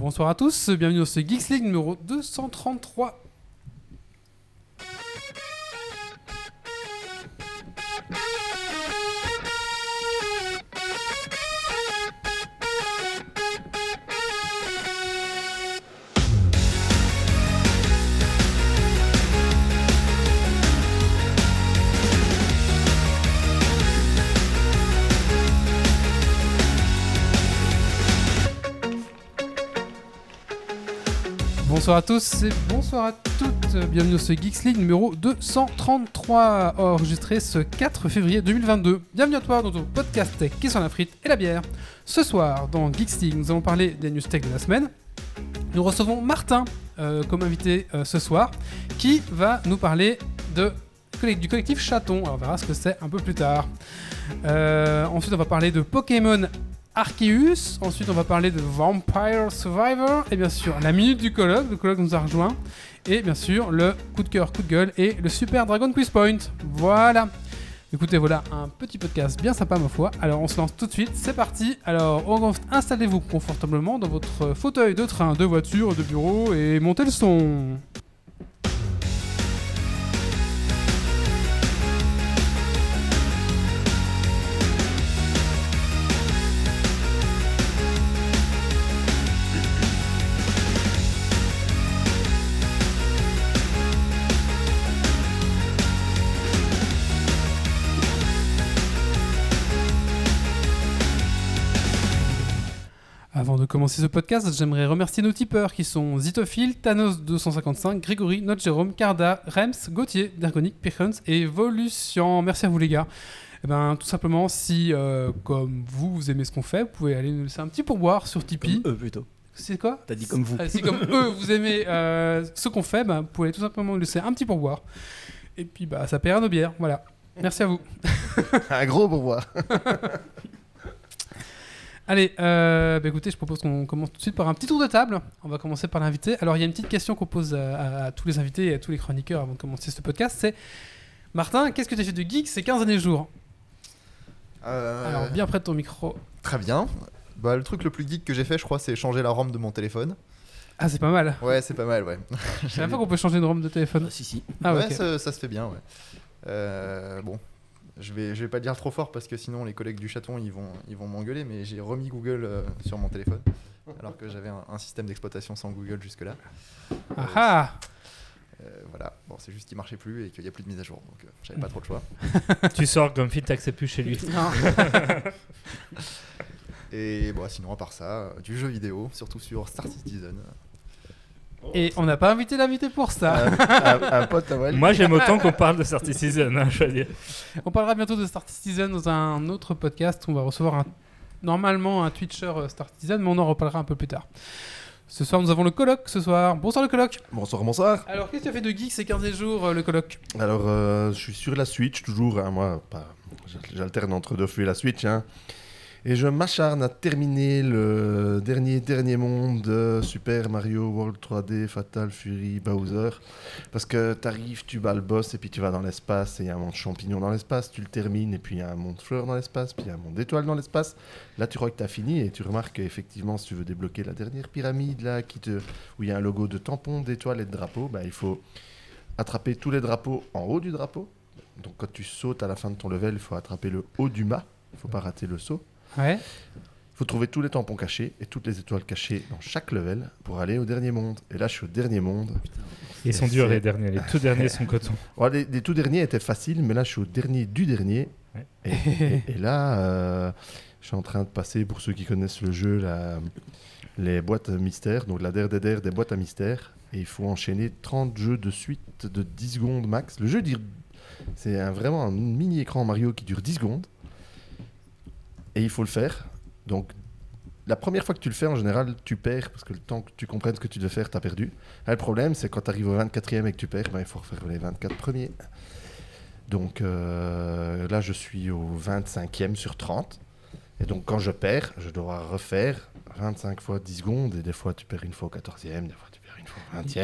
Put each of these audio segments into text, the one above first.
Bonsoir à tous, bienvenue dans ce Geeks League numéro 233. Bonsoir à tous et bonsoir à toutes, bienvenue ce Geeks League numéro 233, enregistré ce 4 février 2022. Bienvenue à toi dans ton podcast tech qui sont la frite et la bière. Ce soir, dans Geeks League, nous allons parler des news tech de la semaine. Nous recevons Martin euh, comme invité euh, ce soir, qui va nous parler de, du collectif Chaton. Alors, on verra ce que c'est un peu plus tard. Euh, ensuite, on va parler de Pokémon Arceus. Ensuite, on va parler de Vampire Survivor. Et bien sûr, la minute du colloque. Le colloque nous a rejoint. Et bien sûr, le coup de cœur, coup de gueule et le Super Dragon Quiz Point. Voilà. Écoutez, voilà un petit podcast bien sympa, ma foi. Alors, on se lance tout de suite. C'est parti. Alors, installez-vous confortablement dans votre fauteuil de train, de voiture, de bureau et montez le son. Commencer ce podcast, j'aimerais remercier nos tipeurs qui sont Zitophile, Thanos255, Grégory, Note Jérôme, Carda, Rems, Gauthier, Dergonic, Pirkens et Evolution. Merci à vous les gars. Eh ben, tout simplement, si euh, comme vous, vous aimez ce qu'on fait, vous pouvez aller nous laisser un petit pourboire sur Tipeee. Eux plutôt. C'est quoi T'as dit comme vous. Ah, Si comme eux, vous aimez euh, ce qu'on fait, ben, vous pouvez tout simplement nous laisser un petit pourboire. Et puis, bah, ça paiera nos bières. Voilà. Merci à vous. Un gros pourboire. Allez, euh, bah écoutez, je propose qu'on commence tout de suite par un petit tour de table. On va commencer par l'invité. Alors, il y a une petite question qu'on pose à, à- à tous les invités et à tous les chroniqueurs avant de commencer ce podcast. C'est Martin, qu'est-ce que tu as fait de geek ces 15 derniers jours? Euh, Alors, bien près de ton micro. Très bien. Bah, le truc le plus geek que j'ai fait, je crois, c'est changer la ROM de mon téléphone. Ah, c'est pas mal. Ouais, c'est pas mal, ouais. Je savais pas qu'on peut changer de ROM de téléphone. Ah, si, si. Ah, ouais, ça se fait bien, ouais. Euh, bon, je vais, je vais pas dire trop fort parce que sinon les collègues du chaton ils vont, ils vont m'engueuler, mais j'ai remis Google euh, sur mon téléphone. Alors que j'avais un, un système d'exploitation sans Google jusque-là. Ah ah Euh, voilà, bon, c'est juste qu'il marchait plus et qu'il n'y a plus de mise à jour, donc euh, j'avais pas trop le choix. tu sors comme fit, t'acceptes plus chez lui. Et bon, sinon, à part ça, euh, du jeu vidéo, surtout sur Star Citizen. Et on n'a pas invité l'invité pour ça. un, un pote à moi, j'aime autant qu'on parle de Starty Season, hein, je veux dire. On parlera bientôt de Star Citizen dans un autre podcast. On va recevoir un- normalement un Twitcher euh, Star Citizen, mais on en reparlera un peu plus tard. Ce soir, nous avons le colloque. Ce soir, bonsoir le colloque. Bonsoir, bonsoir. Alors, qu'est-ce que tu as fait de geek ces 15 jours, euh, le colloque? Alors, euh, je suis sur la Switch, toujours. hein, moi, pas- j'alterne entre Dofus et la Switch. hein. Et je m'acharne à terminer le dernier, dernier monde de Super Mario World 3D, Fatal Fury, Bowser. Parce que t'arrives, tu bats le boss, et puis tu vas dans l'espace, et il y a un monde champignon dans l'espace, tu le termines, et puis il y a un monde fleur dans l'espace, puis il y a un monde d'étoiles dans l'espace. Là, tu crois que t'as fini, et tu remarques qu'effectivement, si tu veux débloquer la dernière pyramide, là, où il y a un logo de tampon, d'étoiles et de drapeau, bah, il faut attraper tous les drapeaux en haut du drapeau. Donc quand tu sautes à la fin de ton level, il faut attraper le haut du mât. Il faut pas rater le saut. Ouais. Il faut trouver tous les tampons cachés et toutes les étoiles cachées dans chaque level pour aller au dernier monde. Et là, je suis au dernier monde. Ils sont durs, les derniers. Les tout derniers sont coton. Ouais, les, les tout derniers étaient faciles, mais là, je suis au dernier du dernier. Ouais. Et, et- et là, euh, je suis en train de passer, pour ceux qui connaissent le jeu, la- les boîtes mystères, donc la DRDR des boîtes à mystères. Et il faut enchaîner 30 jeux de suite de 10 secondes max. Le jeu, c'est un- vraiment un mini écran Mario qui dure 10 secondes. Et il faut le faire. Donc, la première fois que tu le fais, en général, tu perds parce que le temps que tu comprennes ce que tu devais faire, tu as perdu. Là, le problème, c'est quand tu arrives au 24e et que tu perds, ben, il faut refaire les 24 premiers. Donc euh, là, je suis au 25e sur 30. Et donc, quand je perds, je dois refaire 25 fois 10 secondes. Et des fois, tu perds une fois au 14e, des fois, tu perds une fois 20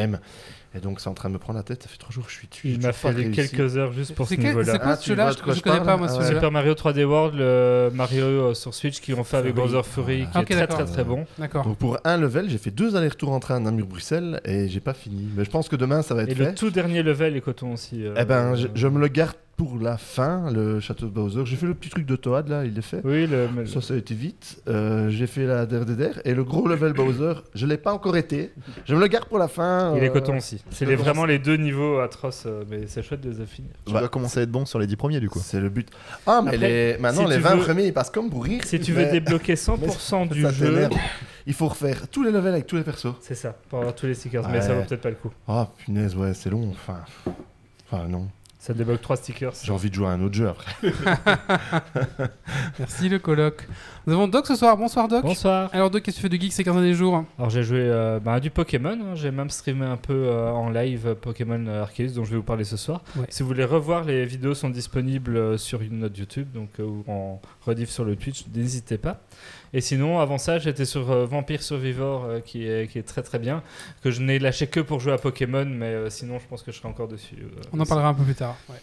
Et donc, c'est en train de me prendre la tête. Ça fait trois jours que je suis dessus. Il m'a fallu quelques heures juste pour ce niveau-là. c'est quoi Ah, celui-là? Je je connais pas moi Ah ouais. celui-là. Super Mario 3D World, le Mario euh, sur Switch qu'ils ont fait avec. Bowser Fury, qui est très très très bon. D'accord. Donc, pour un level, j'ai fait deux allers-retours en train Namur-Bruxelles et j'ai pas fini. Mais je pense que demain, ça va être Et fait. le tout dernier level est coton aussi. euh, Eh ben, je, euh, je me le garde pour la fin, le château de Bowser. J'ai fait le petit truc de Toad, là, il est fait. Oui, le, Ça, ça a été vite. Euh, j'ai fait la DRDR et le gros level Bowser, je l'ai pas encore été. Je me le garde pour la fin. il est euh, coton aussi. C'est les- vraiment les deux niveaux atroces, euh, mais c'est chouette de les affiner. Tu Bah. dois commencer à être bon sur les 10 premiers du coup. C'est le but. Ah, mais Après, les... maintenant, si les tu 20 veux- premiers, ils passent comme pour rire. Si tu veux débloquer 100% du ça jeu. Il faut refaire tous les levels avec tous les persos. c'est ça, pour avoir tous les stickers, mais ça vaut peut-être pas le coup. Ah, punaise, ouais, c'est long. Enfin, enfin non. Ça débloque 3 stickers. J'ai envie de jouer à un autre jeu après. Merci le coloc. Nous avons Doc ce soir. Bonsoir Doc. Bonsoir. Alors Doc, qu'est-ce que tu fais de geek ces 15 derniers jours Alors j'ai joué euh, bah, à du Pokémon, hein. j'ai même streamé un peu euh, en live euh, Pokémon euh, Arceus dont je vais vous parler ce soir. Ouais. Si vous voulez revoir, les vidéos sont disponibles euh, sur une note YouTube, donc euh, ou en rediff sur le Twitch, n'hésitez pas. Et sinon, avant ça, j'étais sur euh, Vampire Survivor euh, qui, est, qui est très très bien, que je n'ai lâché que pour jouer à Pokémon, mais euh, sinon je pense que je serai encore dessus. euh, On en aussi. parlera un peu plus tard. ouais.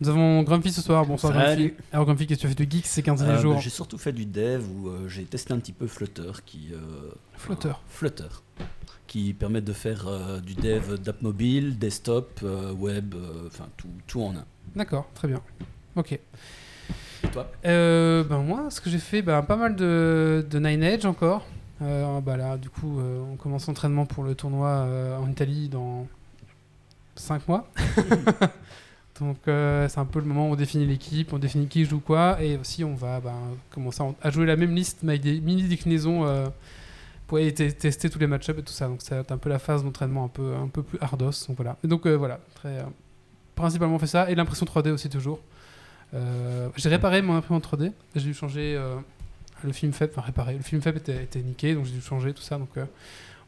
Nous avons Grumpy ce soir. Bonsoir Salut. Grumpy. Alors Grumpy, qu'est-ce que tu fais de geek ces 15 derniers Euh, jours bah, j'ai surtout fait du dev où euh, j'ai testé un petit peu Flutter qui euh, Flutter. Flutter qui permet de faire euh, du dev d'app mobile, desktop, euh, web, euh, enfin tout, tout en un. D'accord, très bien. Ok. Et toi Euh, ben moi, ce que j'ai fait, ben, pas mal de, de Nine Edge encore. Euh, bah là, du coup, euh, on commence l'entraînement pour le tournoi euh, en Italie dans 5 mois. Donc c'est un peu le moment où on définit l'équipe, on définit qui joue quoi, et aussi on va ben, commencer à, jouer la même liste, mais avec des mini déclinaisons euh, pour aller tester tous les match-ups et tout ça. Donc c'est un peu la phase d'entraînement un peu, un peu plus hardos. Donc voilà. Et donc voilà, très, principalement on fait ça, et l'impression 3D aussi toujours. Euh, j'ai réparé mon imprimante 3D. J'ai dû changer euh, le film faible, enfin réparer. Le film faible était, était niqué, donc j'ai dû changer tout ça. Donc euh,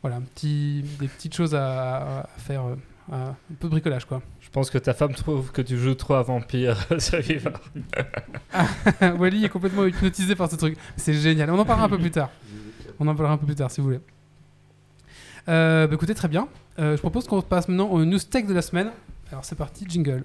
voilà, un petit, des petites choses à, à faire, un peu de bricolage quoi. Je pense que ta femme trouve que tu joues trop à Vampire Survivor. Wally est complètement hypnotisé par ce truc. C'est génial. On en parlera un peu plus tard. On en parlera un peu plus tard si vous voulez. Bah, écoutez, très bien. Je propose qu'on passe maintenant au news tech de la semaine. Alors c'est parti, jingle.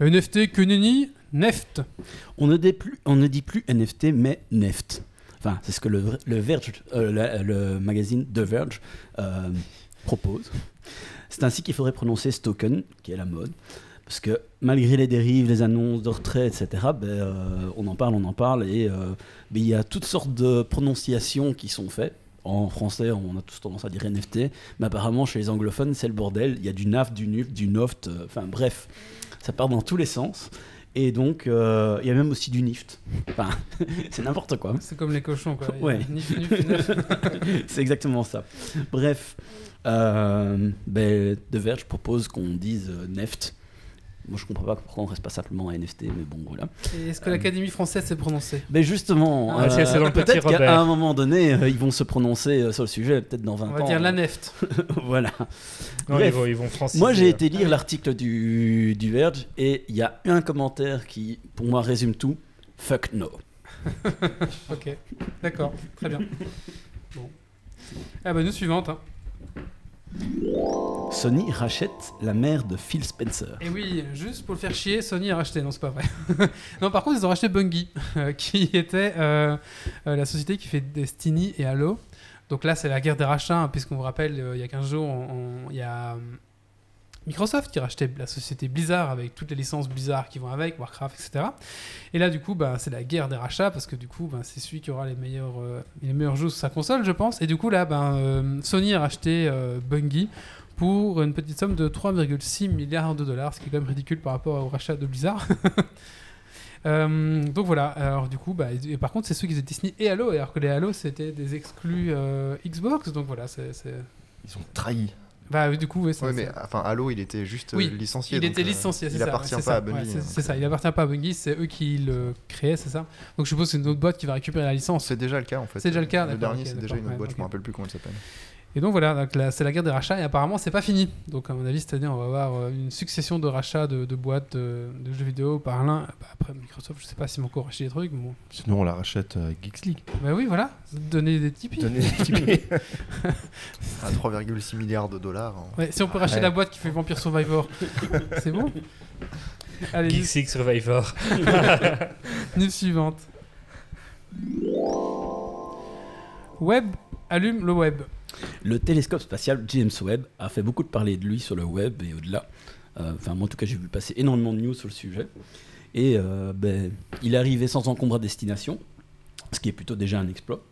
NFT, que nenni, Neft. On ne, dit plus, on ne dit plus NFT mais Neft. Enfin, c'est ce que le, le euh, magazine The Verge euh, propose. C'est ainsi qu'il faudrait prononcer ce token, qui est la mode. Parce que malgré les dérives, les annonces de retrait, etc., ben, euh, on en parle, on en parle, et ben, il y a toutes sortes de prononciations qui sont faites. En français, on a tous tendance à dire NFT, mais apparemment chez les anglophones, c'est le bordel. Il y a du NAF, du NUF, du NOFT, euh, enfin bref, ça part dans tous les sens. Et donc, euh, il y a même aussi du NIFT. Enfin, c'est n'importe quoi. C'est comme les cochons quoi. Ouais. Nif, nif, nef. c'est exactement ça. Bref, euh, ben, The Verge propose qu'on dise euh, Neft. Moi, je comprends pas pourquoi on reste pas simplement à NFT, mais bon, voilà. Est-ce que l'Académie française s'est prononcée? Mais justement, Ah, petit peut-être qu'à un moment donné, euh, ils vont se prononcer euh, sur le sujet, peut-être dans 20 On ans. va dire la Neft. voilà. Non, Bref. ils vont, ils vont franciser. Moi, j'ai été lire l'article du, du Verge et il y a un commentaire qui, pour moi, résume tout. Fuck no. Ok, d'accord, très bien. Bon. Ah bah nous suivante. Hein. Sony rachète la mère de Phil Spencer. Et oui, juste pour le faire chier, Sony a racheté. Non, c'est pas vrai. non, par contre, ils ont racheté Bungie, euh, qui était euh, euh, la société qui fait Destiny et Halo. Donc là, c'est la guerre des rachats, hein, puisqu'on vous rappelle, il y a 15 jours, il y a Microsoft qui rachetait la société Blizzard avec toutes les licences Blizzard qui vont avec, Warcraft, etc. Et là, du coup, bah, c'est la guerre des rachats, parce que du coup, bah, c'est celui qui aura les meilleurs, euh, les meilleurs jeux sur sa console, je pense. Et du coup, là, ben, euh, Sony a racheté euh, Bungie pour une petite somme de 3,6 milliards de dollars, ce qui est quand même ridicule par rapport au rachat de Blizzard. Donc voilà, alors du coup, bah, et, par contre, c'est ceux qui faisaient Disney et Halo, alors que les Halo c'était des exclus Xbox, donc voilà, c'est. c'est- Ils ont trahi Bah du coup, oui, ça- Ouais, mais enfin, Halo, il était juste euh, Oui, licencié. il était euh, licencié, c'est Il ça. appartient ouais, pas c'est à Bungie. ouais, c'est- c'est ça, il appartient pas à Bungie, c'est eux qui le créaient, c'est ça. Donc je suppose que c'est une autre boîte qui va récupérer la licence. C'est déjà le cas en fait. C'est déjà le cas, Le dernier, c'est déjà une autre boîte, je me rappelle plus comment elle s'appelle. Et donc voilà, donc là, c'est la guerre des rachats et apparemment c'est pas fini. Donc à mon avis cette année on va avoir euh, une succession de rachats de, de boîtes de, de jeux vidéo par l'un. Bah, après Microsoft, je sais pas s'ils m'ont encore racheté des trucs. mais Bon. Sinon, on la rachète euh, Geeks League. Bah oui voilà, donner des Tipeee. Donnez des Tipeee. À 3,6 milliards de dollars. hein. Ouais, si on peut racheter Ouais. la boîte qui fait Vampire Survivor, c'est bon. Allez, Geeks League Survivor. news suivante. Web allume le web. Le télescope spatial James Webb a fait beaucoup de parler de lui sur le web et au-delà. Euh, Enfin, moi en tout cas, j'ai vu passer énormément de news sur le sujet. Et euh, ben, il est arrivé sans encombre à destination, ce qui est plutôt déjà un exploit.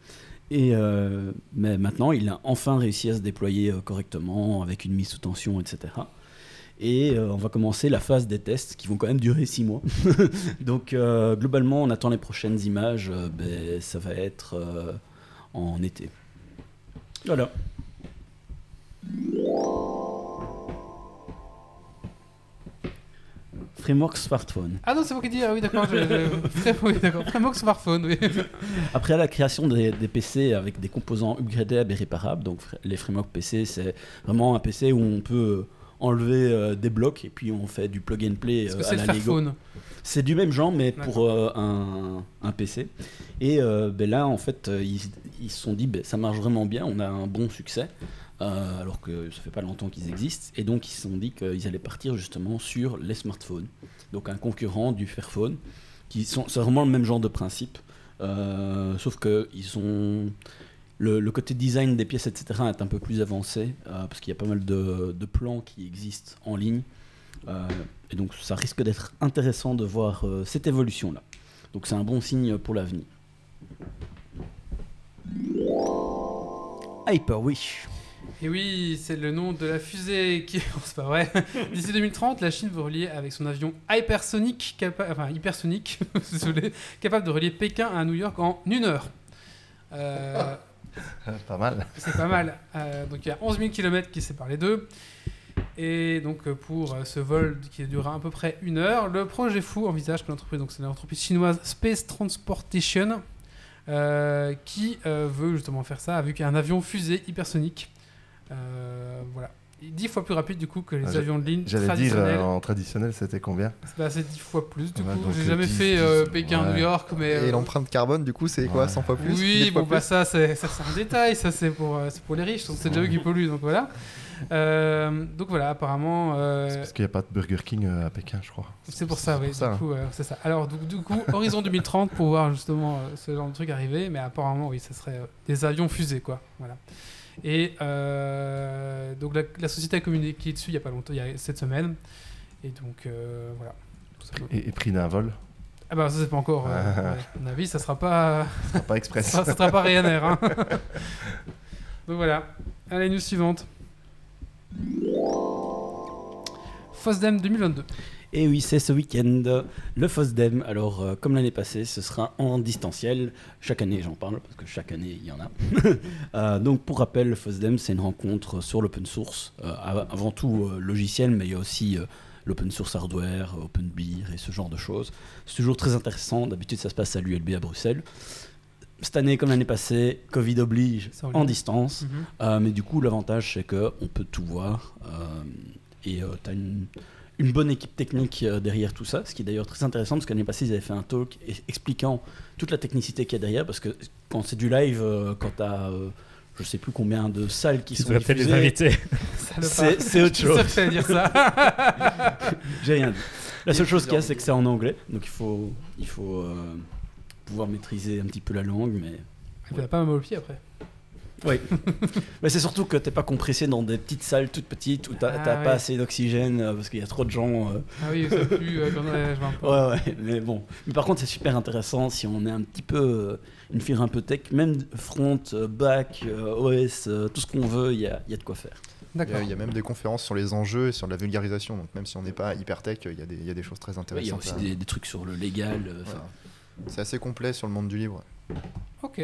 Et euh, mais maintenant, il a enfin réussi à se déployer correctement, avec une mise sous tension, etc. Et on va commencer la phase des tests qui vont quand même durer six mois. Donc globalement, on attend les prochaines images. ben, ça va être en été. Voilà. Framework smartphone. Ah non, c'est moi qui dis. Ah oui, d'accord. je- je- Frame- oui, d'accord. Framework smartphone, oui. Après la création des, des PC avec des composants upgradables et réparables, donc les frameworks PC, c'est vraiment un PC où on peut enlever euh, des blocs et puis on fait du plug and play Est-ce euh, à c'est le la Lego. Fairphone? C'est du même genre, mais pour euh, un, un PC. Et euh, ben là, en fait, euh, ils ils se sont dit, ben, ça marche vraiment bien, on a un bon succès, euh, alors que ça fait pas longtemps qu'ils existent. Et donc, ils se sont dit qu'ils allaient partir justement sur les smartphones. Donc, un concurrent du Fairphone, qui sont, c'est vraiment le même genre de principe, sauf que ils ont le, le côté design des pièces, etc., est un peu plus avancé, parce qu'il y a pas mal de, de plans qui existent en ligne. Euh, et donc ça risque d'être intéressant de voir euh, cette évolution-là. Donc c'est un bon signe pour l'avenir. Hyperwish. Et oui, c'est le nom de la fusée qui. C'est pas vrai. D'ici 2030, la Chine veut relier avec son avion hypersonique, capa- enfin hypersonique, désolé, capable de relier Pékin à New York en une heure. Euh, Pas mal. c'est pas mal. Euh, donc il y a 11 000 km qui séparent les deux. Et donc euh, pour euh, ce vol qui durera à peu près une heure, le projet fou envisage que l'entreprise, donc c'est l'entreprise chinoise Space Transportation, euh, qui euh, veut justement faire ça avec un avion fusée hypersonique. Euh, voilà. 10 fois plus rapide du coup que les Ah, avions de ligne J'allais dire, traditionnels. euh, en traditionnel, c'était combien? Bah, c'est 10 fois plus du Ouais, coup. J'ai jamais 10, fait 10, ouais. Pékin-New York, mais... Et l'empreinte carbone, du coup, c'est quoi Ouais. 100 fois plus? Oui, 1000 fois bon, bah plus? ça, c'est ça, c'est un détail, ça c'est pour, euh, c'est pour les riches, donc c'est déjà eux qui polluent, donc voilà. Euh, donc voilà, apparemment, euh, C'est parce qu'il n'y a pas de Burger King euh, à Pékin, je crois. c'est pour ça, oui. ça, coup, euh, c'est ça. Alors, du, du coup, horizon 2030 pour voir justement ce genre de truc arriver, mais apparemment, oui, ça serait des avions fusées, quoi. Voilà. Et donc la, la société a communiqué dessus il y a pas longtemps, il y a cette semaine, et donc voilà. Et, et prix d'un vol, Ah bah ça c'est pas encore. À mon avis, ça sera pas. ce sera pas express. Ça, ça sera pas Ryanair. Hein. Donc voilà. Allez, news suivante. FOSDEM 2022. Et oui, c'est ce week-end, le FOSDEM. Alors, euh, comme l'année passée, ce sera en distanciel. Chaque année, j'en parle, parce que chaque année, il y en a. Euh, donc, pour rappel, le FOSDEM, c'est une rencontre sur l'open source. Euh, av- avant tout, logiciel, mais il y a aussi l'open source hardware, open beer et ce genre de choses. C'est toujours très intéressant. D'habitude, ça se passe à l'ULB à Bruxelles. Cette année, comme l'année passée, Covid oblige, en distance. Mhm. Euh, mais du coup, l'avantage, c'est qu'on peut tout voir. euh, et tu as une, une bonne équipe technique euh, derrière tout ça, ce qui est d'ailleurs très intéressant, parce qu'année passée, ils avaient fait un talk expliquant toute la technicité qu'il y a derrière, parce que quand c'est du live, euh, quand tu as, je sais plus combien de salles qui Tu sont peut-être les diffusées, inviter. C'est c'est autre Je chose. allais dire ça. J'ai rien dit. La seule chose qu'il y a, c'est que c'est en anglais, donc il faut, il faut euh, pouvoir maîtriser un petit peu la langue, mais Il n'a pas mal au pied après? Oui. Mais c'est surtout que t'es pas compressé dans des petites salles toutes petites où t'as Ah ouais. pas assez d'oxygène euh, parce qu'il y a trop de gens. euh. Ah oui, ça pue. euh, quand on. Ouais, ouais, mais bon. Mais par contre, c'est super intéressant si on est un petit peu euh, une fibre un peu tech, même front, euh, back, euh, OS, euh, tout ce qu'on veut, il y a, il y a de quoi faire. Il y, D'accord. il y a même des conférences sur les enjeux et sur la vulgarisation. Donc même si on n'est pas hyper tech, il y, a des- il y a des choses très Ouais, Il y a intéressantes. aussi à- des, des trucs sur le légal. euh, Voilà. C'est assez complet sur le monde du livre. Ok.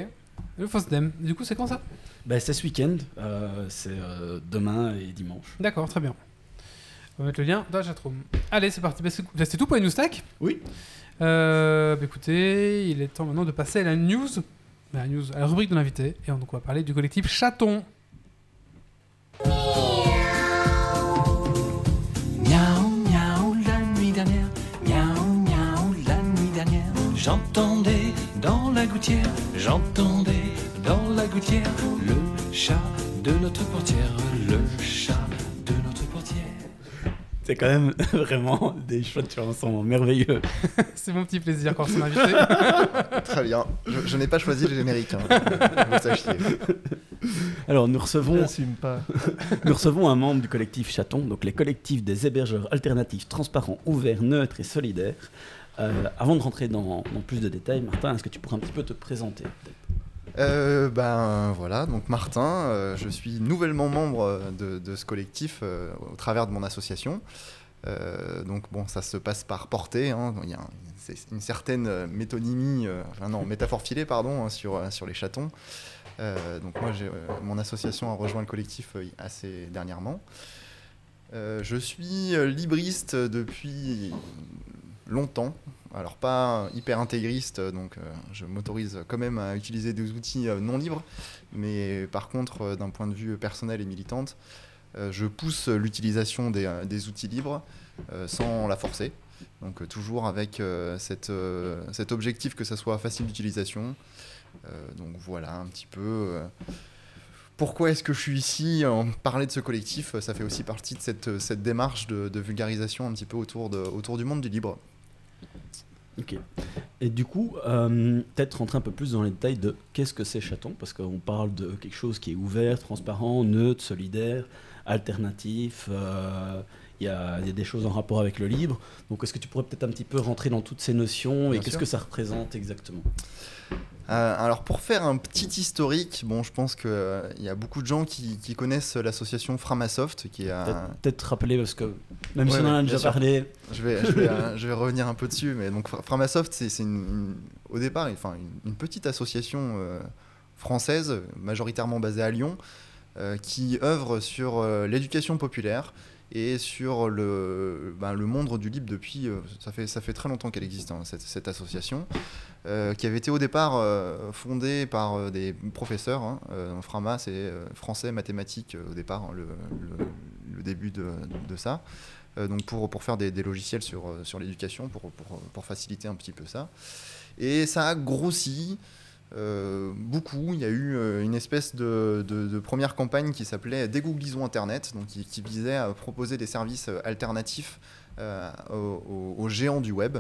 Le FOSDEM. Du coup, c'est quand ça? Ben, c'est ce week-end, euh, c'est euh, demain et dimanche. D'accord, très bien. On va mettre le lien dans la chatroom. Allez, c'est parti. Bah, c'est- bah, C'est tout pour les news tech Oui. Euh, bah, écoutez, il est temps maintenant de passer à la news, à la, news, à la rubrique de l'invité. Et donc, on va parler du collectif Chaton. J'entendais dans la gouttière, j'entendais dans la gouttière le chat de notre portière, le chat de notre portière. C'est quand même vraiment des chouettes chansons merveilleux. c'est mon petit plaisir quand c'est invité. Très bien. Je, je n'ai pas choisi le générique. Hein. Vous sachiez. Alors, nous recevons, pas. nous recevons un membre du collectif Chaton, donc les collectifs des hébergeurs alternatifs, transparents, ouverts, neutres et solidaires. Euh, avant de rentrer dans, plus de détails, Martin, est-ce que tu pourrais un petit peu te présenter Euh, ben voilà, donc Martin, euh, je suis nouvellement membre de, ce collectif au travers de mon association. Donc bon, ça se passe par portée. hein. Il y a une certaine métonymie, enfin non, métaphore filée, pardon, hein, sur, sur les chatons. Donc moi, mon association a rejoint le collectif assez dernièrement. Je suis libriste depuis longtemps. Alors pas hyper intégriste, donc euh, je m'autorise quand même à utiliser des outils euh, non libres, mais par contre, euh, d'un point de vue personnel et militante, je pousse l'utilisation des, outils libres sans la forcer. Donc toujours avec cet objectif que ça soit facile d'utilisation. Donc voilà un petit peu pourquoi est-ce que je suis ici en parler de ce collectif? Ça fait aussi partie de cette, démarche de, vulgarisation un petit peu autour du monde du libre. Ok. Et du coup, euh, peut-être rentrer un peu plus dans les détails de qu'est-ce que c'est Chaton, parce qu'on parle de quelque chose qui est ouvert, transparent, neutre, solidaire, alternatif. euh, Il y, a, il y a des choses en rapport avec le libre. Donc, est-ce que tu pourrais peut-être un petit peu rentrer dans toutes ces notions et qu'est-ce que ça représente exactement? Euh, alors pour faire un petit historique, bon, je pense qu'il y a beaucoup de gens qui, qui connaissent l'association Framasoft, qui un- Peut-être rappeler, parce que même si on en a déjà sûr. parlé, Je vais, je, vais, euh, je vais revenir un peu dessus, mais donc Fra- Framasoft, c'est c'est une, une- au départ enfin, une, une petite association euh, française, majoritairement basée à Lyon, euh, qui œuvre sur euh, l'éducation populaire et sur le, ben, le monde du libre depuis, euh, ça, fait, ça fait très longtemps qu'elle existe, hein, cette, cette association, euh, qui avait été au départ euh, fondée par des professeurs. Hein, Frama, c'est français, mathématiques au départ, hein, le, le- début de, de ça. Donc pour, pour faire des, des logiciels sur, sur l'éducation, pour, pour, pour faciliter un petit peu ça. Et ça a grossi euh, beaucoup. Il y a eu euh, une espèce de, de- de première campagne qui s'appelait Dégooglisons Internet, donc qui, qui visait à proposer des services euh, alternatifs euh, aux, géants du web.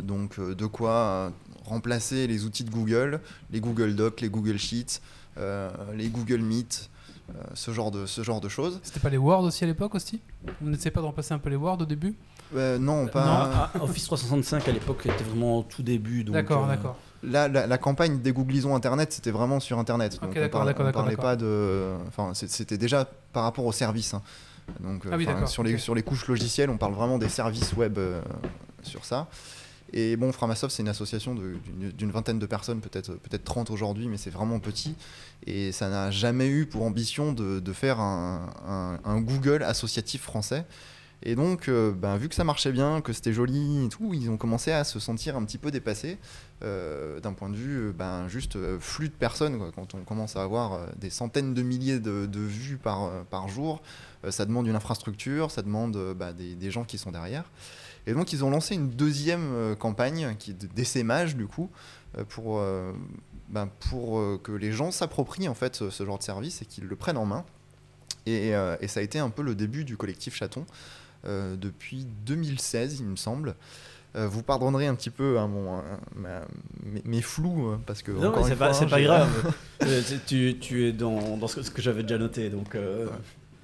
Donc euh, de quoi remplacer les outils de Google, les Google Docs, les Google Sheets, euh, les Google Meet, euh, ce, genre de, ce genre de choses. C'était pas les Word aussi à l'époque aussi? On n'essayait pas de remplacer un peu les Word au début? Euh, non, pas... non, ah, Office 365 à l'époque était vraiment au tout début. D'accord, euh, d'accord. Là, la, la campagne dégooglisons Internet, c'était vraiment sur Internet. Donc on parlait, on pas de. Enfin, c'était déjà par rapport aux services. hein. Donc, Ah oui, sur, les, sur les couches logicielles, on parle vraiment des services web euh, sur ça. Et bon, Framasoft, c'est une association d'une vingtaine de personnes, peut-être peut 30 aujourd'hui, mais c'est vraiment petit. Et ça n'a jamais eu pour ambition de, de faire un, un- un Google associatif français. Et donc, euh, ben, vu que ça marchait bien, que c'était joli et tout, ils ont commencé à se sentir un petit peu dépassés euh, d'un point de vue euh, ben, juste euh, flux de personnes. Quand on commence à avoir des centaines de milliers de, vues par, par jour, ça demande une infrastructure, ça demande bah, des, gens qui sont derrière. Et donc ils ont lancé une deuxième campagne qui est de- d'essaimage du coup pour, ben, pour que les gens s'approprient en fait ce, genre de service et qu'ils le prennent en main. Et, ça a été un peu le début du collectif Chaton depuis 2016 il me semble. Euh, vous pardonnerez un petit peu hein, mon, euh, ma- mes, mes flous euh, parce que Non, c'est pas, hein, grave. Euh, tu, tu es dans, dans ce que, ce que j'avais déjà noté. Donc, euh,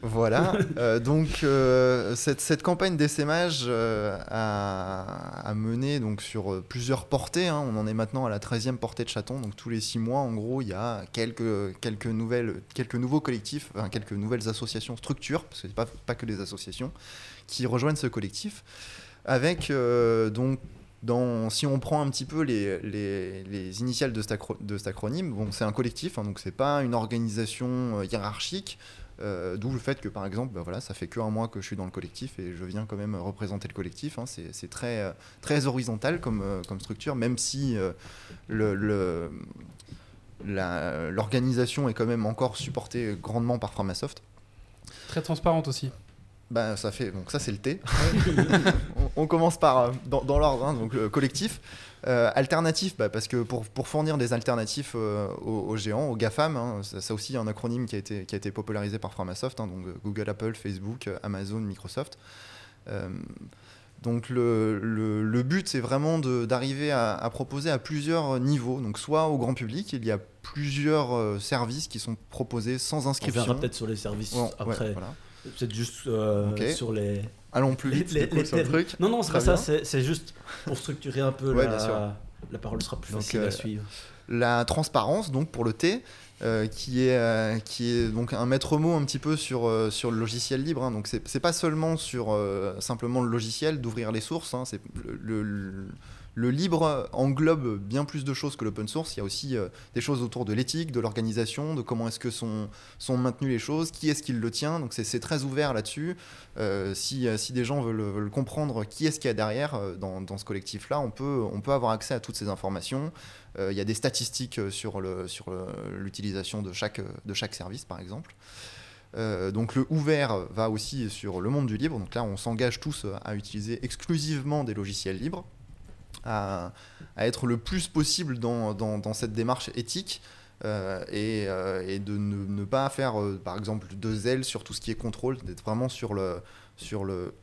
Voilà, euh, donc euh, cette, cette campagne d'essaimage euh, a, a mené donc, sur plusieurs portées. hein. On en est maintenant à la 13e portée de chaton. Donc tous les six mois, en gros, il y a quelques, quelques, nouvelles, quelques nouveaux collectifs, enfin, quelques nouvelles associations, structures, parce que c'est pas, pas que des associations, qui rejoignent ce collectif, avec euh, donc dans, si on prend un petit peu les, les, les initiales de cet, de cet acronyme, c'est un collectif, hein, donc c'est pas une organisation euh, hiérarchique. euh, D'où le fait que par exemple, bah voilà, ça fait que un mois que je suis dans le collectif et je viens quand même représenter le collectif. hein. c'est très, très horizontal comme, comme structure, même si euh, le- le, l'organisation est quand même encore supportée grandement par Framasoft. Très transparente aussi. Bah, ça fait donc ça c'est le T. on, on commence par euh, dans, dans l'ordre hein, donc le collectif. Euh, alternatif bah, parce que pour, pour fournir des alternatifs euh, aux, aux géants, aux GAFAM, hein, ça, ça aussi un acronyme qui a été, qui a été popularisé par Framasoft, hein, donc euh, Google, Apple, Facebook, euh, Amazon, Microsoft. Euh, donc le, le- le but c'est vraiment d'arriver à, à proposer à plusieurs niveaux. Donc soit au grand public, il y a plusieurs euh, services qui sont proposés sans On inscription. verra peut-être sur les services ouais, après. voilà. Peut-être juste euh, Ok. sur les. Allons plus vite les- les sur le truc. Non, non, c'est pas ça, c'est c'est juste pour structurer un peu Ouais, la... bien sûr. la parole sera plus Donc, facile euh, à suivre. la transparence donc pour le T euh, qui est euh, qui est donc un maître mot un petit peu sur euh, sur le logiciel libre hein. donc c'est c'est pas seulement sur euh, simplement le logiciel d'ouvrir les sources hein. c'est le, le- le libre englobe bien plus de choses que l'open source. Il y a aussi euh, des choses autour de l'éthique, de l'organisation, de comment est-ce que sont, maintenues les choses, qui est-ce qui le tient. Donc c'est très ouvert là-dessus. Euh, si, euh, si des gens veulent, comprendre qui est-ce qu'il y a derrière dans, ce collectif-là, on peut, on peut avoir accès à toutes ces informations. Il y a des statistiques sur l'utilisation de chaque, service, par exemple. Donc le ouvert va aussi sur le monde du libre. Donc là, on s'engage tous à utiliser exclusivement des logiciels libres, à, à être le plus possible dans, dans- dans cette démarche éthique. euh, et, euh, et de ne, ne pas faire, euh, par exemple, de zèle sur tout ce qui est contrôle, d'être vraiment sur le... Sur le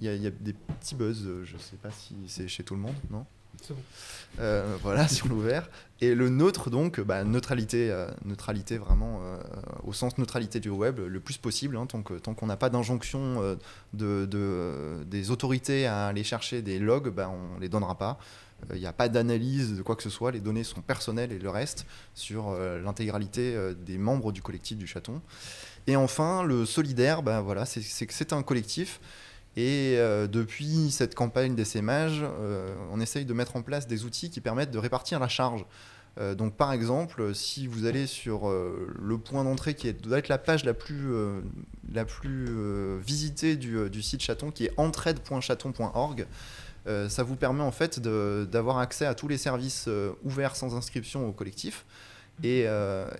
il, y a, il y a des petits buzz, je sais pas si c'est chez tout le monde, non? Euh, voilà, sur l'ouvert. Et le neutre, donc, bah, neutralité, euh, neutralité vraiment euh, au sens neutralité du web, le plus possible, hein, tant que- tant qu'on n'a pas d'injonction de, de- des autorités à aller chercher des logs, bah, on les donnera pas. Il n'y a pas d'analyse de quoi que ce soit, les données sont personnelles et le reste sur l'intégralité des membres du collectif du chaton. Et enfin, le solidaire, bah, voilà, c'est- c'est c'est un collectif. Et euh, depuis cette campagne d'essaimage, euh, on essaye de mettre en place des outils qui permettent de répartir la charge. Euh, donc par exemple, si vous allez sur euh, le point d'entrée qui doit être la page la plus, la plus visitée du, site chaton, qui est entraide.chaton.org, ça vous permet en fait d'avoir accès à tous les services ouverts sans inscription au collectif. Et,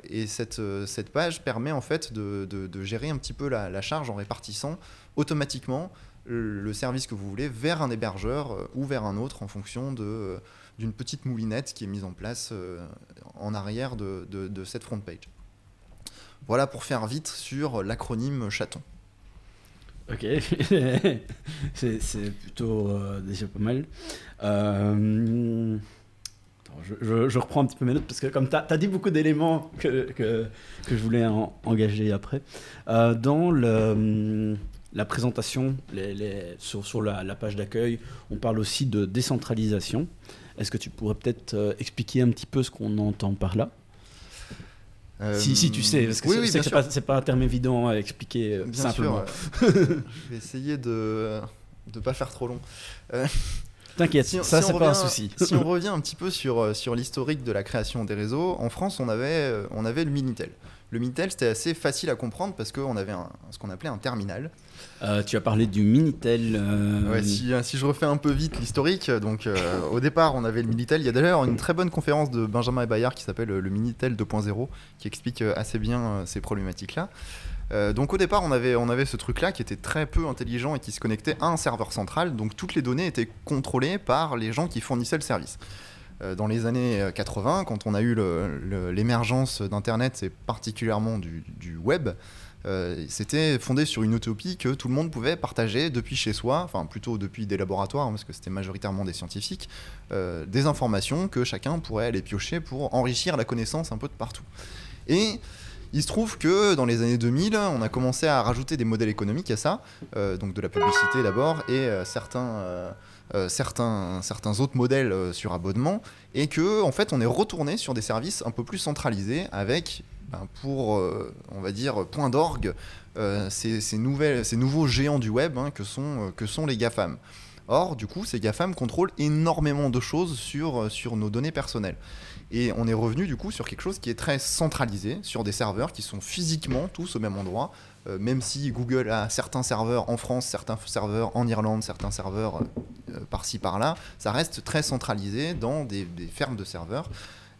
et cette, cette page permet en fait de, de- gérer un petit peu la charge en répartissant automatiquement le service que vous voulez vers un hébergeur euh, ou vers un autre en fonction de, euh, d'une petite moulinette qui est mise en place euh, en arrière de, de- cette front page. Voilà pour faire vite sur l'acronyme chaton. Ok, c'est c'est plutôt déjà pas mal. Je, reprends un petit peu mes notes parce que comme tu as, dit beaucoup d'éléments que, que, que je voulais en- engager après. Dans le, la présentation, les, les- sur, sur la, la page d'accueil, on parle aussi de décentralisation. Est-ce que tu pourrais peut-être euh, expliquer un petit peu ce qu'on entend par là? Si, si tu sais, parce que oui, c'est oui, c'est pas, pas un terme évident à expliquer euh, Bien simplement. sûr. euh, je vais essayer de ne pas faire trop long. T'inquiète, Si on- ça si c'est pas un souci. si on revient un petit peu sur, euh, sur l'historique de la création des réseaux, en France, on avait, euh, on avait le Minitel. Le Minitel, c'était assez facile à comprendre parce qu'on avait un- ce qu'on appelait un terminal. Euh, tu as parlé du Minitel. euh, euh, si je refais un peu vite l'historique, donc au départ, on avait le Minitel. Il y a d'ailleurs une très bonne conférence de Benjamin et Bayard qui s'appelle le Minitel 2.0 qui explique assez bien ces problématiques-là. Donc au départ, on avait, on avait ce truc-là qui était très peu intelligent et qui se connectait à un serveur central. Donc toutes les données étaient contrôlées par les gens qui fournissaient le service. Dans les années euh, 80, quand on a eu l'émergence d'Internet et particulièrement du web, euh, c'était fondé sur une utopie que tout le monde pouvait partager depuis chez soi, enfin plutôt depuis des laboratoires, hein, parce que c'était majoritairement des scientifiques, euh, des informations que chacun pourrait aller piocher pour enrichir la connaissance un peu de partout. Et il se trouve que dans les années 2000, on a commencé à rajouter des modèles économiques à ça, euh, donc de la publicité d'abord, et certains, certains, certains autres modèles sur abonnement, et que en fait on est retourné sur des services un peu plus centralisés avec, ben, pour, euh, on va dire, point d'orgue, euh, ces, nouveaux géants du web hein, que, sont, euh, que sont les GAFAM. Or, du coup, ces GAFAM contrôlent énormément de choses sur, nos données personnelles. Et on est revenu du coup sur quelque chose qui est très centralisé, sur des serveurs qui sont physiquement tous au même endroit, même si Google a certains serveurs en France, certains serveurs en Irlande, certains serveurs par-ci par-là, ça reste très centralisé dans des fermes de serveurs.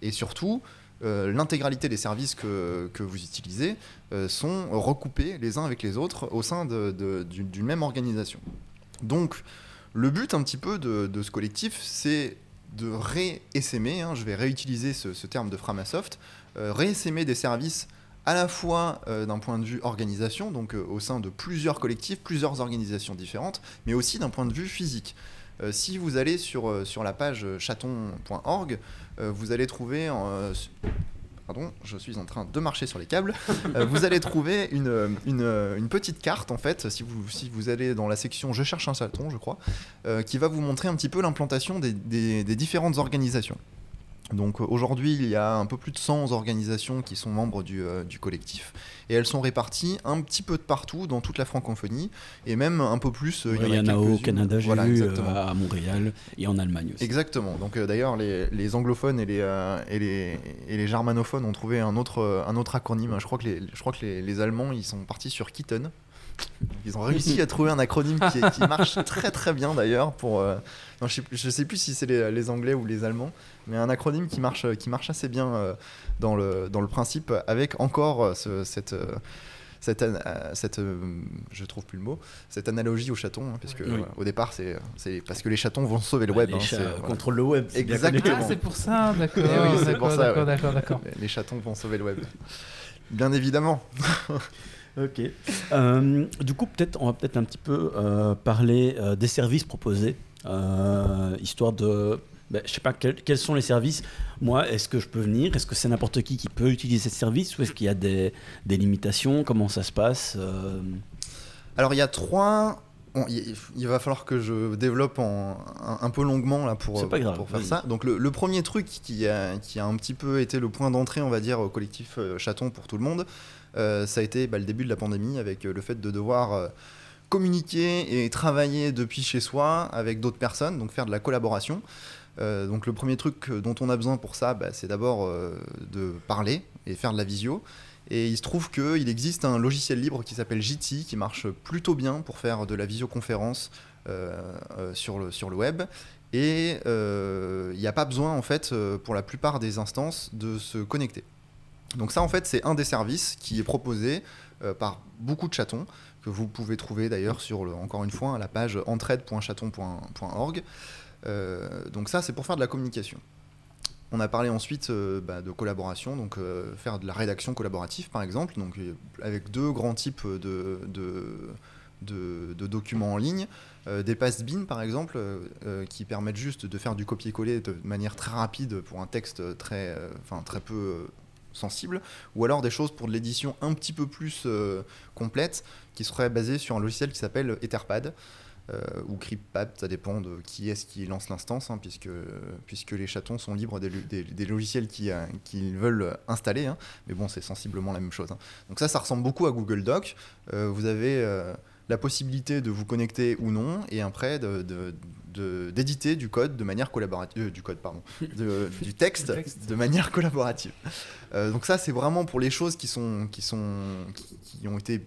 Et surtout, euh, l'intégralité des services que, que vous utilisez euh, sont recoupés les uns avec les autres au sein d'une même organisation. Donc, le but un petit peu de, de ce collectif, c'est de ré-SMer, hein, je vais réutiliser ce, terme de Framasoft, euh, ré-SMer des services à la fois euh, d'un point de vue organisation, donc au sein de plusieurs collectifs, plusieurs organisations différentes, mais aussi d'un point de vue physique. Euh, si vous allez sur, euh, sur la page euh, chaton.org, vous allez trouver... Pardon, je suis en train de marcher sur les câbles. Euh, vous allez trouver une, une, une petite carte, en fait, si vous, si vous allez dans la section Je cherche un chaton, je crois, euh, qui va vous montrer un petit peu l'implantation des, des- des différentes organisations. Donc euh, aujourd'hui, il y a un peu plus de 100 organisations qui sont membres du, euh, du collectif. Et elles sont réparties un petit peu de partout dans toute la francophonie, et même un peu plus. euh, Ouais, Il y en a au. Canada, j'ai Voilà, vu, euh, à Montréal et en Allemagne aussi. Exactement. Donc d'ailleurs, les, les anglophones et les, et, les, et les germanophones ont trouvé un autre, un autre acronyme. Je crois que, les, je crois que les, les Allemands, ils sont partis sur Kitten. Ils ont réussi à trouver un acronyme qui, marche très très bien d'ailleurs. Pour, euh, non, je, sais, je sais plus si c'est les, les Anglais ou les Allemands, mais un acronyme qui marche, qui marche assez bien euh, dans, le, dans le principe, avec encore euh, ce- cette... cette, je trouve plus le mot, cette analogie au chaton, hein, parce que Oui. euh, au départ c'est c'est parce que les chatons vont sauver le Bah, web. les hein, chats contrôlent le web. Exactement. Ah, c'est pour ça, d'accord. Eh oui, c'est d'accord, pour ça, d'accord, ouais. d'accord, Les chatons vont sauver le web. Bien évidemment. Ok. Euh, du coup, peut-être, on va peut-être un petit peu euh, parler euh, des services proposés, histoire de, ben, je sais pas quels, quels sont les services. Moi, est-ce que je peux venir? Est-ce que c'est n'importe qui qui peut utiliser ce service? Ou est-ce qu'il y a des, des limitations? Comment ça se passe Alors il y a trois. bon, il, il va falloir que je développe en, un, un peu longuement là pour, C'est pas grave, pour faire ça. Donc le, le premier truc qui a, qui a un petit peu été le point d'entrée, on va dire, au collectif Chaton pour tout le monde, ça a été bah, le début de la pandémie avec euh, le fait de devoir euh, communiquer et travailler depuis chez soi avec d'autres personnes, donc faire de la collaboration. Euh, donc le premier truc euh, dont on a besoin pour ça, bah, c'est d'abord euh, de parler et faire de la visio. Et il se trouve qu'il existe un logiciel libre qui s'appelle Jitsi qui marche plutôt bien pour faire de la visioconférence euh, euh, sur, le, web. Et euh, il n'y a pas besoin, en fait, euh, pour la plupart des instances, de se connecter. Donc ça, en fait, c'est un des services qui est proposé euh, par beaucoup de chatons, que vous pouvez trouver d'ailleurs sur, encore une fois, la page entraide.chaton.org. Euh, donc ça, c'est pour faire de la communication. On a parlé ensuite euh, bah, de collaboration, donc faire de la rédaction collaborative par exemple, donc avec deux grands types de, documents en ligne, des pass-bin par exemple, qui permettent juste de faire du copier-coller de manière très rapide pour un texte très, très peu euh, sensible, ou alors des choses pour de l'édition un petit peu plus euh, complète, qui serait basée sur un logiciel qui s'appelle Etherpad. euh, ou CryptPad, ça dépend de qui est-ce qui lance l'instance, hein, puisque, les chatons sont libres des, lo- des- des logiciels euh, qu'ils veulent installer. hein. mais bon, c'est sensiblement la même chose. hein. Donc ça, ça ressemble beaucoup à Google Doc. Euh, vous avez la possibilité de vous connecter ou non, et après de- d'éditer du code de manière collaborative, euh, du code pardon, de- du texte, de manière collaborative. Euh, donc ça, c'est vraiment pour les choses qui sont qui sont qui, qui ont été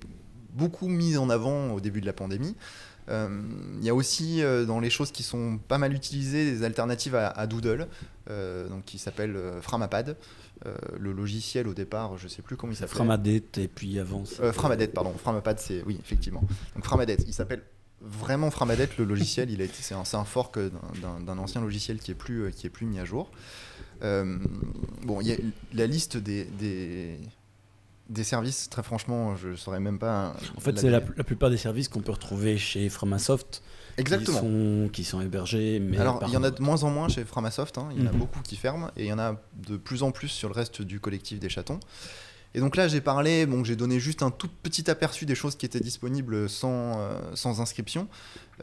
beaucoup mises en avant au début de la pandémie. Euh, Il y a aussi euh, dans les choses qui sont pas mal utilisées des alternatives à, à Doodle, euh, donc qui s'appelle euh, Framapad. Euh, le logiciel au départ, je sais plus comment il s'appelle. Framadette et puis avance. Euh, Framadet, pardon. Framapad, c'est oui, effectivement. Donc Framadet, il s'appelle vraiment Framadet le logiciel. Il a été, c'est un, un fork d'un- ancien logiciel qui est plus, euh, qui est plus mis à jour. Euh, bon, y a la liste des, des des services. Très franchement, je saurais même pas. En fait, c'est la, la plupart des services qu'on peut retrouver chez Framasoft exactement. qui sont, qui sont hébergés. Mais Alors, il y en a de moins en moins chez Framasoft, hein. il y en a Mhm. beaucoup qui ferment, et il y en a de plus en plus sur le reste du collectif des chatons. Et donc là, j'ai parlé, bon, j'ai donné juste un tout petit aperçu des choses qui étaient disponibles sans, euh, sans inscription.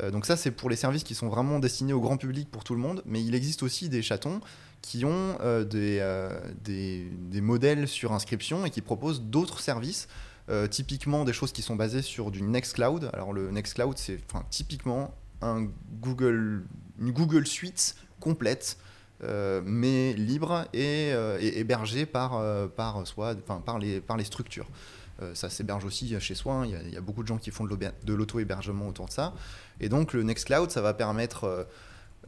Euh, donc ça, c'est pour les services qui sont vraiment destinés au grand public pour tout le monde, mais il existe aussi des chatons qui ont euh, des, des, modèles sur inscription et qui proposent d'autres services. typiquement des choses qui sont basées sur du Nextcloud. Alors le Nextcloud, c'est typiquement un Google, une Google Suite complète, mais libre et, euh, et hébergée par, euh, par, soi, par, les, par les structures. Euh, ça s'héberge aussi chez soi. hein. Il y, a- beaucoup de gens qui font de l'auto-hébergement autour de ça. Et donc le Nextcloud, ça va permettre euh,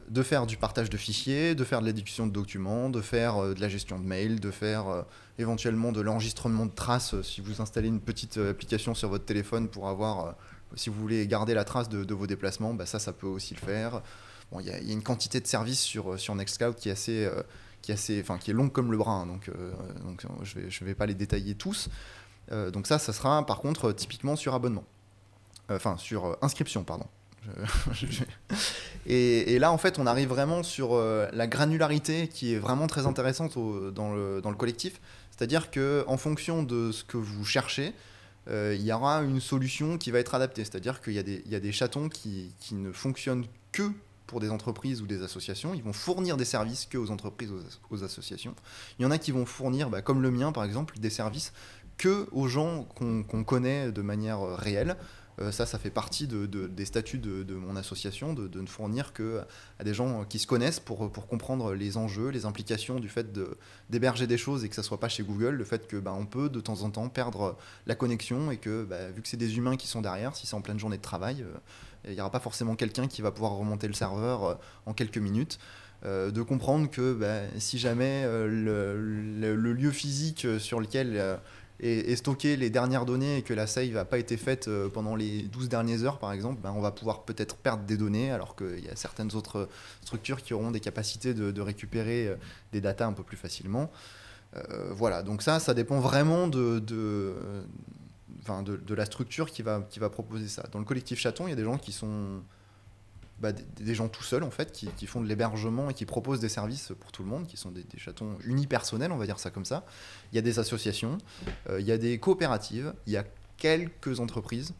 de faire du partage de fichiers, de faire de l'édition de documents, de faire euh, de la gestion de mails, de faire euh, éventuellement de l'enregistrement de traces euh, si vous installez une petite euh, application sur votre téléphone pour avoir, euh, si vous voulez garder la trace de, de vos déplacements, bah ça, ça peut aussi le faire. Bon, il y, a- une quantité de services sur, euh, sur Nextcloud qui est assez, euh, qui est assez, enfin qui est longue comme le bras, hein, donc, euh, donc je vais, je vais pas les détailler tous. Donc ça, ça sera par contre typiquement sur abonnement, enfin sur inscription, pardon. Et, et là, en fait, on arrive vraiment sur la granularité qui est vraiment très intéressante dans, le, dans le collectif. C'est-à-dire que en fonction de ce que vous cherchez, il y aura une solution qui va être adaptée. C'est-à-dire qu'il y, y a des chatons qui, qui ne fonctionnent que pour des entreprises ou des associations. Ils vont fournir des services que aux entreprises, aux, as- aux associations. Il y en a qui vont fournir, bah, comme le mien par exemple, des services que aux gens qu'on connaît de manière euh, réelle. Euh, ça, ça fait partie de- de- des statuts de, mon association, de, ne fournir que à des gens qui se connaissent pour, comprendre les enjeux, les implications du fait d'héberger des choses et que ça soit pas chez Google, le fait que bah, on peut de temps en temps perdre la connexion et que bah, vu que c'est des humains qui sont derrière, si c'est en pleine journée de travail, euh, il n'y aura pas forcément quelqu'un qui va pouvoir remonter le serveur euh, en quelques minutes. Euh, de comprendre que bah, si jamais euh, le, lieu physique sur lequel euh, est, stocké les dernières données et que la save n'a pas été faite pendant les 12 dernières heures par exemple, bah, on va pouvoir peut-être perdre des données alors qu'il y a certaines autres structures qui auront des capacités de, récupérer des datas un peu plus facilement. Voilà, donc ça, ça dépend vraiment de, enfin, de, de la structure qui va, qui va proposer ça. Dans le collectif Chaton, il y a des gens qui sont bah, des, des gens tout seuls en fait, qui, qui font de l'hébergement et qui proposent des services pour tout le monde, qui sont des, des chatons unipersonnels, on va dire ça comme ça. Il y a des associations, euh, il y a des coopératives, il y a quelques entreprises,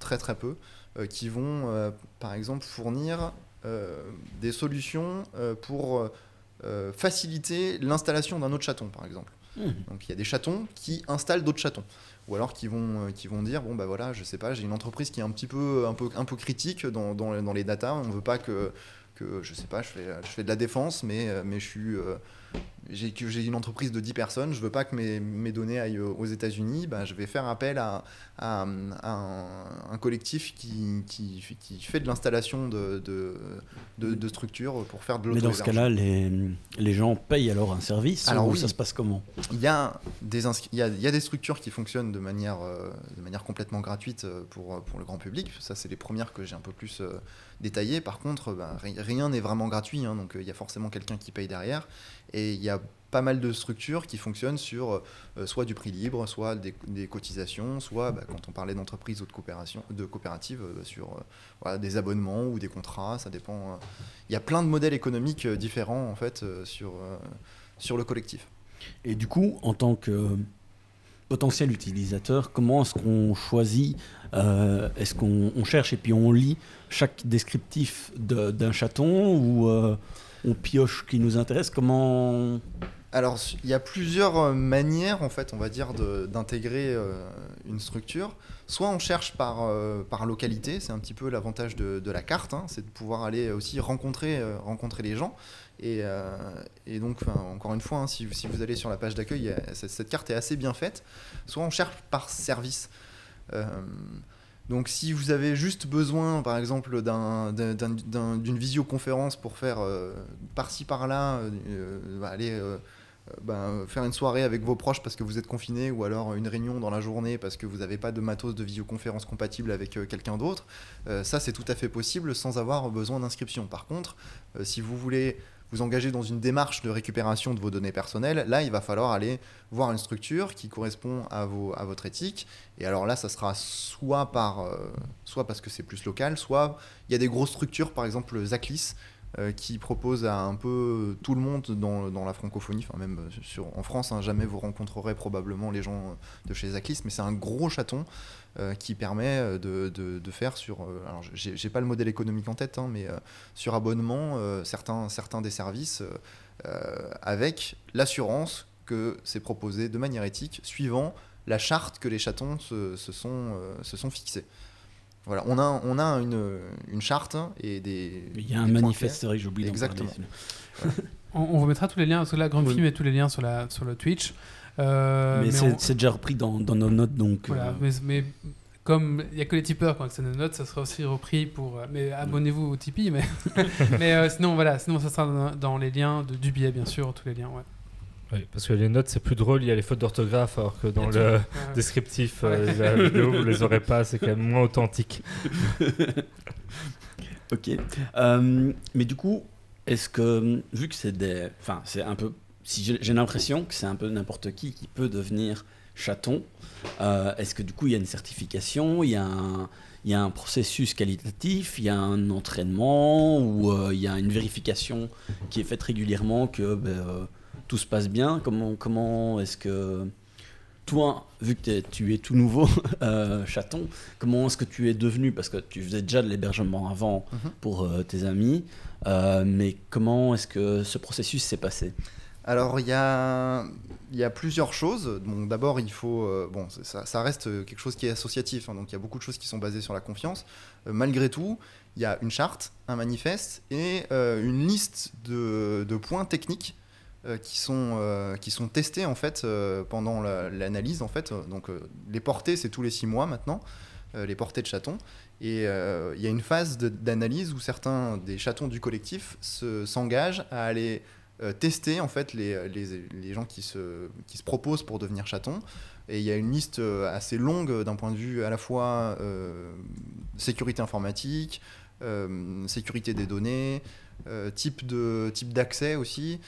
très très peu, euh, qui vont euh, par exemple fournir des solutions pour faciliter l'installation d'un autre chaton par exemple. Mmh. Donc il y a des chatons qui installent d'autres chatons. Ou alors qui vont, euh, qui vont dire bon bah voilà, je sais pas, j'ai une entreprise qui est un petit peu, un peu, un peu critique dans, les datas, on veut pas que, que je sais pas, je fais, je de la défense, mais, euh, mais je suis. J'ai une entreprise de 10 personnes, je veux pas que mes, mes données aillent aux États-Unis, bah, je vais faire appel à, à, à un, un collectif qui, qui, qui fait de l'installation de, de, de, de structures pour faire de Mais dans ce cas-là, les, les gens payent alors un service Alors ou oui. ça se passe comment? Il y, a des il, y a, il y a des structures qui fonctionnent de manière, euh, de manière complètement gratuite euh, pour, pour le grand public. Ça, c'est les premières que j'ai un peu plus euh, détaillées. Par contre, bah, ri- rien n'est vraiment gratuit. hein, donc, euh, il y a forcément quelqu'un qui paye derrière. Et il y a pas mal de structures qui fonctionnent sur euh, soit du prix libre, soit des, cotisations, soit, bah, quand on parlait d'entreprise ou de, coopération, de coopérative, euh, sur euh, des abonnements ou des contrats. Ça dépend. euh. Il y a plein de modèles économiques euh, différents, en fait, euh, sur, euh, sur le collectif. Et du coup, en tant que potentiel utilisateur, comment est-ce qu'on choisit euh, Est-ce qu'on on cherche et puis on lit chaque descriptif de- d'un chaton ou euh, on pioche qui nous intéresse? Comment Alors, il y a plusieurs euh, manières, en fait, on va dire, d'intégrer euh, une structure. Soit on cherche par, euh, par localité, c'est un petit peu l'avantage de, la carte, hein, c'est de pouvoir aller aussi rencontrer, rencontrer les gens. Et, donc, encore une fois, hein, si, si vous allez sur la page d'accueil, cette, carte est assez bien faite. Soit on cherche par service. Donc si vous avez juste besoin, par exemple, d'un- d'un- d'un- d'un- d'une visioconférence pour faire par-ci par-là, euh, aller ben, faire une soirée avec vos proches parce que vous êtes confiné, ou alors une réunion dans la journée parce que vous n'avez pas de matos de visioconférence compatible avec euh, quelqu'un d'autre, euh, ça c'est tout à fait possible sans avoir besoin d'inscription. Par contre, euh, si vous voulez vous engager dans une démarche de récupération de vos données personnelles, là il va falloir aller voir une structure qui correspond à, vos, à votre éthique. Et alors là, ça sera soit, par, euh, soit parce que c'est plus local, soit il y a des grosses structures, par exemple Zaclis, euh, qui propose à un peu tout le monde dans, dans la francophonie, enfin même sur, en France, hein, jamais vous rencontrerez probablement les gens de chez Zaclis, mais c'est un gros chaton euh, qui permet euh, de, de- faire sur, euh, alors j'ai pas le modèle économique en tête, hein, mais euh, sur abonnement, euh, certains, certains des services euh, euh, avec l'assurance que c'est proposé de manière éthique, suivant la charte que les chatons se, se sont, euh, se sont fixés. Voilà, on a, on a une, une charte et des. Il y a un manifeste, c'est vrai que j'ai oublié Exactement. parler. On, on vous mettra tous les liens, parce que là, Grand Oui. Film met tous les liens sur, la, sur le Twitch. Euh, mais mais c'est on- c'est déjà repris dans, dans nos notes, donc. Voilà, euh, mais, mais comme il n'y a que les tipeurs accès à nos notes, ça sera aussi repris pour. euh, Mais abonnez-vous au Tipeee, mais, mais euh, sinon, voilà, sinon ça sera dans, dans les liens de, du billet, bien sûr, tous les liens. Ouais. Oui, parce que les notes, c'est plus drôle, il y a les fautes d'orthographe, alors que dans le Ouais. descriptif euh, de la vidéo, vous les aurez pas, c'est quand même moins authentique. Ok. Euh, mais du coup, est-ce que, vu que c'est des. Enfin, c'est un peu. Si j'ai j'ai l'impression que c'est un peu n'importe qui qui peut devenir chaton, euh, est-ce que du coup, il y a une certification, il y a un. Il y a un processus qualitatif, il y a un entraînement ou euh, il y a une vérification qui est faite régulièrement que ben, euh, tout se passe bien. Comment, comment est-ce que toi, vu que tu es tout nouveau euh, chaton, comment est-ce que tu es devenu? Parce que tu faisais déjà de l'hébergement avant Mhm. pour euh, tes amis, euh, mais comment est-ce que ce processus s'est passé? Alors, il y a, il y a plusieurs choses. Donc, d'abord, il faut. bon, ça, ça reste quelque chose qui est associatif. hein, donc, il y a beaucoup de choses qui sont basées sur la confiance. Malgré tout, il y a une charte, un manifeste et une liste de, de points techniques qui, sont, euh, qui sont testés en fait euh, pendant la- l'analyse. En fait. Donc, euh, les portées, c'est tous les six mois maintenant, euh, les portées de chatons. Et euh, il y a une phase d'analyse où certains des chatons du collectif se- s'engagent à aller euh, tester en fait les, les, les gens qui se, qui se proposent pour devenir chatons. Et il y a une liste euh, assez longue d'un point de vue à la fois euh, sécurité informatique, euh, sécurité des données, euh, type de type d'accès aussi.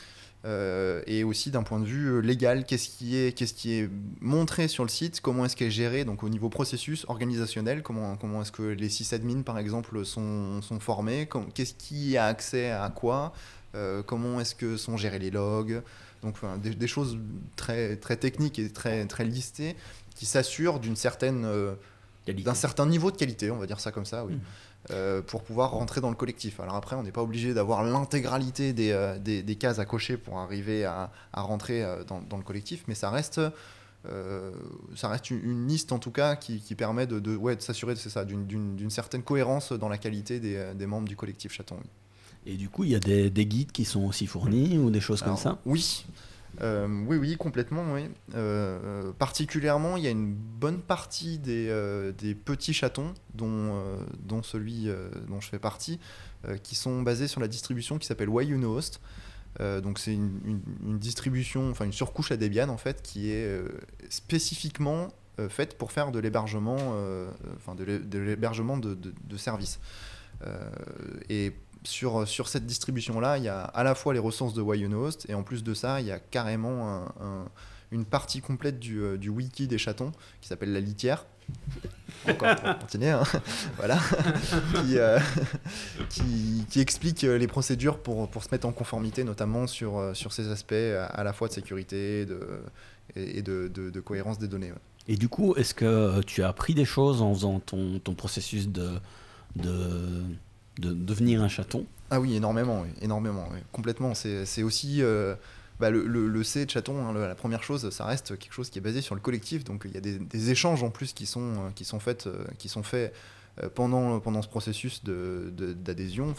Euh, et aussi d'un point de vue euh, légal, qu'est-ce qui est, qu'est-ce qui est montré sur le site, comment est-ce qu'elle est géré, donc au niveau processus organisationnel, comment, comment est-ce que les sysadmins par exemple sont, sont formés, qu'est-ce qui a accès à quoi, euh, comment est-ce que sont gérés les logs, donc enfin, des, des choses très, très techniques et très, très listées qui s'assurent d'une certaine, euh, d'un certain niveau de qualité, on va dire ça comme ça, oui, Mhm. Euh, pour pouvoir rentrer dans le collectif. Alors après, on n'est pas obligé d'avoir l'intégralité des, euh, des, des cases à cocher pour arriver à, à rentrer euh, dans, dans le collectif, mais ça reste, euh, ça reste une, une liste en tout cas qui, qui permet de, de, ouais, de s'assurer d'une- certaine cohérence dans la qualité des, des membres du collectif chaton. Et du coup, il y a des, des guides qui sont aussi fournis ou des choses Alors, comme ça? Oui. Euh, oui, oui, complètement, oui. Euh, particulièrement, il y a une bonne partie des, euh, petits chatons, dont, celui dont je fais partie, qui sont basés sur la distribution qui s'appelle Why You Know Host. Donc c'est une, distribution, enfin une surcouche à Debian en fait, qui est spécifiquement faite pour faire de l'hébergement, enfin de l'hé- de l'hébergement de, services. Sur, sur cette distribution-là, il y a à la fois les ressources de Why You Know Host, et en plus de ça, il y a carrément un- un- une partie complète du, euh, du wiki des chatons qui s'appelle la litière. Encore pour continuer, hein. voilà, qui, euh, qui, qui explique euh, les procédures pour, pour se mettre en conformité, notamment sur, euh, sur ces aspects à, la fois de sécurité de, et de, de- de cohérence des données. ouais. Et du coup, est-ce que euh, tu as appris des choses en faisant ton, ton processus de, de, de devenir un chaton Ah oui, énormément, énormément, complètement. C'est aussi euh, bah, le, le- C de chaton, hein, la première chose, ça reste quelque chose qui est basé sur le collectif. Donc il y a des, échanges en plus qui sont, euh, qui sont faits, euh, qui sont faits euh, pendant, pendant ce processus d'adhésion,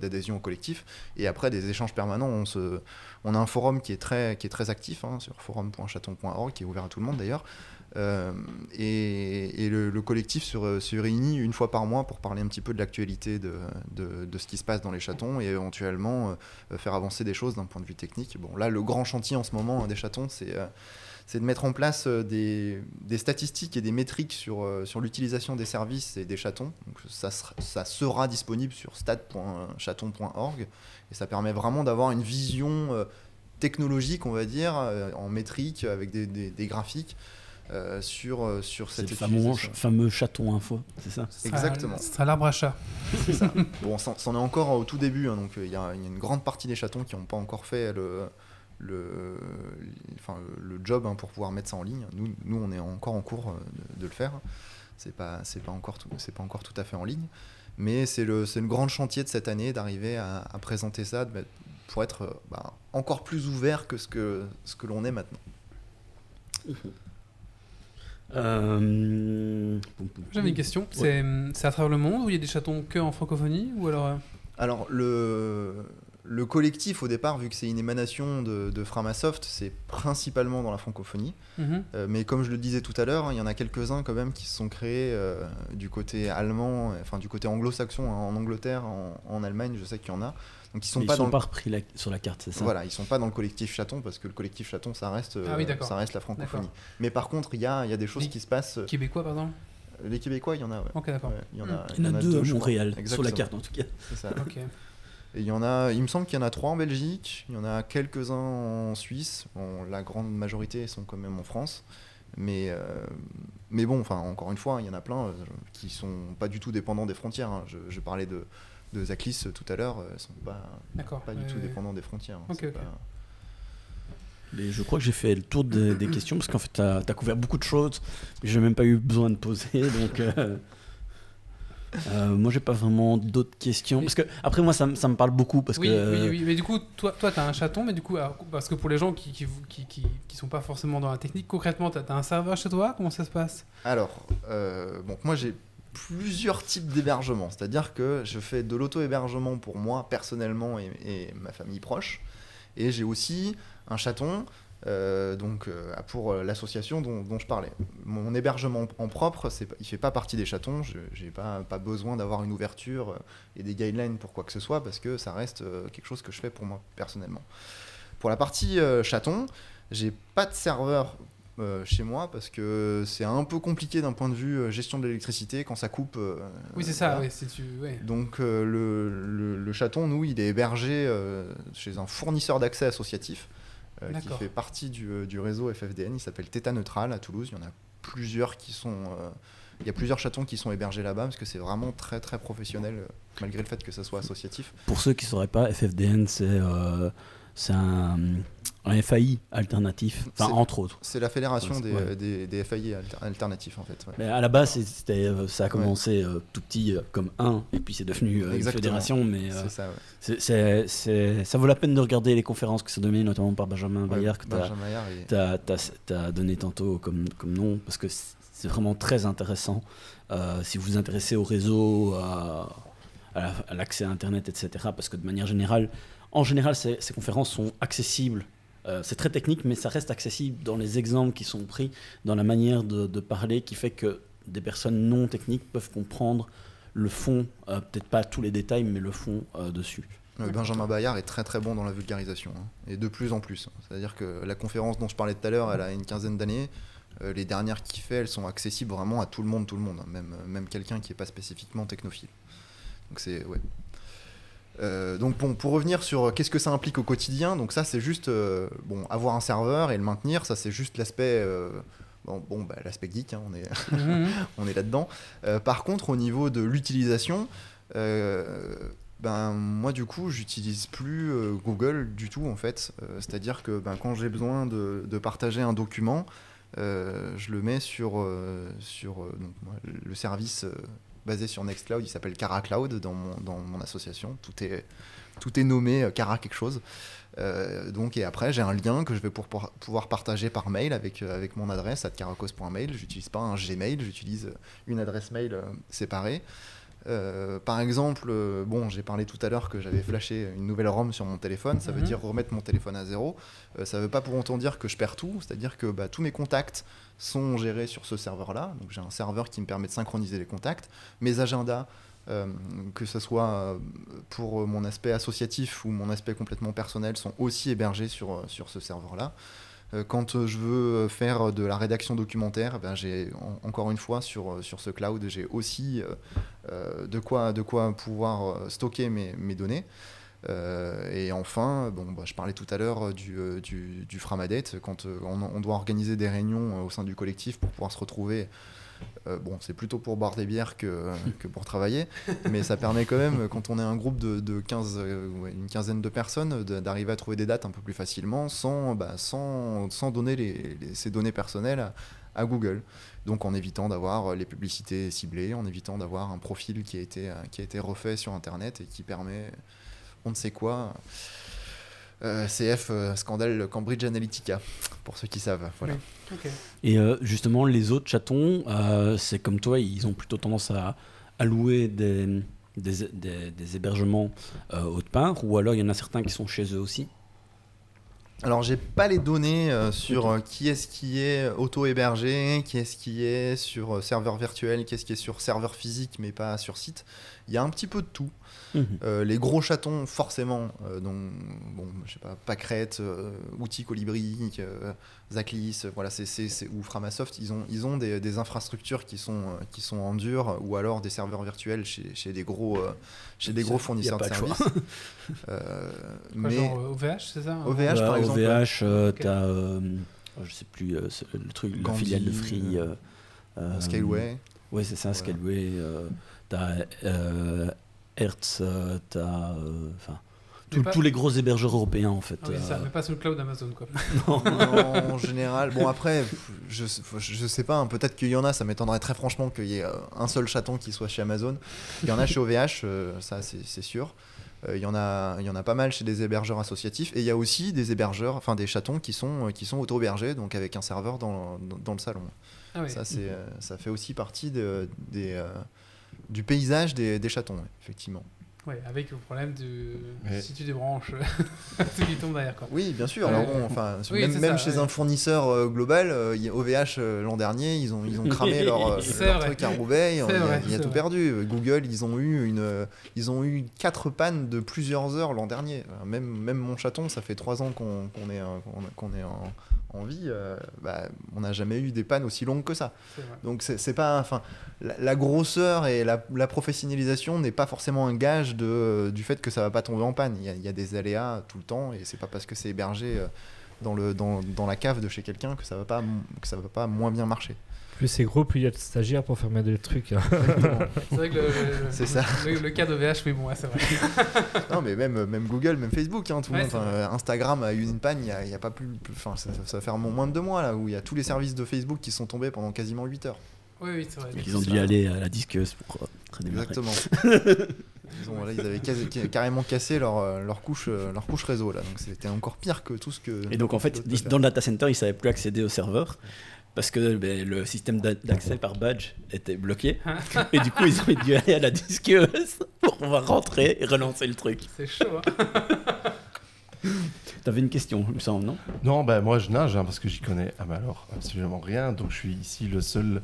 d'adhésion au collectif. Et après des échanges permanents. On, se, on a un forum qui est très, qui est très actif hein, sur forum.chaton.org, qui est ouvert à tout le monde d'ailleurs. Euh, et, le, le collectif se, réunit une fois par mois pour parler un petit peu de l'actualité de, ce qui se passe dans les chatons et éventuellement euh, faire avancer des choses d'un point de vue technique. Bon, là, le grand chantier en ce moment hein, des chatons, c'est euh, c'est de mettre en place des, statistiques et des métriques sur, l'utilisation des services et des chatons. Donc, ça, sera, disponible sur stat.chaton.org et ça permet vraiment d'avoir une vision technologique, on va dire, en métrique avec des graphiques euh, sur, euh, sur C'est cette le fameux, fameux chaton info, c'est ça Exactement. Ce sera l'arbre à chat. Bon, c'en est encore au tout début, hein, donc euh, il y, a il y a une grande partie des chatons qui n'ont pas encore fait le, le, enfin, le job hein, pour pouvoir mettre ça en ligne. Nous, nous on est encore en cours de, de le faire. C'est pas, c'est pas encore tout, c'est pas encore tout à fait en ligne, mais c'est le, c'est le grand chantier de cette année d'arriver à, à présenter ça de- pour être bah, encore plus ouvert que ce que, ce que l'on est maintenant. Euh, J'avais une question. C'est c'est à travers le monde où il y a des chatons que en francophonie ou alors euh, Alors, le, le collectif, au départ, vu que c'est une émanation de, de Framasoft, c'est principalement dans la francophonie. mhm. Euh, mais comme je le disais tout à l'heure, hein, il y en a quelques-uns quand même qui se sont créés euh, du côté allemand, enfin du côté anglo-saxon, hein, en Angleterre, en, en Allemagne, je sais qu'il y en a. Donc ils sont pas sont dans pas le... repris la- sur la carte, c'est ça Voilà, ils sont pas dans le collectif chaton parce que le collectif chaton ça reste, euh, Ah oui, d'accord. ça reste la francophonie. Mais par contre, il y a, y des choses Les- qui se passent. euh, Québécois par exemple Les Québécois, il y en a. Ouais. Ok, d'accord. Ouais, il y en a, Il y en a deux à. Montréal, sur la carte en tout cas. c'est ça. Ok. Et il y en a, il me semble qu'il y en a trois en Belgique, il y en a quelques-uns en Suisse. Bon, la grande majorité sont quand même en France. Mais, euh, mais bon, enfin, encore une fois, il y en a plein euh, qui sont pas du tout dépendants des frontières. hein. Je, je parlais de, de Zaklis euh, tout à l'heure, euh, ils sont pas, du tout dépendants des frontières. hein. Pas- Et je crois que j'ai fait le tour des, des questions parce qu'en fait, tu as, couvert beaucoup de choses que j'ai même pas eu besoin de poser. Donc, euh, euh, moi, j'ai pas vraiment d'autres questions. Parce que, après, moi, ça, me- ça me parle beaucoup. Parce oui, que, euh, oui, oui, mais du coup, toi, toi, t'as un chaton, mais du coup, alors, parce que pour les gens qui, qui, qui, qui, qui sont pas forcément dans la technique, concrètement, t'as as un serveur chez toi Comment ça se passe? Alors, euh, bon, moi j'ai plusieurs types d'hébergement. C'est-à-dire que je fais de l'auto-hébergement pour moi personnellement et, ma famille proche. Et j'ai aussi un chaton euh, donc, euh, pour euh, l'association dont, je parlais. Mon hébergement en propre, il ne fait pas partie des chatons. Je n'ai pas, besoin d'avoir une ouverture et des guidelines pour quoi que ce soit parce que ça reste quelque chose que je fais pour moi personnellement. Pour la partie euh, chaton, j'ai pas de serveur euh, chez moi parce que c'est un peu compliqué d'un point de vue euh, gestion de l'électricité quand ça coupe. euh, Oui, c'est ça, tu. Ouais. Donc euh, le, le- le chaton, nous, il est hébergé euh, chez un fournisseur d'accès associatif euh, qui fait partie du, du réseau FFDN. Il s'appelle Theta Neutral à Toulouse. Il y en a plusieurs qui sont... euh, il y a plusieurs chatons qui sont hébergés là-bas parce que c'est vraiment très très professionnel malgré le fait que ça soit associatif. Pour ceux qui ne sauraient pas, FFDN, c'est euh, c'est un, un FAI alternatif. Enfin, entre autres. C'est la fédération Ouais, des, ouais. des, des FAI alter- alternatifs en fait. ouais. Mais à la base, euh, ça a commencé euh, tout petit euh, comme un, et puis c'est devenu euh, une fédération. Mais ça, vaut la peine de regarder les conférences qui sont données, notamment par Benjamin Bayard, que tu as, donné tantôt comme, comme nom, parce que c'est vraiment très intéressant. Si vous vous intéressez au réseau, à, à la- à l'accès à Internet, etc., parce que de manière générale, en général, ces, ces conférences sont accessibles. Euh, c'est très technique, mais ça reste accessible dans les exemples qui sont pris, dans la manière de, parler, qui fait que des personnes non techniques peuvent comprendre le fond, euh, peut-être pas tous les détails, mais le fond euh, dessus. Benjamin Bayard est très très bon dans la vulgarisation, hein, et de plus en plus. C'est-à-dire que la conférence dont je parlais tout à l'heure, elle a une quinzaine d'années. Les dernières qu'il fait, elles sont accessibles vraiment à tout le monde, tout le monde, hein, même, même quelqu'un qui n'est pas spécifiquement technophile. Donc c'est ouais. Euh, donc bon, pour revenir sur euh, qu'est-ce que ça implique au quotidien, donc ça c'est juste euh, bon avoir un serveur et le maintenir, ça c'est juste l'aspect euh, bon, bon bah, l'aspect geek, hein, on est Mhm. on est là-dedans. Euh, par contre, au niveau de l'utilisation, ben moi du coup, j'utilise plus Google du tout en fait. C'est-à-dire que ben, quand j'ai besoin de, de partager un document, je le mets sur, sur donc, le service basé sur Nextcloud. Il s'appelle Cara Cloud dans mon, dans mon association. Tout est, tout est nommé euh, Cara quelque chose. Euh, donc, et après, j'ai un lien que je vais pour, pour- pouvoir partager par mail avec, euh, avec mon adresse, atcaracos.mail. J'utilise pas un Gmail, j'utilise une adresse mail euh, séparée. Euh, par exemple, euh, bon, j'ai parlé tout à l'heure que j'avais flashé une nouvelle ROM sur mon téléphone. Ça veut Mhm. dire remettre mon téléphone à zéro. Euh, ça veut pas pour autant dire que je perds tout. C'est-à-dire que bah, tous mes contacts sont gérés sur ce serveur-là. J'ai un serveur qui me permet de synchroniser les contacts. Mes agendas, euh, que ce soit euh, pour mon aspect associatif ou mon aspect complètement personnel, sont aussi hébergés sur, euh, sur ce serveur-là. Quand je veux faire de la rédaction documentaire, ben, j'ai en- encore une fois sur, ce cloud, j'ai aussi de, quoi, pouvoir stocker mes données. Euh, et enfin, bon, bah, je parlais tout à l'heure euh, du, euh, du, du Framadet, quand on, doit organiser des réunions au sein du collectif pour pouvoir se retrouver. bon, c'est plutôt pour boire des bières que, que pour travailler, mais ça permet quand même, quand on est un groupe de, de 15, euh, ouais, une quinzaine de personnes, d'arriver à trouver des dates un peu plus facilement sans, bah, sans, sans donner les, ces données personnelles à, à Google. Donc en évitant d'avoir les publicités ciblées, en évitant d'avoir un profil qui a, été, qui a été refait sur Internet et qui permet on ne sait quoi. Euh, CF, euh, scandale Cambridge Analytica. pour ceux qui savent. Voilà. Oui. Ok. Et euh, justement, les autres chatons, euh, c'est comme toi, ils ont plutôt tendance à, à louer des, des, des- des hébergements euh, autre part, ou alors il y en a certains qui sont chez eux aussi? Alors j'ai pas les données euh, sur euh, qui est-ce qui est auto-hébergé, qui est-ce qui est sur euh, serveur virtuel, qui est-ce qui est sur serveur physique mais pas sur site. Il y a un petit peu de tout. Mhm. Euh, les gros chatons, forcément, euh, donc, bon, je sais pas, Pacrette, euh, Outils Colibri, euh, Zaclis, euh, voilà, c'est, c'est- c'est- ou Framasoft, ils ont, ils ont des, des infrastructures qui sont, euh, qui sont en dur, ou alors des serveurs virtuels chez, chez des gros, euh, chez des gros fournisseurs de de services. Euh, mais Genre OVH, c'est ça OVH, Ouais, par exemple. OVH, euh, Ok. t'as, euh, je sais plus, euh, c'est le truc, la Gandhi, filiale de Free. euh, euh, euh, Skyway. Ouais, c'est ça, Voilà. Skyway. T'as euh, Hertz, t'as. euh, Enfin. Tous- pas- tous les gros hébergeurs européens en fait. Ah oui, ça, euh, mais pas sur le cloud Amazon quoi. Non, en général. Bon, après, je, je sais pas, hein, peut-être qu'il y en a, ça m'étonnerait très franchement qu'il y ait un seul chaton qui soit chez Amazon. Il y en a chez OVH, euh, ça c'est sûr. Il y, en a, il y en a pas mal chez des hébergeurs associatifs. Et il y a aussi des hébergeurs, enfin des chatons qui sont, qui sont auto-hébergés, donc avec un serveur dans, dans, dans le salon. Ah oui. Ça, c'est, ça fait aussi partie de- des, euh, du paysage des, des chatons, effectivement. Ouais, avec le problème de Ouais. si tu débranches, tout qui tombe derrière quoi. Oui, bien sûr. Alors bon, enfin, Oui, même, c'est même ça, chez ouais. un fournisseur euh, global, euh, OVH euh, l'an dernier, ils ont, ils ont cramé leur, euh, truc à Roubaix. Il y a, vrai, y tout vrai. perdu. Google, ils ont eu une, euh, ils ont eu quatre pannes de plusieurs heures l'an dernier. Euh, Même, même mon chaton, ça fait trois ans qu'on qu'on est, euh, qu'on- est en, en vie. euh, bah, on n'a jamais eu des pannes aussi longues que ça. Donc c'est c'est pas, enfin, la, la grosseur et la, la professionnalisation n'est pas forcément un gage de, du fait que ça va pas tomber en panne. Il y a, il y a des aléas tout le temps et c'est pas parce que c'est hébergé euh, dans, le, dans, dans la cave de chez quelqu'un que ça va pas, que ça va pas moins bien marcher. Plus c'est gros, plus il y a de stagiaires pour fermer des trucs. hein. C'est vrai que le, le- ça. Le, le cas d'OVH, oui, bon, ouais, c'est vrai. non mais même, même Google, même Facebook, hein, tout le monde, euh, Instagram a eu une panne, il y a, il y a pas plus, plus- enfin ça, ça va faire moins de deux mois là où il y a tous les services de Facebook qui sont tombés pendant quasiment 8 heures. Oui, oui, c'est vrai. Ils ont dû aller à la disqueuse pour euh, redémarrer. Exactement. Ils, ont, voilà, ils avaient carrément cassé leur, euh, leur, couche, euh, leur couche réseau là, donc c'était encore pire que tout ce que. Et donc en fait, dans le data center, ils ne savaient plus accéder au serveur parce que ben, le système d'a- d'accès par badge était bloqué. et du coup, ils ont dû aller à la disqueuse pour pouvoir rentrer et relancer le truc. C'est chaud, hein. T'avais une question, il me semble, non? Non, ben moi je nage hein, parce que j'y connais ah, ben alors absolument rien. Donc je suis ici le seul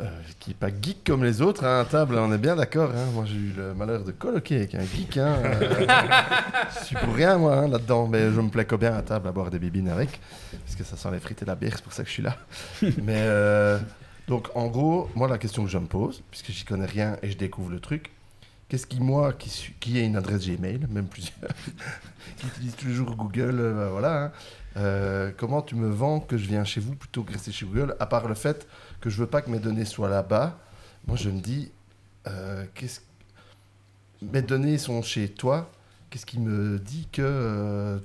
euh, qui est pas geek comme les autres hein, à table. On est bien d'accord. hein. Moi j'ai eu le malheur de colloquer avec un geek. Hein, euh, je suis pour rien moi hein, là-dedans, mais je me plais bien à table à boire des bibines avec parce que ça sent les frites et la bière. C'est pour ça que je suis là. mais euh, donc en gros, moi la question que je me pose, puisque j'y connais rien et je découvre le truc. Qu'est-ce qui, moi, qui, suis- qui ai une adresse Gmail, même plusieurs, qui utilise toujours Google, euh, ben voilà, euh, comment tu me vends que je viens chez vous plutôt que rester chez Google, à part le fait que je veux pas que mes données soient là-bas. Moi, je me dis, euh, qu'est-ce mes données sont chez toi. Qu'est-ce qui me dit que euh,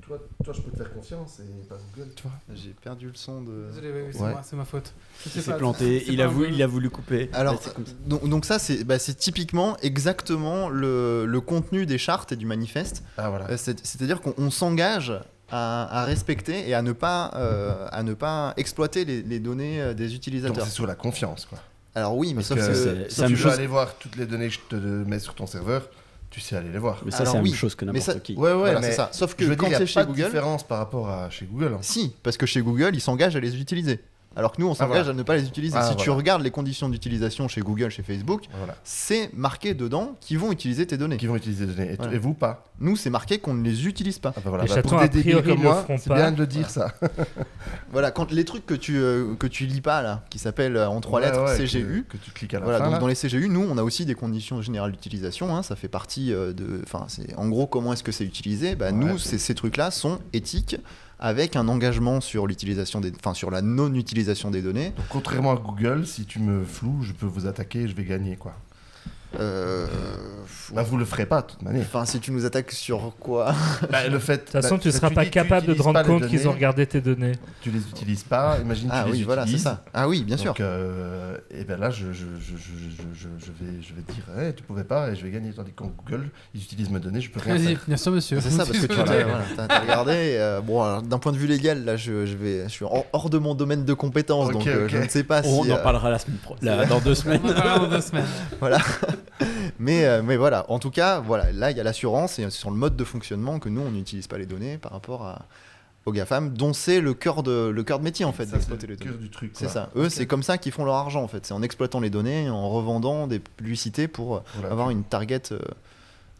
toi, toi, je peux te faire confiance et pas Google, tu vois J'ai perdu le son de. Désolé, oui, oui, c'est Ouais. moi, c'est ma faute. Il s'est planté, il a, voulu, il a voulu couper. Alors, comme ça. donc, donc ça, c'est bah, c'est typiquement exactement le, le contenu des chartes et du manifeste. Ah voilà. Euh, c'est- C'est-à-dire qu'on on s'engage à, à respecter et à ne pas, euh, à ne pas exploiter les, les données euh, des utilisateurs. c'est sur la confiance, quoi. Alors oui, mais Parce sauf que que... c'est- si c'est la tu veux chose- aller voir toutes les données que je te mets sur ton serveur, tu sais aller les voir. Mais ça, c'est la oui, même chose que mais n'importe ça- qui. Ouais, ouais, Voilà, mais c'est ça. Sauf que je veux quand dire, il c'est n'y a chez pas de Google... différence par rapport à chez Google. hein. Si, parce que chez Google, ils s'engagent à les utiliser. Alors que nous, on s'engage voilà. à ne pas les utiliser. Ah, si tu regardes les conditions d'utilisation chez Google, chez Facebook, Voilà. c'est marqué dedans qu'ils vont utiliser tes données. Qui vont utiliser les données. Et, Voilà. et vous, pas. Nous, c'est marqué qu'on ne les utilise pas. Ah bah voilà, Les bah, chatons, pour des débiles priori, comme moi, c'est bien de le dire ça. Voilà, quand les trucs que tu, euh, que tu lis pas là, qui s'appellent euh, en trois Ouais, lettres ouais, CGU, Que, que tu cliques à la Voilà, fin. donc là. dans les CGU, nous, on a aussi des conditions générales d'utilisation. hein, ça fait partie euh, de. Enfin, c'est en gros comment est-ce que c'est utilisé? Bah, Ouais. Nous, ces trucs-là sont éthiques, avec un engagement sur l'utilisation des, enfin, sur la non-utilisation des données. Contrairement à Google, si tu me floues, je peux vous attaquer et je vais gagner, quoi. Euh, Bah, vous le ferez pas, de toute manière. Enfin, si tu nous attaques sur quoi Bah, le fait. De toute façon, bah, tu bah, seras pas capable de te rendre compte qu'ils ont regardé tes données. Tu les utilises pas, imagine Ah tu les oui, voilà, c'est ça. Ah oui, bien sûr. Donc, euh, et ben là, je, je, je, je, je, je- je vais, je vais dire, hey, tu pouvais pas et je vais gagner. Tandis qu'en Google, ils utilisent mes données, je peux rien Vas-y, faire. bien sûr, monsieur. C'est ça, parce que tu Voilà. voilà, t'as regardé. et, euh, bon, alors, d'un point de vue légal, là, je, je vais, je suis hors, de mon domaine de compétences, donc euh, je ne sais pas On si. en euh, parlera la semaine pro- la- dans deux semaines. On en parlera dans deux semaines. mais, euh, mais voilà, en tout cas, voilà, là, il y a l'assurance et sur le mode de fonctionnement que nous, on n'utilise pas les données par rapport à, aux GAFAM, dont c'est le cœur de, le cœur de métier, en fait, Ça, c'est d'exploiter le les données. cœur du truc. C'est ça. Eux, c'est comme ça qu'ils font leur argent, en fait. C'est en exploitant les données, et en revendant des publicités pour euh, Voilà. avoir une target euh,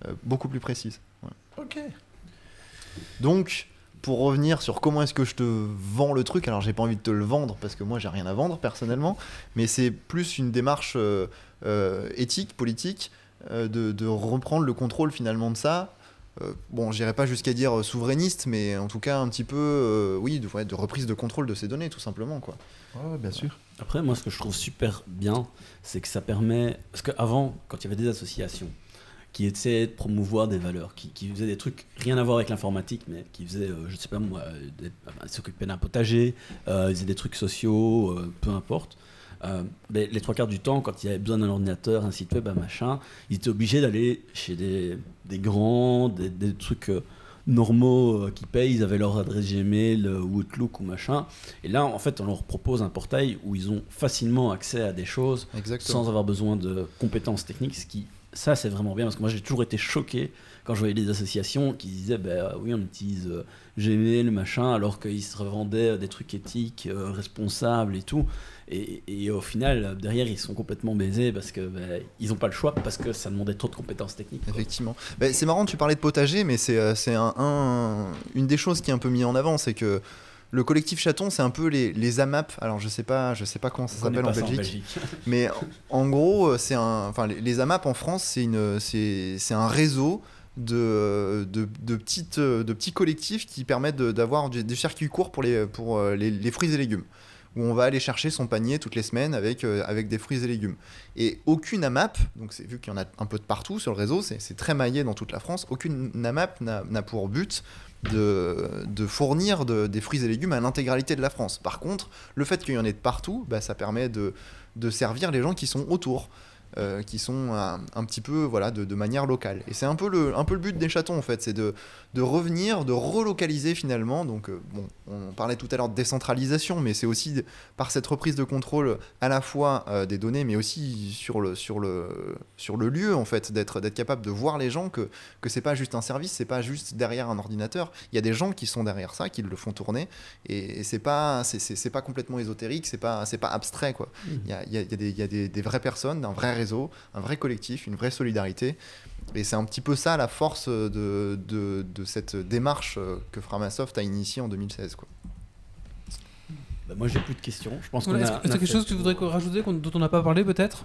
euh, beaucoup plus précise. Ok. Donc, pour revenir sur comment est-ce que je te vends le truc, alors j'ai pas envie de te le vendre parce que moi j'ai rien à vendre personnellement, mais c'est plus une démarche euh, éthique, politique, euh, de, de reprendre le contrôle finalement de ça. Euh, bon, j'irai pas jusqu'à dire euh, souverainiste, mais en tout cas un petit peu, euh, oui, de, ouais, de reprise de contrôle de ces données, tout simplement, quoi. Ouais, bien sûr. Après, moi, ce que je trouve super bien, c'est que ça permet. Parce qu'avant, quand il y avait des associations qui essayaient de promouvoir des valeurs, qui, qui faisaient des trucs rien à voir avec l'informatique, mais qui faisaient, euh, je sais pas moi, euh, des- ils s'occupaient d'un potager, euh, ils faisaient des trucs sociaux, euh, peu importe. Euh, mais les trois quarts du temps, quand il y avait besoin d'un ordinateur, un site web, un machin, ils étaient obligés d'aller chez des, des grands, des, des trucs euh, normaux euh, qui payent. Ils avaient leur adresse Gmail ou Outlook ou machin. Et là, en fait, on leur propose un portail où ils ont facilement accès à des choses Exactement. sans avoir besoin de compétences techniques. Ce qui, ça, c'est vraiment bien parce que moi, j'ai toujours été choqué quand je voyais des associations qui disaient bah, oui, on utilise euh, Gmail, machin, alors qu'ils se revendaient des trucs éthiques, euh, responsables et tout. Et, et au final, derrière, ils sont complètement baisés parce que bah, ils n'ont pas le choix parce que ça demandait trop de compétences techniques. quoi. Effectivement. Bah, c'est marrant, tu parlais de potager, mais c'est euh, c'est un, un- une des choses qui est un peu mis en avant, c'est que le collectif chaton, c'est un peu les, les AMAP. Alors je sais pas, je sais pas comment ça s'appelle en Belgique, mais en, gros, euh, c'est un, enfin les, les AMAP en France, c'est une, c'est c'est un réseau de, de, de petites, de petits collectifs qui permettent d'avoir des circuits courts pour les, pour euh, les, les fruits et légumes où on va aller chercher son panier toutes les semaines avec, euh, avec des fruits et légumes. Et aucune AMAP, donc c'est vu qu'il y en a un peu de partout sur le réseau, c'est très maillé dans toute la France, aucune AMAP n'a n'a pour but de, de fournir de- des fruits et légumes à l'intégralité de la France. Par contre, le fait qu'il y en ait de partout, bah, ça permet de, de servir les gens qui sont autour. Euh, qui sont un, un petit peu voilà de, de manière locale. Et c'est un peu le un peu le but des chatons en fait c'est de de revenir de relocaliser finalement. Donc euh, bon on parlait tout à l'heure de décentralisation mais c'est aussi de- par cette reprise de contrôle à la fois euh, des données mais aussi sur le sur le sur le lieu en fait d'être capable de voir les gens que que c'est pas juste un service c'est pas juste derrière un ordinateur. Il y a des gens qui sont derrière ça qui le font tourner. Et, et c'est pas c'est- pas complètement ésotérique c'est pas c'est pas abstrait quoi. Il y a, il y a- il y a des, y a des- des vraies personnes, un vrai réseau, un vrai collectif, une vraie solidarité. Et c'est un petit peu ça la force de, de, de cette démarche euh, que Framasoft a initiée en 2016. Quoi. Bah, moi, j'ai plus de questions. Je pense Voilà. Est-ce qu'il y a quelque chose que tu voudrais rajouter dont on n'a pas parlé peut-être?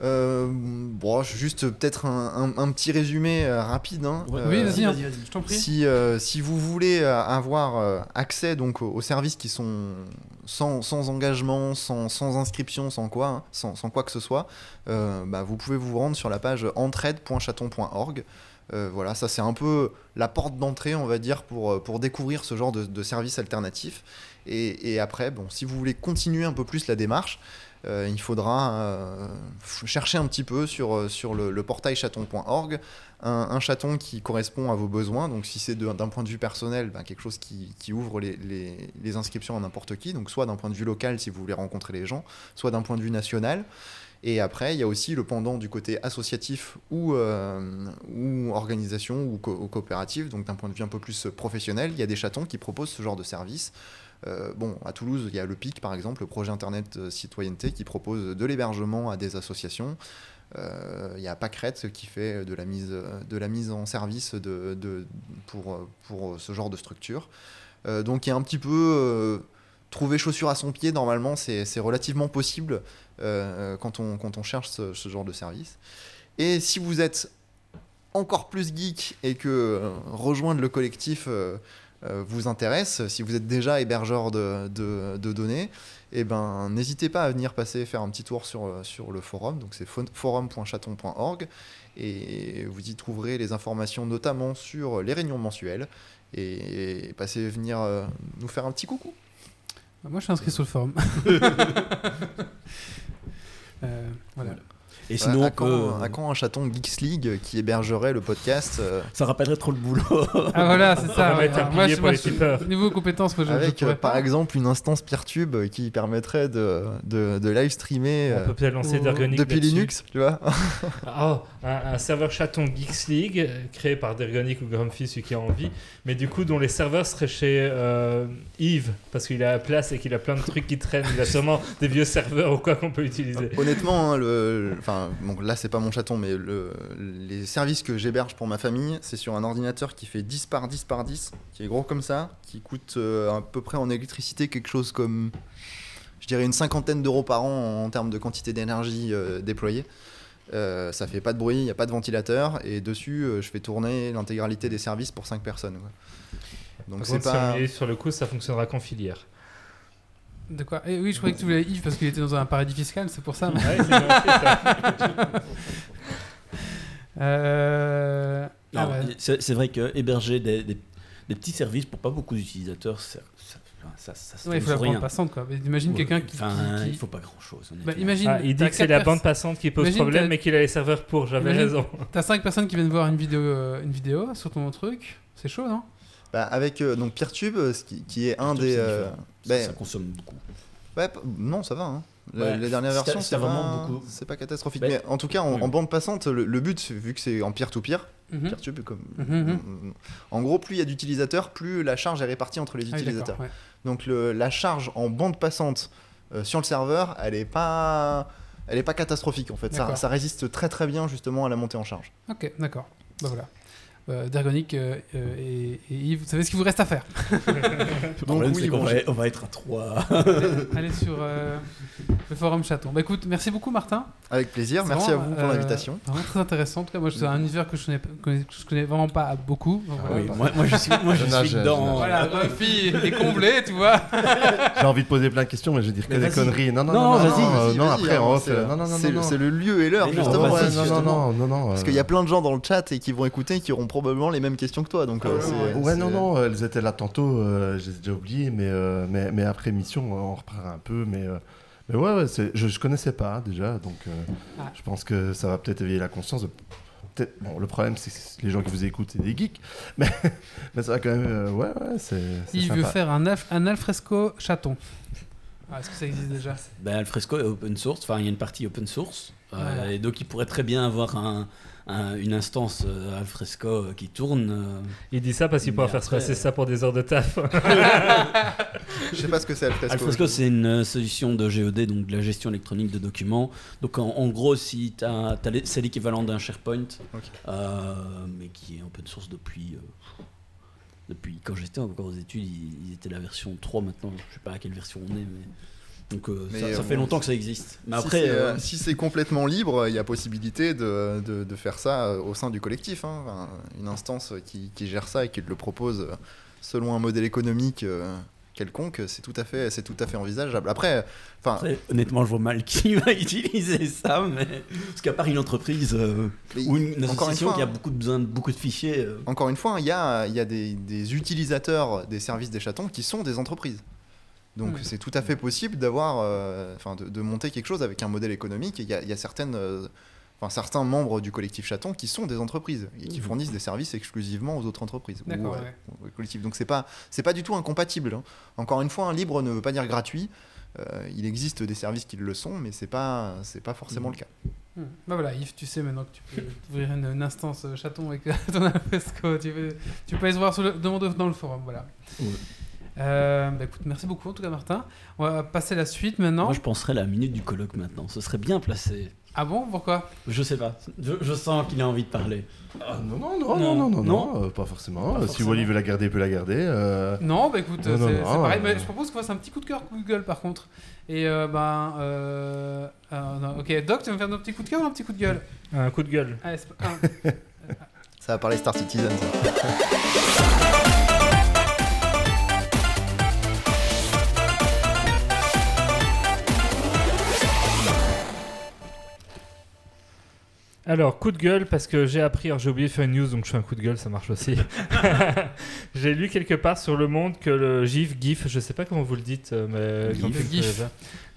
Euh, bon, juste peut-être un, un- un petit résumé euh, rapide. hein. Ouais. Euh, Oui, vas-y, hein. vas-y, vas-y. Je t'en prie. Si, euh, si vous voulez euh, avoir euh, accès donc aux services qui sont sans, engagement, sans, inscription, sans quoi, hein, sans, quoi que ce soit, euh, bah, vous pouvez vous rendre sur la page entraide.chaton.org. Euh, voilà, ça c'est un peu la porte d'entrée, on va dire, pour, euh, découvrir ce genre de, services alternatifs. Et, après, si vous voulez continuer un peu plus la démarche, euh, il faudra euh, chercher un petit peu sur, euh, sur le, portail chaton.org un, chaton qui correspond à vos besoins. Donc, si c'est d'un point de vue personnel, ben, quelque chose qui, ouvre les, inscriptions à n'importe qui. Donc, soit d'un point de vue local, si vous voulez rencontrer les gens, soit d'un point de vue national. Et après, il y a aussi le pendant du côté associatif ou, organisation ou, ou coopérative. Donc, d'un point de vue un peu plus professionnel, il y a des chatons qui proposent ce genre de service. Euh, bon, à Toulouse, il y a le PIC, par exemple, le projet Internet euh, Citoyenneté, qui propose de l'hébergement à des associations. Euh, Il y a Pâquerette qui fait de la mise, en service pour, ce genre de structure. Donc il y a un petit peu trouver chaussure à son pied, normalement c'est relativement possible quand, on, cherche ce, genre de service. Et si vous êtes encore plus geek et que rejoindre le collectif vous intéresse, si vous êtes déjà hébergeur de, de- de données, eh ben, n'hésitez pas à venir passer faire un petit tour sur, euh, sur le forum. Donc c'est fo- forum.chaton.org et vous y trouverez les informations notamment sur les réunions mensuelles et, passez venir euh, nous faire un petit coucou. Moi, je suis inscrit sur le forum. Euh, voilà. Et sinon, à, quand, peut- à quand un chaton Geeks League qui hébergerait le podcast euh, ça rappellerait trop le boulot. Ah voilà, c'est ça. ouais. Alors, moi, pour moi, les. Niveau compétences, moi, je, je avec euh, par exemple une instance Peertube euh, qui permettrait de, de, de live streamer On euh, peut peut-être lancer ou- d'Ergonic depuis. Linux, tu vois. Ah, un, un serveur chaton Geeks League euh, créé par Dergonic ou Grumpy, celui qui a envie, mais du coup dont les serveurs seraient chez euh, Yves parce qu'il a la place et qu'il a plein de trucs qui traînent. Il a sûrement des vieux serveurs ou quoi qu'on peut utiliser. Honnêtement, hein, le, le- enfin, bon, là c'est pas mon chaton, mais le, les services que j'héberge pour ma famille, c'est sur un ordinateur qui fait 10 par 10 par 10, qui est gros comme ça, qui coûte euh, à peu près en électricité quelque chose comme, je dirais, une cinquantaine d'euros par an en termes de quantité d'énergie euh, déployée. Euh, ça fait pas de bruit, il n'y a pas de ventilateur, et dessus euh, je fais tourner l'intégralité des services pour 5 personnes. quoi. Donc c'est pas. est sur le coup, ça fonctionnera qu'en filière. De quoi Eh Oui, je croyais que tu voulais Yves parce qu'il était dans un paradis fiscal, c'est pour ça. Ouais, c'est ça. Euh, ah ouais. c'est c'est vrai que héberger des, des- des petits services pour pas beaucoup d'utilisateurs, ça, ça, ça, ça se Ouais, il faut la pour bande rien. passante quoi. Mais Imagine quelqu'un qui. Enfin, qui- qui- il faut pas grand chose. Bah, imagine. Ah, il dit que c'est la bande passante qui pose Imagine, problème, t'as- mais qu'il a les serveurs pour. J'avais Imagine- raison. T'as 5 personnes qui viennent voir une vidéo, euh, une vidéo sur ton truc. C'est chaud, non? Bah, avec euh, donc Peertube, euh, qui, qui est un des. euh, ben, ça consomme beaucoup. Ouais, non, ça va. Hein. La- Ouais, les dernières c'est- versions, c'est vraiment pas, beaucoup. c'est pas catastrophique. Ben, mais en tout cas, en, oui. en bande passante, le, le but, vu que c'est en peer-to-peer, Mhm. Peertube, comme, Mhm, en gros, plus il y a d'utilisateurs, plus la charge est répartie entre les Ah oui, utilisateurs. Donc le- la charge en bande passante euh, sur le serveur, elle est pas, elle est pas catastrophique en fait. Ça, résiste très très bien justement à la montée en charge. Ok, d'accord. Bah voilà. Euh, Dergonic euh, euh, et, et Yves, vous savez ce qu'il vous reste à faire. Oui, bon, va, on va être à 3. Allez sur euh, le forum chaton. Bah écoute, merci beaucoup Martin. Avec plaisir. Merci à vous pour euh, l'invitation. Vraiment très intéressant. En tout cas, moi, c'est un univers que je connais, que je connais vraiment pas beaucoup. Donc, Ah voilà. oui, moi, moi, je suis, moi, je Je nage, suis je dedans. Voilà, Buffy est comblé, tu vois. J'ai envie de poser plein de questions, mais je vais dire que des conneries. Non, non, Non, non, non, vas-y, non, vas-y, euh, non, vas-y, après, c'est- refait. Non, non, non, c'est non. c'est le lieu et l'heure justement. non, non, non, non, non. Parce qu'il y a plein de gens dans le chat et qui vont écouter et qui auront probablement les mêmes questions que toi. Donc, euh, c'est- Ouais, non, non, elles étaient là tantôt, euh, je les ai déjà oubliées, mais, euh, mais, mais après émission, on reprendra un peu. Mais, euh, mais ouais, ouais, c'est- je ne connaissais pas déjà, donc euh, Ah. je pense que ça va peut-être éveiller la conscience. de- peut-être- Bon, le problème, c'est que les gens qui vous écoutent, c'est des geeks, mais, mais ça va quand même. euh, ouais, ouais, c'est. Il veut sympa. faire un, alf- un alfresco chaton. Ah, Est-ce que ça existe déjà? Ben, Alfresco est open source, enfin il y a une partie open source, euh, et donc il pourrait très bien avoir un, un- une instance euh, Alfresco euh, qui tourne. euh, Il dit ça parce qu'il pourra faire se passer ça pour des heures de taf. Je sais pas ce que c'est Alfresco. Alfresco, c'est une solution de GED, donc de la gestion électronique de documents. Donc en, en gros, si c'est l'équivalent d'un SharePoint, euh, mais qui est open source depuis. euh, depuis quand j'étais encore aux études, ils, ils étaient la version 3 maintenant. Je sais pas à quelle version on est, mais. Donc euh, ça, ça euh, fait bon, longtemps que ça existe. Mais Si après, c'est, euh, si c'est complètement libre, il y a possibilité de, de- de faire ça au sein du collectif. hein. Enfin, une instance qui, qui gère ça et qui le propose selon un modèle économique quelconque, c'est tout à fait, c'est tout à fait envisageable. Après, enfin, honnêtement, je vois mal qui va utiliser ça, mais parce qu'à part une entreprise euh, ou une, une une association fois, qui a beaucoup de besoin de beaucoup de fichiers. euh, encore une fois, il y a, il y a des, des utilisateurs des services des chatons qui sont des entreprises. Donc Mm. c'est tout à fait possible d'avoir, euh, enfin, de, de monter quelque chose avec un modèle économique. Il y a, il y a certaines, euh, enfin, certains membres du collectif chaton qui sont des entreprises et qui Mhm. fournissent des services exclusivement aux autres entreprises. ou, D'accord, euh, ouais. au collectif. Donc c'est pas, c'est pas du tout incompatible. hein. Encore une fois, un libre ne veut pas dire gratuit. Euh, il existe des services qui le sont, mais c'est pas, c'est pas forcément Mhm. le cas. Hmm. Bah voilà, Yves, tu sais maintenant que tu peux ouvrir une, une instance chaton avec ton alfresco. Tu, peux- tu peux aller se voir sur le, dans le forum. Voilà. Ouais. Euh, bah écoute, merci beaucoup en tout cas, Martin. On va passer à la suite maintenant. Moi, je penserais la minute du colloque maintenant. Ce serait bien placé. Ah bon? Pourquoi? Je sais pas. Je, je sens qu'il a envie de parler. Ah, non, non, non, Non. non, non, non, Non. non, euh, pas forcément. Pas Euh, Si. Wally veut la garder, il peut la garder. euh, Non, bah écoute, c'est pareil. euh, mais je propose qu'on fasse un petit coup de cœur Google par contre. Et euh, ben. Euh, euh, non, ok, Doc, tu vas me faire un petit coup de cœur ou un petit coup de gueule? Un coup de gueule. Allez, c'est pas- un. Ça va parler Star Citizen. ça. Alors, coup de gueule, parce que j'ai appris, alors j'ai oublié de faire une news, donc je fais un coup de gueule, ça marche aussi. j'ai lu quelque part sur le monde que le GIF, GIF, je sais pas comment vous le dites, euh, mais GIF. GIF.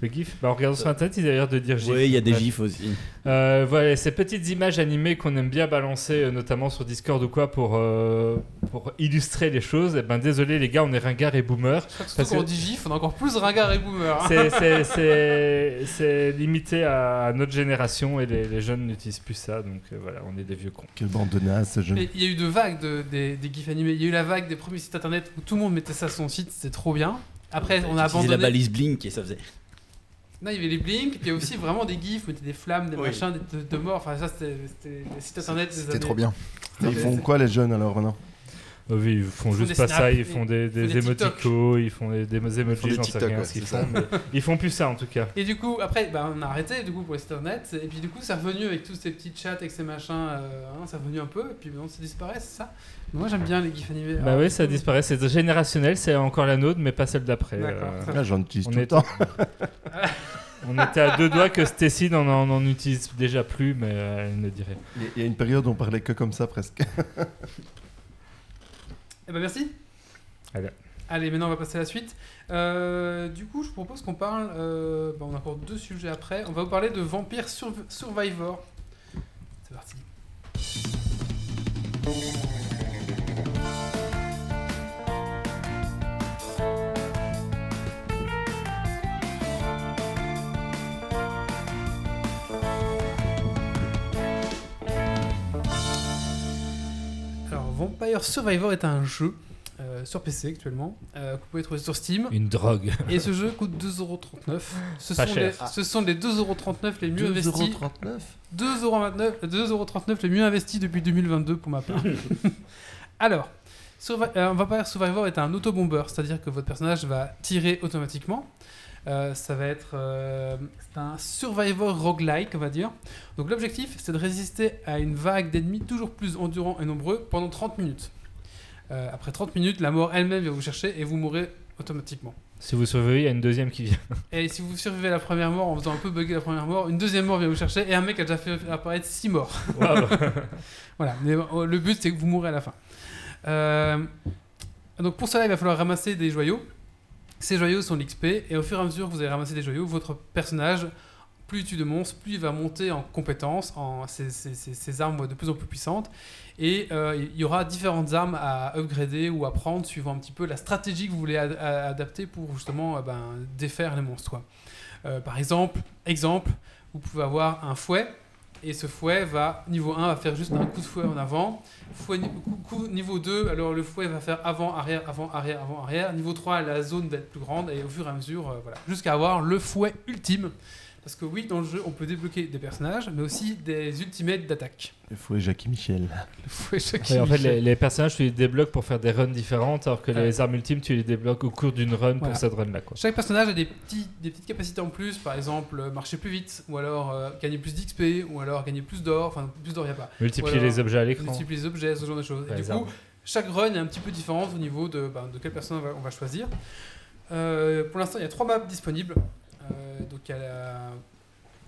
Le GIF bah, En regardant sur internet, il a l'air de dire GIF. Oui, il y a des Ouais. gifs aussi. Euh, voilà, ces petites images animées qu'on aime bien balancer, euh, notamment sur Discord ou quoi, pour, euh, pour illustrer les choses, et ben désolé les gars, on est ringards et boomers. Je crois que Parce surtout quand que- on dit gif, on a encore plus ringard et boomer. hein. C'est- limité à, à notre génération et les, les jeunes n'utilisent plus ça, donc euh, voilà, on est des vieux cons. Quelle bande de nazes, ce jeu. Il y a eu deux vagues de, des, des gifs animés. Il y a eu la vague des premiers sites internet où tout le monde mettait ça sur son site, c'était trop bien. Après, on a abandonné. la balise Blink et ça faisait. Non, il y avait les blinks, puis il y a aussi vraiment des gifs, des flammes, des Oui. machins, des de, de morts. Enfin, ça, c'était c'était les sites internet des C'était années- trop bien. Ils font quoi les jeunes alors maintenant? Euh, oui, ils font Ils font juste pas snaps, ça, ils font des, des ils font des, des emojis, j'en sais rien ouais, ce qu'ils font. mais ils font plus ça en tout cas. Et du coup, après, bah, on a arrêté du coup pour internet. Et puis du coup, c'est revenu avec tous ces petits chats, avec ces machins. euh, hein, c'est revenu un peu. Et puis maintenant, ça disparaît, c'est ça. Moi, j'aime bien les gifs animés. Bah Alors, oui, ça disparaît, c'est générationnel, c'est encore la nôtre, mais pas celle d'après. Euh. Ah, J'en utilise on tout le temps. On était à deux doigts que Stacy n'en en, en utilise déjà plus, mais euh, elle ne dirait. Il y a- il y a une période où on parlait que comme ça presque. Eh ben merci. Allez. Allez, maintenant on va passer à la suite. Euh, du coup, je vous propose qu'on parle. euh, bah, on a encore deux sujets après. On va vous parler de Vampire Sur- Survivor. C'est parti. Vampire Survivor est un jeu euh, sur PC actuellement euh, que vous pouvez trouver sur Steam. Une drogue. Et ce jeu coûte 2,39€. Ce, Pas sont cher. les- ce sont les 2,39€ les mieux investis. 2,39€ 2,29€, 2,39€ les mieux investis depuis 2022 pour ma part. Alors, Survi- euh, Vampire Survivor est un autobomber, c'est-à-dire que votre personnage va tirer automatiquement. Euh, ça va être euh, un survivor roguelike, on va dire. Donc l'objectif, c'est de résister à une vague d'ennemis toujours plus endurants et nombreux pendant 30 minutes. Euh, après 30 minutes, la mort elle-même vient vous chercher et vous mourrez automatiquement. Si vous surveillez, il y a une deuxième qui vient. Et si vous survivez à la première mort en faisant un peu bugger la première mort, une deuxième mort vient vous chercher et un mec a déjà fait apparaître 6 morts. Waouh. Voilà, mais euh, le but c'est que vous mourrez à la fin. Donc pour cela, il va falloir ramasser des joyaux. Ces joyaux sont l'XP et au fur et à mesure que vous allez ramasser des joyaux, votre personnage, plus tue de monstres, plus il va monter en compétences, en ses, ses- ses- ses armes de plus en plus puissantes. Et euh, il y aura différentes armes à upgrader ou à prendre suivant un petit peu la stratégie que vous voulez adapter pour justement euh, ben, défaire les monstres. Euh, par exemple, exemple, vous pouvez avoir un fouet et ce fouet va, niveau 1, va faire juste un coup de fouet en avant. Fouet coup- niveau 2, alors le fouet va faire avant, arrière, avant, arrière, avant, arrière. Niveau 3, la zone va être plus grande et au fur et à mesure, euh, voilà, jusqu'à avoir le fouet ultime. Parce que oui, dans le jeu, on peut débloquer des personnages, mais aussi des ultimates d'attaque. Il faut Jackie Michel. Le fouet chaque Ouais, en fait, les, les personnages, tu les débloques pour faire des runs différentes, alors que Ouais. les armes ultimes, tu les débloques au cours d'une run Voilà. pour cette run-là. quoi. Chaque personnage a des, petits, des petites capacités en plus, par exemple euh, marcher plus vite, ou alors euh, gagner plus d'XP, ou alors gagner plus d'or, enfin plus d'or il n'y a pas. Multiplier les objets à l'écran. multiplier les objets, ce genre de choses. Ouais, et du coup, armes. chaque run est un petit peu différente au niveau de, ben, de quelle personne on va, on va choisir. Euh, pour l'instant, il y a trois maps disponibles. Euh, donc, il y a la-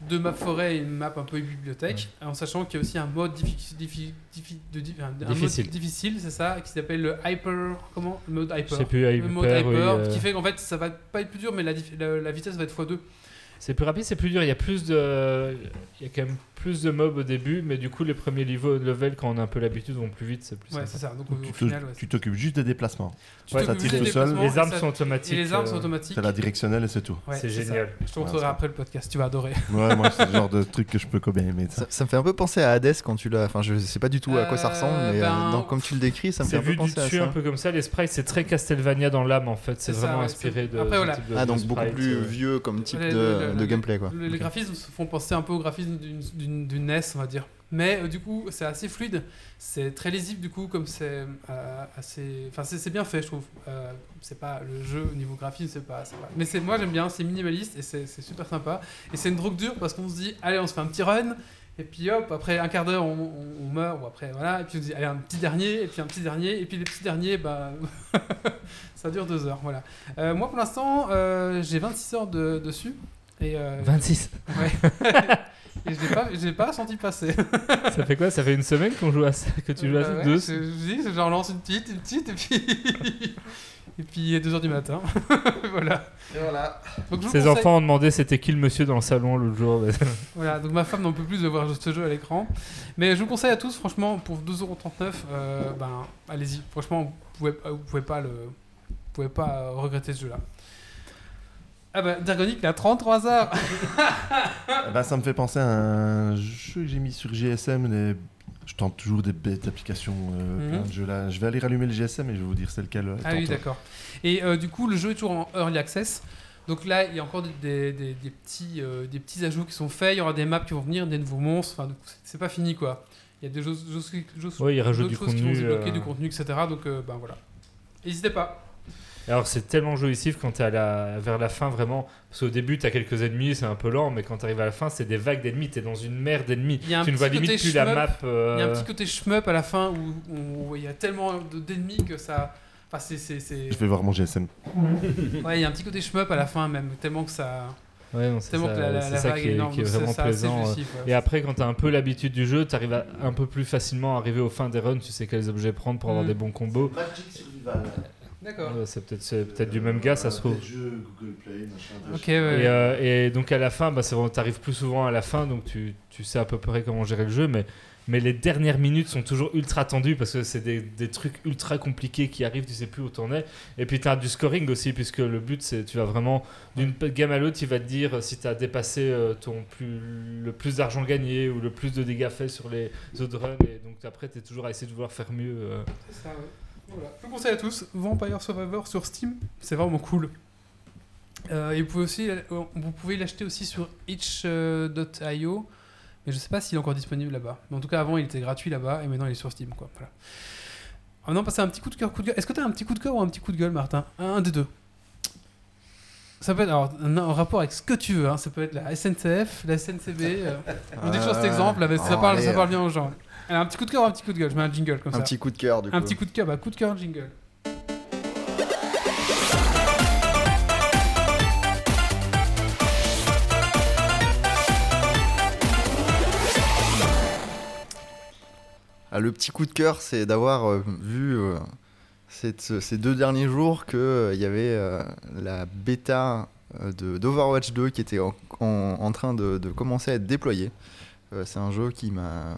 deux maps forêt et une map un peu bibliothèque, en sachant qu'il y a aussi un mode difficile, de, Difficile. difficile, c'est ça, qui s'appelle le hyper, comment, le mode Je hyper. sais plus, le hyper, mode oui, hyper, euh, qui fait qu'en fait ça va pas être plus dur, mais la, la- la vitesse va être x2. C'est plus rapide, c'est plus dur. Il y a plus de, il y a quand même plus de mobs au début, mais du coup les premiers niveaux level quand on a un peu l'habitude vont plus vite, c'est plus. Ouais, c'est ça. Donc, Donc, au tu te- final, ouais, tu t'occupes juste des déplacements. tu ouais, ça tout seul. déplacements Les armes ça- sont automatiques. Et les armes euh, sont automatiques. C'est la directionnelle et c'est tout. Ouais, C'est ça. génial. Je te montrerai Ouais, ça- après le podcast, tu vas adorer. Ouais, moi, c'est le genre de truc que je peux quand bien aimer. ça. Ça, ça me fait un peu penser à Hades quand tu l'as. Enfin, je sais pas du tout à quoi ça Euh, ressemble, mais euh, ben, dans- comme tu le décris, ça me fait C'est un peu vu du penser à dessus ça. un peu comme ça. Les sprites, c'est très Castlevania dans l'âme en fait. C'est C'est ça, vraiment inspiré c'est- de. De- Ah, de donc beaucoup plus euh. vieux comme type Le- de, le- le- de gameplay, quoi. Le- Les graphismes se font penser un peu aux graphismes d'une- d'une d'une NES, on va dire. Mais euh, du coup, c'est assez fluide. C'est très lisible, du coup, comme c'est euh, assez. Enfin, c'est bien fait, je trouve. Euh, c'est pas le jeu au niveau graphisme, c'est pas, c'est pas- Mais c'est moi, j'aime bien. C'est minimaliste et c'est super sympa. Et c'est une drogue dure parce qu'on se dit, allez, on se fait un petit run. Et puis hop, après un quart d'heure, on, on- on meurt, ou après voilà, et puis on se dit, allez, un petit dernier, et puis un petit dernier, et puis les petits derniers, bah, ça dure deux heures, voilà. Moi, pour l'instant, j'ai 26 heures de- dessus, et euh, 26. Ouais. Et je l'ai pas, je l'ai pas senti passer. Ça fait quoi? Ça fait une semaine qu'on joue à ça, que tu joues à Bah ça ouais, deux Je vous dis, on lance une petite, une petite, et puis. et puis il est 2h du matin. voilà. Et voilà. Donc, Ses enfants ont demandé c'était qui le monsieur dans le salon l'autre jour. Voilà, donc ma femme n'en peut plus de voir ce jeu à l'écran. Mais je vous conseille à tous, franchement, pour 2,39€, euh, ben allez-y. Franchement, vous pouvez, vous pouvez pas le, vous pouvez pas regretter ce jeu-là. Ah bah, Dergonic, il a 33 heures. Ben, ça me fait penser à un jeu que j'ai mis sur GSM. les- Je tente toujours des bêtes d'applications, euh, Mhm. plein de jeux là. Je vais aller rallumer le GSM et je vais vous dire c'est lequel. euh, Ah oui, tantôt. d'accord. Et euh, du coup, le jeu est toujours en early access. Donc là, il y a encore des, des- des- des petits, euh, des petits ajouts qui sont faits. Il y aura des maps qui vont venir, des nouveaux monstres. Enfin, donc, c'est- c'est pas fini quoi. Il y a des choses, choses, choses- Ouais, il rajoute d'autres du choses qui vont se contenu, débloquer, euh. du contenu, etc. Donc, euh, ben voilà. N'hésitez pas. Alors c'est tellement jouissif quand t'es à la... vers la fin vraiment. Parce qu'au début t'as quelques ennemis, c'est un peu lent, mais quand t'arrives à la fin c'est des vagues d'ennemis. T'es dans une mer d'ennemis. Il y a un Tu ne vois petit limite côté plus la map. Il y a euh, un petit côté shmup à la fin où, il y a tellement de- d'ennemis que ça. Enfin, Je vais voir mon GSM. Ouais, il y a un petit côté shmup à la fin même, tellement que ça. Ouais, non, c'est Tellement ça, que la, la- c'est la ça vague qui est qui est vraiment plaisant. euh. jouissif, ouais. Et après, quand t'as un peu l'habitude du jeu, t'arrives à un peu plus facilement arriver aux fins des runs. Tu sais quels objets prendre pour avoir Mm. des bons combos. Magic Survival. D'accord. Ouais, c'est peut-être c'est peut-être du même gars, ça se trouve. Jeux Google Play, machin. Ok, ouais. Et, euh, et donc à la fin, bah, c'est t'arrives plus souvent à la fin, donc tu, tu sais à peu près comment gérer le jeu, mais, mais les dernières minutes sont toujours ultra tendues parce que c'est des, des trucs ultra compliqués qui arrivent, tu sais plus où t'en es. Et puis t'as du scoring aussi, puisque le but c'est tu vas vraiment d'une game à l'autre, il va te dire si t'as dépassé euh, ton plus, le plus d'argent gagné ou le plus de dégâts faits sur les autres runs, et donc après t'es toujours à essayer de vouloir faire mieux. euh. C'est ça, ouais. Voilà. Je vous conseille à tous Vampire Survivor sur Steam, c'est vraiment cool. Euh, et vous pouvez aussi, euh, vous pouvez l'acheter aussi sur itch.io, mais je sais pas s'il est encore disponible là-bas. Mais en tout cas, avant, il était gratuit là-bas et maintenant il est sur Steam, quoi. Voilà. Va passer un petit coup de cœur, coup de gueule. Est-ce que tu as un petit coup de cœur ou un petit coup de gueule, Martin? Un, des deux. Ça peut être alors, un rapport avec ce que tu veux. hein. Ça peut être la SNCF, la SNCB. euh, on dit toujours cet exemple, mais ça, Oh, parle, ça parle bien aux gens. Alors, un petit coup de cœur ou un petit coup de gueule Je mets un jingle comme Un ça. petit coup de cœur, du coup. Un petit coup de cœur, bah coup de cœur, jingle. Ah, le petit coup de cœur, c'est d'avoir euh, vu euh, cette- ces deux derniers jours qu'il y avait euh, la bêta euh, de- d'Overwatch 2 qui était en, en- en train de, de commencer à être déployée. Euh, c'est un jeu qui m'a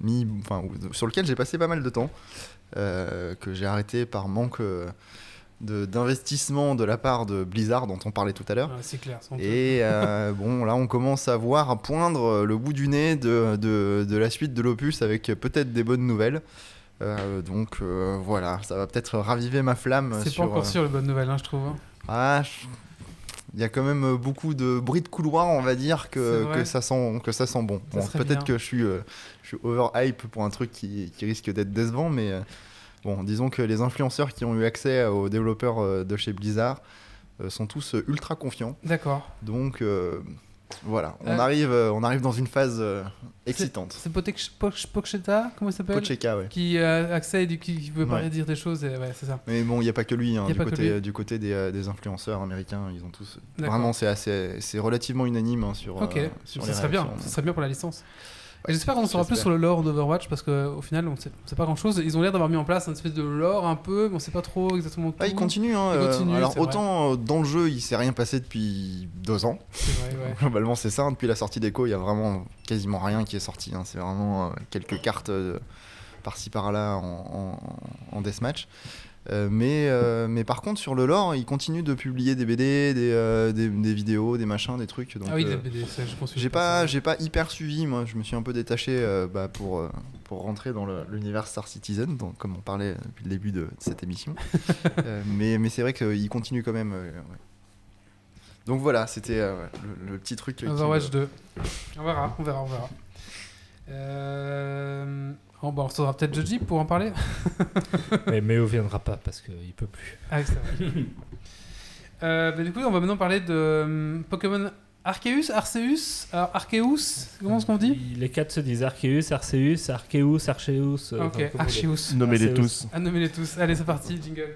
mis, enfin, sur lequel j'ai passé pas mal de temps, euh, que j'ai arrêté par manque euh, de- d'investissement de, la part de Blizzard dont on parlait tout à l'heure. C'est clair. Et euh, bon, là, on commence à voir poindre le bout du nez de, de, de la suite de l'opus avec peut-être des bonnes nouvelles. Euh, donc voilà, ça va peut-être raviver ma flamme. C'est pas encore sûr, les bonnes nouvelles, hein, je trouve. hein. ah, je- il y a quand même beaucoup de bruit de couloir, on va dire, que, ça, sent, que ça sent bon. Peut-être que je suis, euh, je suis overhype pour un truc qui, qui risque d'être décevant, mais euh, bon, disons que les influenceurs qui ont eu accès aux développeurs euh, de chez Blizzard euh, sont tous euh, ultra confiants. D'accord. Donc euh, voilà, on, Euh, arrive, euh, on arrive dans une phase euh, excitante. C'est Potek- Poch- Pochetta, comment il s'appelle? Pocheka, ouais. Qui a accès et qui, veut pas dire des choses. Ouais, c'est ça. Mais bon, il n'y a pas que lui, hein, du, pas que côté, lui. du côté des, influenceurs américains, ils ont tous. Vraiment, c'est relativement unanime hein, sur. Ok, sur ça serait bien. Ça serait bien pour la licence. J'espère qu'on en saura plus sur le lore d'Overwatch parce qu'au final, on sait, on sait pas grand chose. Ils ont l'air d'avoir mis en place une espèce de lore un peu, mais on sait pas trop exactement tout. Ah, il continue, hein, Il euh, continue, alors vrai. autant euh, dans le jeu, il s'est rien passé depuis deux ans. C'est vrai, ouais. Globalement, c'est ça. hein, Depuis la sortie d'Echo, il y a vraiment quasiment rien qui est sorti. hein, C'est vraiment euh, quelques cartes euh, par-ci par-là en, en, en deathmatch. Euh, mais, euh, mais par contre, sur le lore, il continue de publier des BD, des, euh, des, des vidéos, des machins, des trucs. Donc, ah oui, la BD, ça, je pense que j'ai pas, j'ai pas hyper suivi. Moi, je me suis un peu détaché bah, pour, pour rentrer dans le- l'univers Star Citizen, donc, comme on parlait depuis le début de, de cette émission. Mais mais c'est vrai qu'il continue quand même. ouais. Donc voilà, c'était le, le petit truc. Overwatch me- 2. On verra, on verra, on verra. Euh... Oh, bah, on recevra peut-être Joji pour en parler. Mais Méo viendra pas parce qu'il peut plus. Ah oui, c'est vrai. Euh, bah, du coup, on va maintenant parler de hum, Pokémon Arceus, Arceus, alors Arceus, comment est-ce qu'on dit? Les quatre se disent Arceus, Arceus, Arceus, Arceus. euh, Ok. Arceus. Nommez-les tous. Ah, nommez-les tous. Allez, c'est parti, jingle.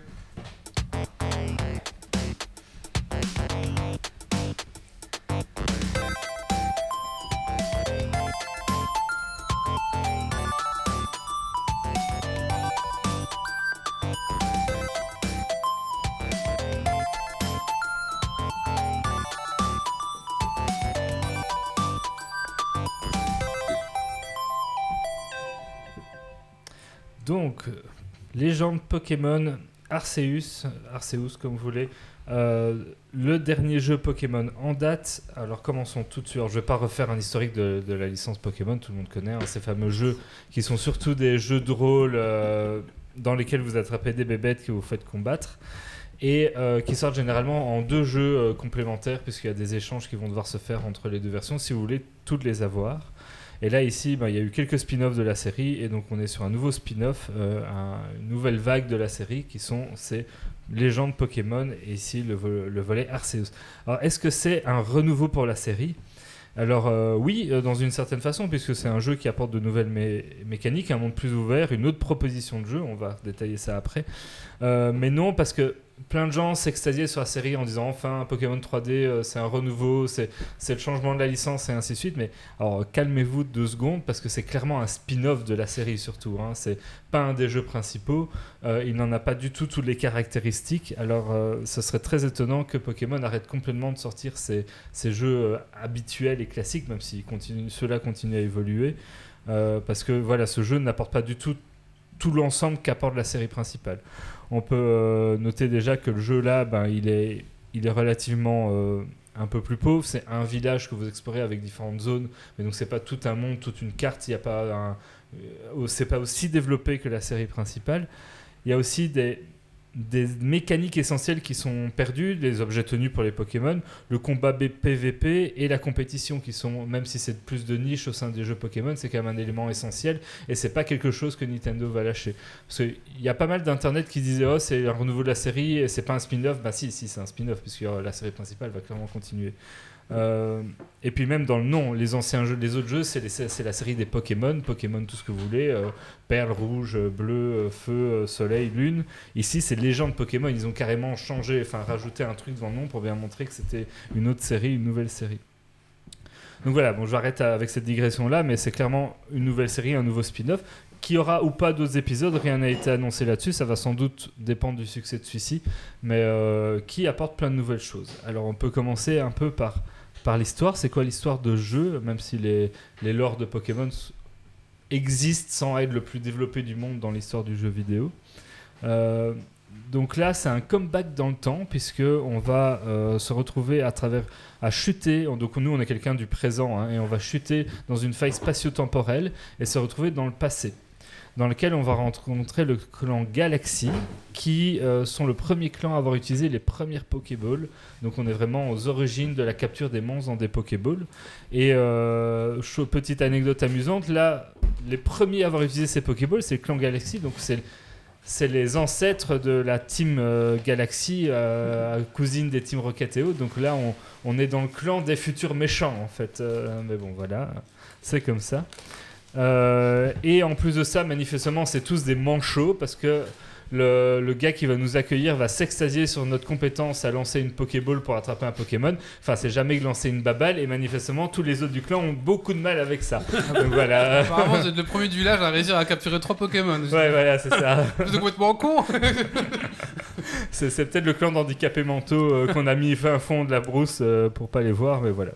Légende Pokémon Arceus, Arceus comme vous voulez, euh, le dernier jeu Pokémon en date. Alors commençons tout de suite. Je vais pas refaire un historique de, de la licence Pokémon, tout le monde connaît hein, ces fameux jeux qui sont surtout des jeux de rôle euh, dans lesquels vous attrapez des bébêtes que vous faites combattre et euh, qui sortent généralement en deux jeux euh, complémentaires puisqu'il y a des échanges qui vont devoir se faire entre les deux versions si vous voulez toutes les avoir. Et là ici, ben, il y a eu quelques spin-offs de la série et donc on est sur un nouveau spin-off, euh, un- une nouvelle vague de la série qui sont ces légendes Pokémon et ici le, le volet Arceus. Alors est-ce que c'est un renouveau pour la série? Alors euh, oui, euh, dans une certaine façon, puisque c'est un jeu qui apporte de nouvelles mé- mécaniques, un monde plus ouvert, une autre proposition de jeu, on va détailler ça après. Mais non, parce que plein de gens s'extasiaient sur la série en disant enfin Pokémon 3D, euh, c'est un renouveau, c'est le changement de la licence et ainsi de suite. Mais alors calmez-vous deux secondes, parce que c'est clairement un spin-off de la série surtout. Hein. C'est pas un des jeux principaux, euh, il n'en a pas du tout toutes les caractéristiques. Alors euh, ce serait très étonnant que Pokémon arrête complètement de sortir ces ces jeux habituels et classiques, même si ceux-là continuent à évoluer, parce que voilà, ce jeu n'apporte pas du tout tout l'ensemble qu'apporte la série principale. On peut euh, noter déjà que le jeu là, ben, il est, il est relativement euh, un peu plus pauvre. C'est un village que vous explorez avec différentes zones, mais donc c'est pas tout un monde, toute une carte. Il y a pas euh, c'est pas aussi développé que la série principale. Il y a aussi des des mécaniques essentielles qui sont perdues, les objets tenus pour les Pokémon, le combat PVP et la compétition qui sont, même si c'est plus de niche au sein des jeux Pokémon, c'est quand même un élément essentiel et c'est pas quelque chose que Nintendo va lâcher. Parce qu'il y a pas mal d'internet qui disaient oh c'est un renouveau de la série et c'est pas un spin-off. Bah si, si c'est un spin-off puisque euh, la série principale va clairement continuer. Euh, et puis même dans le nom, les anciens jeux, les autres jeux, c'est la série des Pokémon, Pokémon tout ce que vous voulez, euh, perle, rouge, euh, bleu, euh, feu, soleil, lune. Ici, c'est Légende Pokémon. Ils ont carrément changé, enfin rajouté un truc devant le nom pour bien montrer que c'était une autre série, une nouvelle série. Donc voilà, bon, j'arrête avec cette digression-là, mais c'est clairement une nouvelle série, un nouveau spin-off. Qui aura ou pas d'autres épisodes, rien n'a été annoncé là-dessus, ça va sans doute dépendre du succès de celui-ci, mais qui apporte plein de nouvelles choses. Alors on peut commencer un peu par, par l'histoire. C'est quoi l'histoire de jeu, même si les, les lores de Pokémon existent sans être le plus développé du monde dans l'histoire du jeu vidéo. Euh, donc là, c'est un comeback dans le temps, puisque on va euh, se retrouver à travers à chuter. Donc nous, on est quelqu'un du présent, hein, et on va chuter dans une faille spatio-temporelle et se retrouver dans le passé, dans lequel on va rencontrer le clan Galaxy, qui euh, sont le premier clan à avoir utilisé les premières Pokéballs. Donc on est vraiment aux origines de la capture des monstres dans des Pokéballs. Et euh, petite anecdote amusante, là, les premiers à avoir utilisé ces Pokéballs, c'est le clan Galaxy. Donc c'est les ancêtres de la team euh, Galaxy, cousine des teams Rocket et autres. Donc là, on, est dans le clan des futurs méchants, en fait. Mais bon, voilà, c'est comme ça. Euh, et en plus de ça, manifestement, c'est tous des manchots parce que le, le gars qui va nous accueillir va s'extasier sur notre compétence à lancer une Pokéball pour attraper un Pokémon. Enfin, c'est jamais que lancer une baballe et manifestement, tous les autres du clan ont beaucoup de mal avec ça. Donc voilà. Apparemment, vous êtes le premier du village à réussir à capturer trois Pokémon. Ouais, voilà, c'est ça. Vous êtes complètement con C'est c'est peut-être le clan d'handicapés mentaux euh, qu'on a mis fin fond de la brousse euh, pour pas les voir, mais voilà.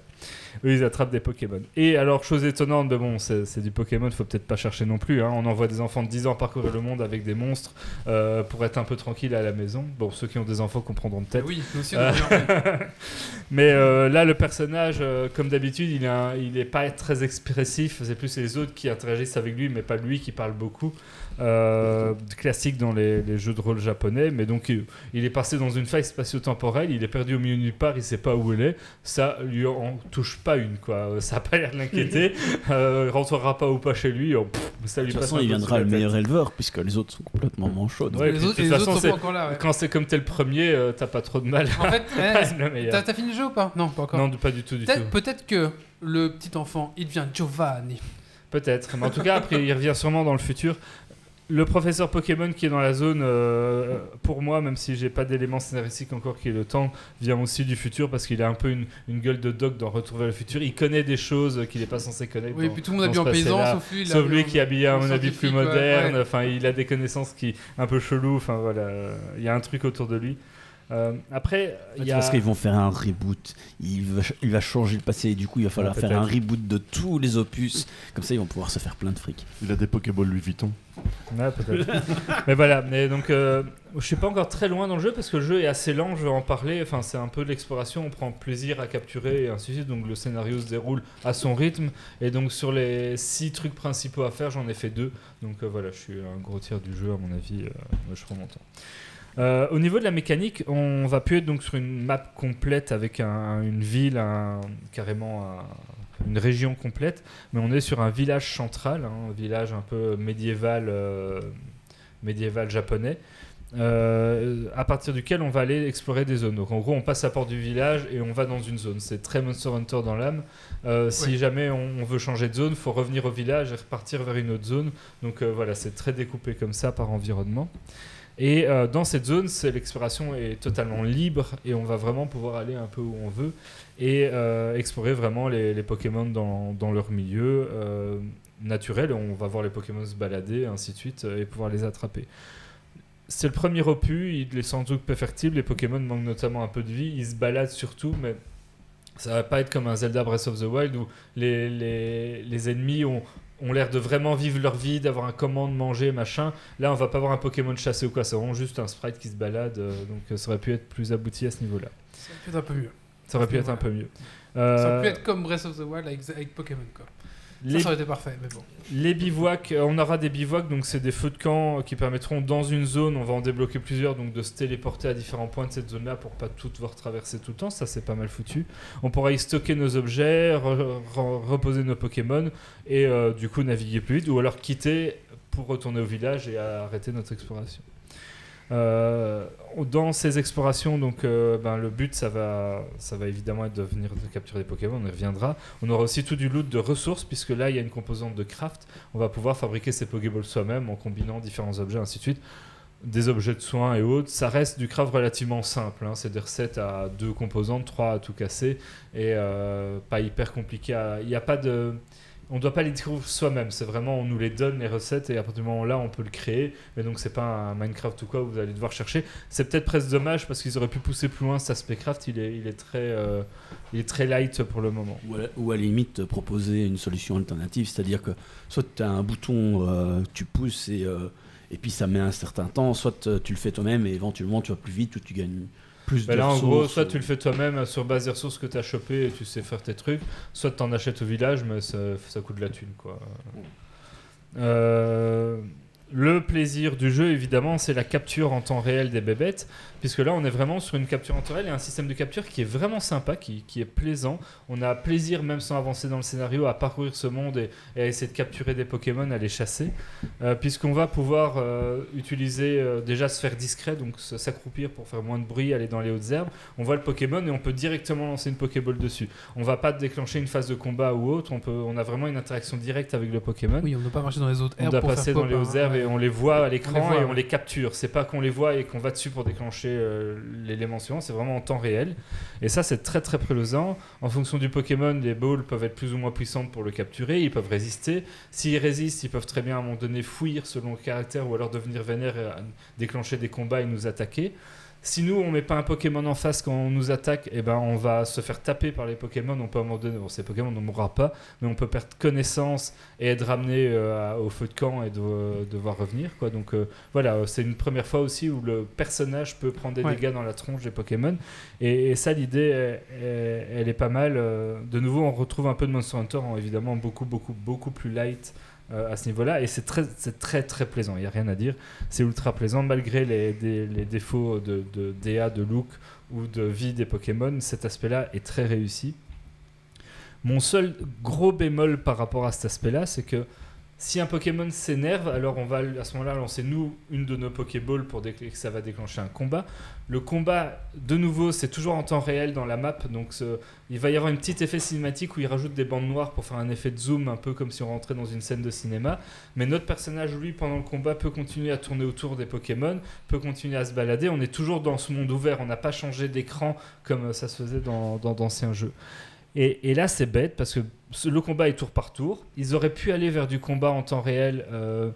Eux, ils attrapent des Pokémon. Et alors, chose étonnante, mais bon, c'est c'est du Pokémon, faut peut-être pas chercher non plus. hein. On envoie des enfants de 10 ans parcourir le monde avec des monstres euh, pour être un peu tranquille à la maison. Bon, ceux qui ont des enfants comprendront peut-être. Oui, nous aussi, on fait. Mais euh, là, le personnage, euh, comme d'habitude, il est, un- il est pas très expressif. C'est plus les autres qui interagissent avec lui, mais pas lui qui parle beaucoup. Euh, classique dans les, les jeux de rôle japonais. Mais donc, il, il est passé dans une faille spatio-temporelle. Il est perdu au milieu de nulle part. Il sait pas où il est. Ça lui en touche pas une, quoi. Euh, Ça a pas l'air de l'inquiéter. euh, il rentrera pas ou pas chez lui. oh, pff, ça De lui toute passe façon, il viendra le meilleur éleveur, puisque les autres sont complètement manchots. donc- Ouais, les puis autres, de et toute les façon, autres sont c'est- pas encore là. ouais. Quand c'est comme t'es le premier, euh, t'as pas trop de mal. En fait, eh, t'as fini le jeu ou pas? Non, pas encore. Non, pas du tout, du tout. Peut-être peut-être que le petit enfant, il devient Giovanni. Peut-être, mais en tout cas, après, il revient sûrement dans le futur. Le professeur Pokémon qui est dans la zone, euh, pour moi, même si j'ai pas d'éléments scénaristiques encore qui est le temps, vient aussi du futur parce qu'il a un peu une, une gueule de doc dans Retour vers le futur. Il connaît des choses qu'il n'est pas censé connaître. Oui, dans- puis tout le monde habillé en paysan, sauf lui. Sauf qui est habillé à mon avis plus moderne. ouais. Enfin, il a des connaissances qui un peu chelou. Enfin voilà, il y a un truc autour de lui. Euh, après, il y a. Parce qu'ils vont faire un reboot. Il va, il va changer le passé et du coup il va falloir Ouais, faire un reboot de tous les opus. Comme ça ils vont pouvoir se faire plein de fric. Il a des Pokéballs Louis Vuitton. Ouais, peut-être. mais voilà, mais donc euh, je suis pas encore très loin dans le jeu parce que le jeu est assez lent, je vais en parler. Enfin, c'est un peu de l'exploration, on prend plaisir à capturer et ainsi de suite. Donc le scénario se déroule à son rythme. Et donc sur les six trucs principaux à faire, j'en ai fait deux. Donc euh, voilà, je suis un gros tiers du jeu, à mon avis, euh, je prends mon temps. Euh, au niveau de la mécanique, on va plus être donc sur une map complète avec un- une ville, un- carrément un- une région complète, mais on est sur un village central, hein, un village un peu médiéval, euh, médiéval japonais, euh, à partir duquel on va aller explorer des zones. Donc en gros, on passe à la porte du village et on va dans une zone. C'est très Monster Hunter dans l'âme. Euh, Si jamais on, on veut changer de zone, faut revenir au village et repartir vers une autre zone. Donc euh, voilà, c'est très découpé comme ça par environnement. Et euh, dans cette zone, l'exploration est totalement libre et on va vraiment pouvoir aller un peu où on veut et euh, explorer vraiment les, Pokémon dans, leur milieu euh, naturel. On va voir les Pokémon se balader, ainsi de suite, et pouvoir les attraper. C'est le premier opus, il est sans doute perfectible. Les Pokémon manquent notamment un peu de vie, ils se baladent surtout, mais ça va pas être comme un Zelda Breath of the Wild où les ennemis ont, ont l'air de vraiment vivre leur vie, d'avoir un commande, manger, machin. Là, on va pas avoir un Pokémon chassé ou quoi, c'est vraiment juste un sprite qui se balade, euh, donc euh, ça aurait pu être plus abouti à ce niveau-là. Ça peut être un peu mieux. Ça aurait pu être un peu mieux. Ça Euh, aurait pu être comme Breath of the Wild avec, avec Pokémon. Quoi. Ça, les, ça aurait été parfait, mais bon. les bivouacs, euh, on aura des bivouacs, donc c'est des feux de camp euh, qui permettront dans une zone, on va en débloquer plusieurs, donc de se téléporter à différents points de cette zone-là pour pas tout devoir traverser tout le temps, ça c'est pas mal foutu. On pourra y stocker nos objets, re- re- reposer nos Pokémon et euh, du coup naviguer plus vite, ou alors quitter pour retourner au village et arrêter notre exploration. Euh, dans ces explorations, donc, euh, ben, le but, ça va, ça va évidemment être de venir capturer des Pokémon, on y reviendra. On aura aussi tout du loot de ressources, puisque là, il y a une composante de craft. On va pouvoir fabriquer ces Pokéballs soi-même en combinant différents objets, ainsi de suite. Des objets de soins et autres. Ça reste du craft relativement simple. hein. C'est des recettes à deux composantes, trois à tout casser, et euh, pas hyper compliqué. Il n'y a pas de. On ne doit pas les découvrir soi-même, c'est vraiment on nous les donne les recettes et à partir du moment là on peut le créer. Mais donc c'est pas un Minecraft ou quoi où vous allez devoir chercher. C'est peut-être presque dommage parce qu'ils auraient pu pousser plus loin cet aspect craft. Il est, très, euh, il est très light pour le moment. Ou à, la, limite proposer une solution alternative, c'est-à-dire que soit tu as un bouton, euh, tu pousses et, euh, et puis ça met un certain temps, soit tu le fais toi-même et éventuellement tu vas plus vite ou tu gagnes plus Bah de là, en gros, soit tu le fais toi-même sur base des ressources que tu as chopées et tu sais faire tes trucs, soit tu en achètes au village, mais ça, ça coûte de la thune. Quoi. Euh, le plaisir du jeu, évidemment, c'est la capture en temps réel des bébêtes, puisque là, on est vraiment sur une capture en temps réel et un système de capture qui est vraiment sympa, qui, qui est plaisant. On a plaisir, même sans avancer dans le scénario, à parcourir ce monde et, et à essayer de capturer des Pokémon, à les chasser, euh, puisqu'on va pouvoir euh, utiliser euh, déjà se faire discret, donc s'accroupir pour faire moins de bruit, aller dans les hautes herbes. On voit le Pokémon et on peut directement lancer une Pokéball dessus. On va pas déclencher une phase de combat ou autre, on, peut, on a vraiment une interaction directe avec le Pokémon. Oui, on ne doit pas marcher dans les autres On herbes doit pour passer faire dans les hein. hautes herbes et on les voit à l'écran et on les capture. C'est pas qu'on les voit et qu'on va dessus pour déclencher euh, l'élément suivant, c'est vraiment en temps réel. Et ça, c'est très très plaisant. En fonction du Pokémon, les balls peuvent être plus ou moins puissantes pour le capturer, ils peuvent résister. S'ils résistent, ils peuvent très bien à un moment donné fuir selon le caractère ou alors devenir vénère et euh, déclencher des combats et nous attaquer. Si nous, on met pas un Pokémon en face quand on nous attaque, eh ben, on va se faire taper par les Pokémon. On peut à un moment donné, bon, ces Pokémon ne mourra pas, mais on peut perdre connaissance et être ramené euh, au feu de camp et de- devoir revenir. Quoi. Donc euh, voilà, euh, c'est une première fois aussi où le personnage peut prendre des Ouais. dégâts dans la tronche des Pokémon. Et, et ça, l'idée, elle, est pas mal. Euh, De nouveau, on retrouve un peu de Monster Hunter, en évidemment beaucoup, beaucoup, beaucoup plus light. Euh, à ce niveau-là, et c'est très, très très plaisant, il n'y a rien à dire. C'est ultra plaisant, malgré les, les défauts de, de DA, de look ou de vie des Pokémon, cet aspect-là est très réussi. Mon seul gros bémol par rapport à cet aspect-là, c'est que si un Pokémon s'énerve, alors on va à ce moment-là lancer nous une de nos Pokéballs pour que ça va déclencher un combat. Le combat, de nouveau, c'est toujours en temps réel dans la map, donc il va y avoir un petit effet cinématique où il rajoute des bandes noires pour faire un effet de zoom, un peu comme si on rentrait dans une scène de cinéma. Mais notre personnage, lui, pendant le combat, peut continuer à tourner autour des Pokémon, peut continuer à se balader. On est toujours dans ce monde ouvert, on n'a pas changé d'écran comme ça se faisait dans d'anciens jeux. Et, et là, c'est bête parce que le combat est tour par tour. Ils auraient pu aller vers du combat en temps réel. euh,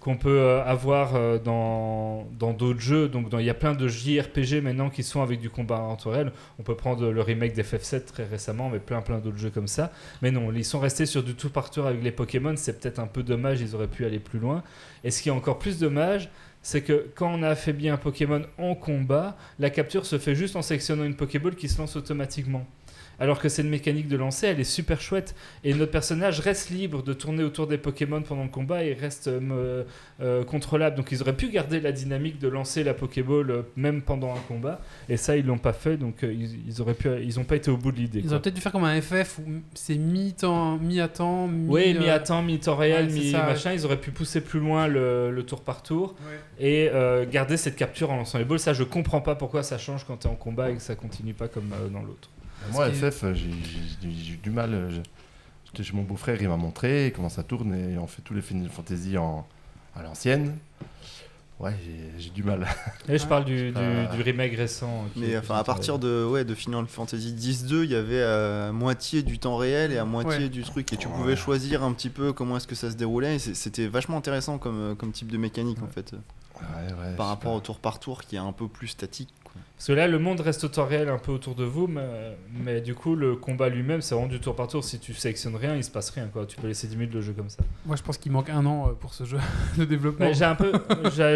qu'on peut euh, avoir euh, dans d'autres jeux. Donc il y a plein de JRPG maintenant qui sont avec du combat en temps réel. On peut prendre le remake d'FF7 très récemment, mais plein plein d'autres jeux comme ça. Mais non, ils sont restés sur du tout par tour avec les Pokémon. C'est peut-être un peu dommage, ils auraient pu aller plus loin. Et ce qui est encore plus dommage, c'est que quand on a affaibli un Pokémon en combat, la capture se fait juste en sélectionnant une Pokéball qui se lance automatiquement. Alors que cette mécanique de lancer, elle est super chouette. Et notre personnage reste libre de tourner autour des Pokémon pendant le combat et reste euh, euh, contrôlable. Donc ils auraient pu garder la dynamique de lancer la Pokéball euh, même pendant un combat. Et ça, ils l'ont pas fait. Donc euh, ils, ils auraient pu, ils ont pas été au bout de l'idée. Ils quoi. auraient peut-être dû faire comme un FF où c'est mi-temps, mi-à temps, mi. Oui, mi-à-temps, mi-temps réel, ouais, c'est mi ça, ouais. machin. Ils auraient pu pousser plus loin le, le tour par tour ouais. et euh, garder cette capture en lançant les balles. Ça, je comprends pas pourquoi ça change quand tu es en combat et que ça continue pas comme euh, dans l'autre. Moi, FF, euh, j'ai du mal. euh, J'étais chez mon beau-frère, il m'a montré comment ça tourne et on fait tous les Final Fantasy en, à l'ancienne. Ouais, j'ai- du mal. Et je parle du, du, Euh, du remake récent. qui Mais enfin, à partir de, ouais, de Final Fantasy X-2, il y avait à moitié du temps réel et à moitié Ouais. du truc. Et tu Ouais. pouvais choisir un petit peu comment est-ce que ça se déroulait. C'était vachement intéressant comme, euh, comme type de mécanique en fait. Ouais, ouais, Par rapport au tour par tour qui est un peu plus statique. Parce que là, le monde reste au temps réel un peu autour de vous, mais, mais du coup, le combat lui-même, c'est vraiment du tour par tour. Si tu sélectionnes rien, il se passe rien. Quoi. Tu peux laisser 10 minutes le jeu comme ça. Moi, je pense qu'il manque un an euh, pour ce jeu de développement. J'ai un peu,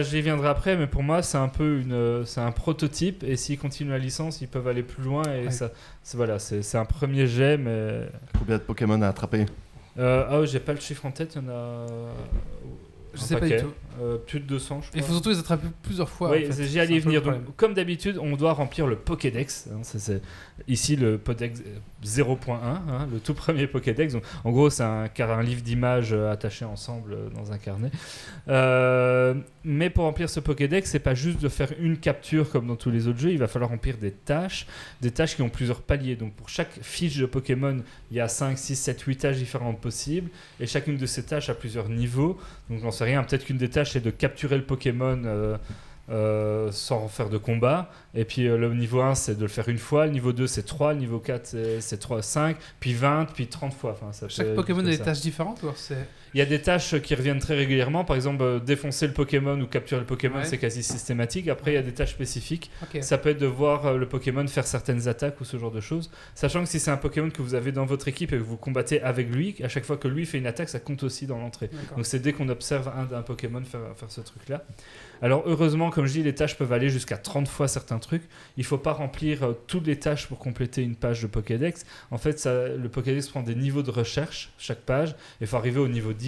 j'y viendrai après, mais pour moi, c'est un peu une, c'est un prototype. Et s'ils continuent la licence, ils peuvent aller plus loin. Et Ouais. ça, c'est voilà, c'est un premier jet, mais. Combien de Pokémon à attraper? Euh, oh, j'ai pas le chiffre en tête. Il y en a. Je sais pas du tout. Euh, plus de 200, je crois. Il faut surtout les attraper plusieurs fois. Oui, en fait. c'est- j'y allais venir. Donc, comme d'habitude, on doit remplir le Pokédex. hein, c'est- ici le Pokédex 0.1, hein, le tout premier Pokédex. Donc, en gros, c'est un, car- un livre d'images euh, attachés ensemble euh, dans un carnet. Euh, mais pour remplir ce Pokédex, c'est pas juste de faire une capture comme dans tous les autres jeux. Il va falloir remplir des tâches, des tâches qui ont plusieurs paliers. Donc, pour chaque fiche de Pokémon, il y a 5, 6, 7, 8 tâches différentes possibles. Et chacune de ces tâches a plusieurs niveaux. Donc, j'en sais rien. Peut-être qu'une des tâches est de capturer le Pokémon. euh, euh, sans faire de combat. Et puis euh, le niveau 1, c'est de le faire une fois. Le niveau 2, c'est 3. Le niveau 4, c'est- c'est 3, 5. Puis 20, puis 30 fois. Enfin, ça Chaque Pokémon a des tâches différentes ou alors c'est. Il y a des tâches qui reviennent très régulièrement. Par exemple, euh, défoncer le Pokémon ou capturer le Pokémon, Ouais. c'est quasi systématique. Après, il y a des tâches spécifiques. Ça peut être de voir euh, le Pokémon faire certaines attaques ou ce genre de choses. Sachant que si c'est un Pokémon que vous avez dans votre équipe et que vous combattez avec lui, à chaque fois que lui fait une attaque, ça compte aussi dans l'entrée. Donc c'est dès qu'on observe un, Pokémon faire, faire ce truc-là. Alors heureusement, comme je dis, les tâches peuvent aller jusqu'à 30 fois certains trucs. Il faut pas remplir euh, toutes les tâches pour compléter une page de Pokédex. En fait, ça, le Pokédex prend des niveaux de recherche, chaque page, et il faut arriver au niveau 10.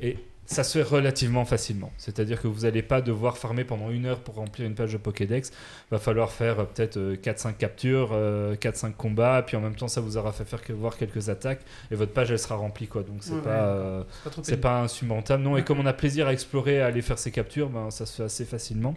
Et ça se fait relativement facilement. C'est-à-dire que vous n'allez pas devoir farmer pendant une heure pour remplir une page de Pokédex. va falloir faire euh, peut-être euh, 4-5 captures, euh, 4-5 combats, puis en même temps, ça vous aura fait faire que, voir quelques attaques, et votre page, elle sera remplie. Quoi. Donc c'est Ouais, pas... ouais, euh, C'est pas pas insurmontable, non. Et comme on a plaisir à explorer, à aller faire ces captures, ben, ça se fait assez facilement.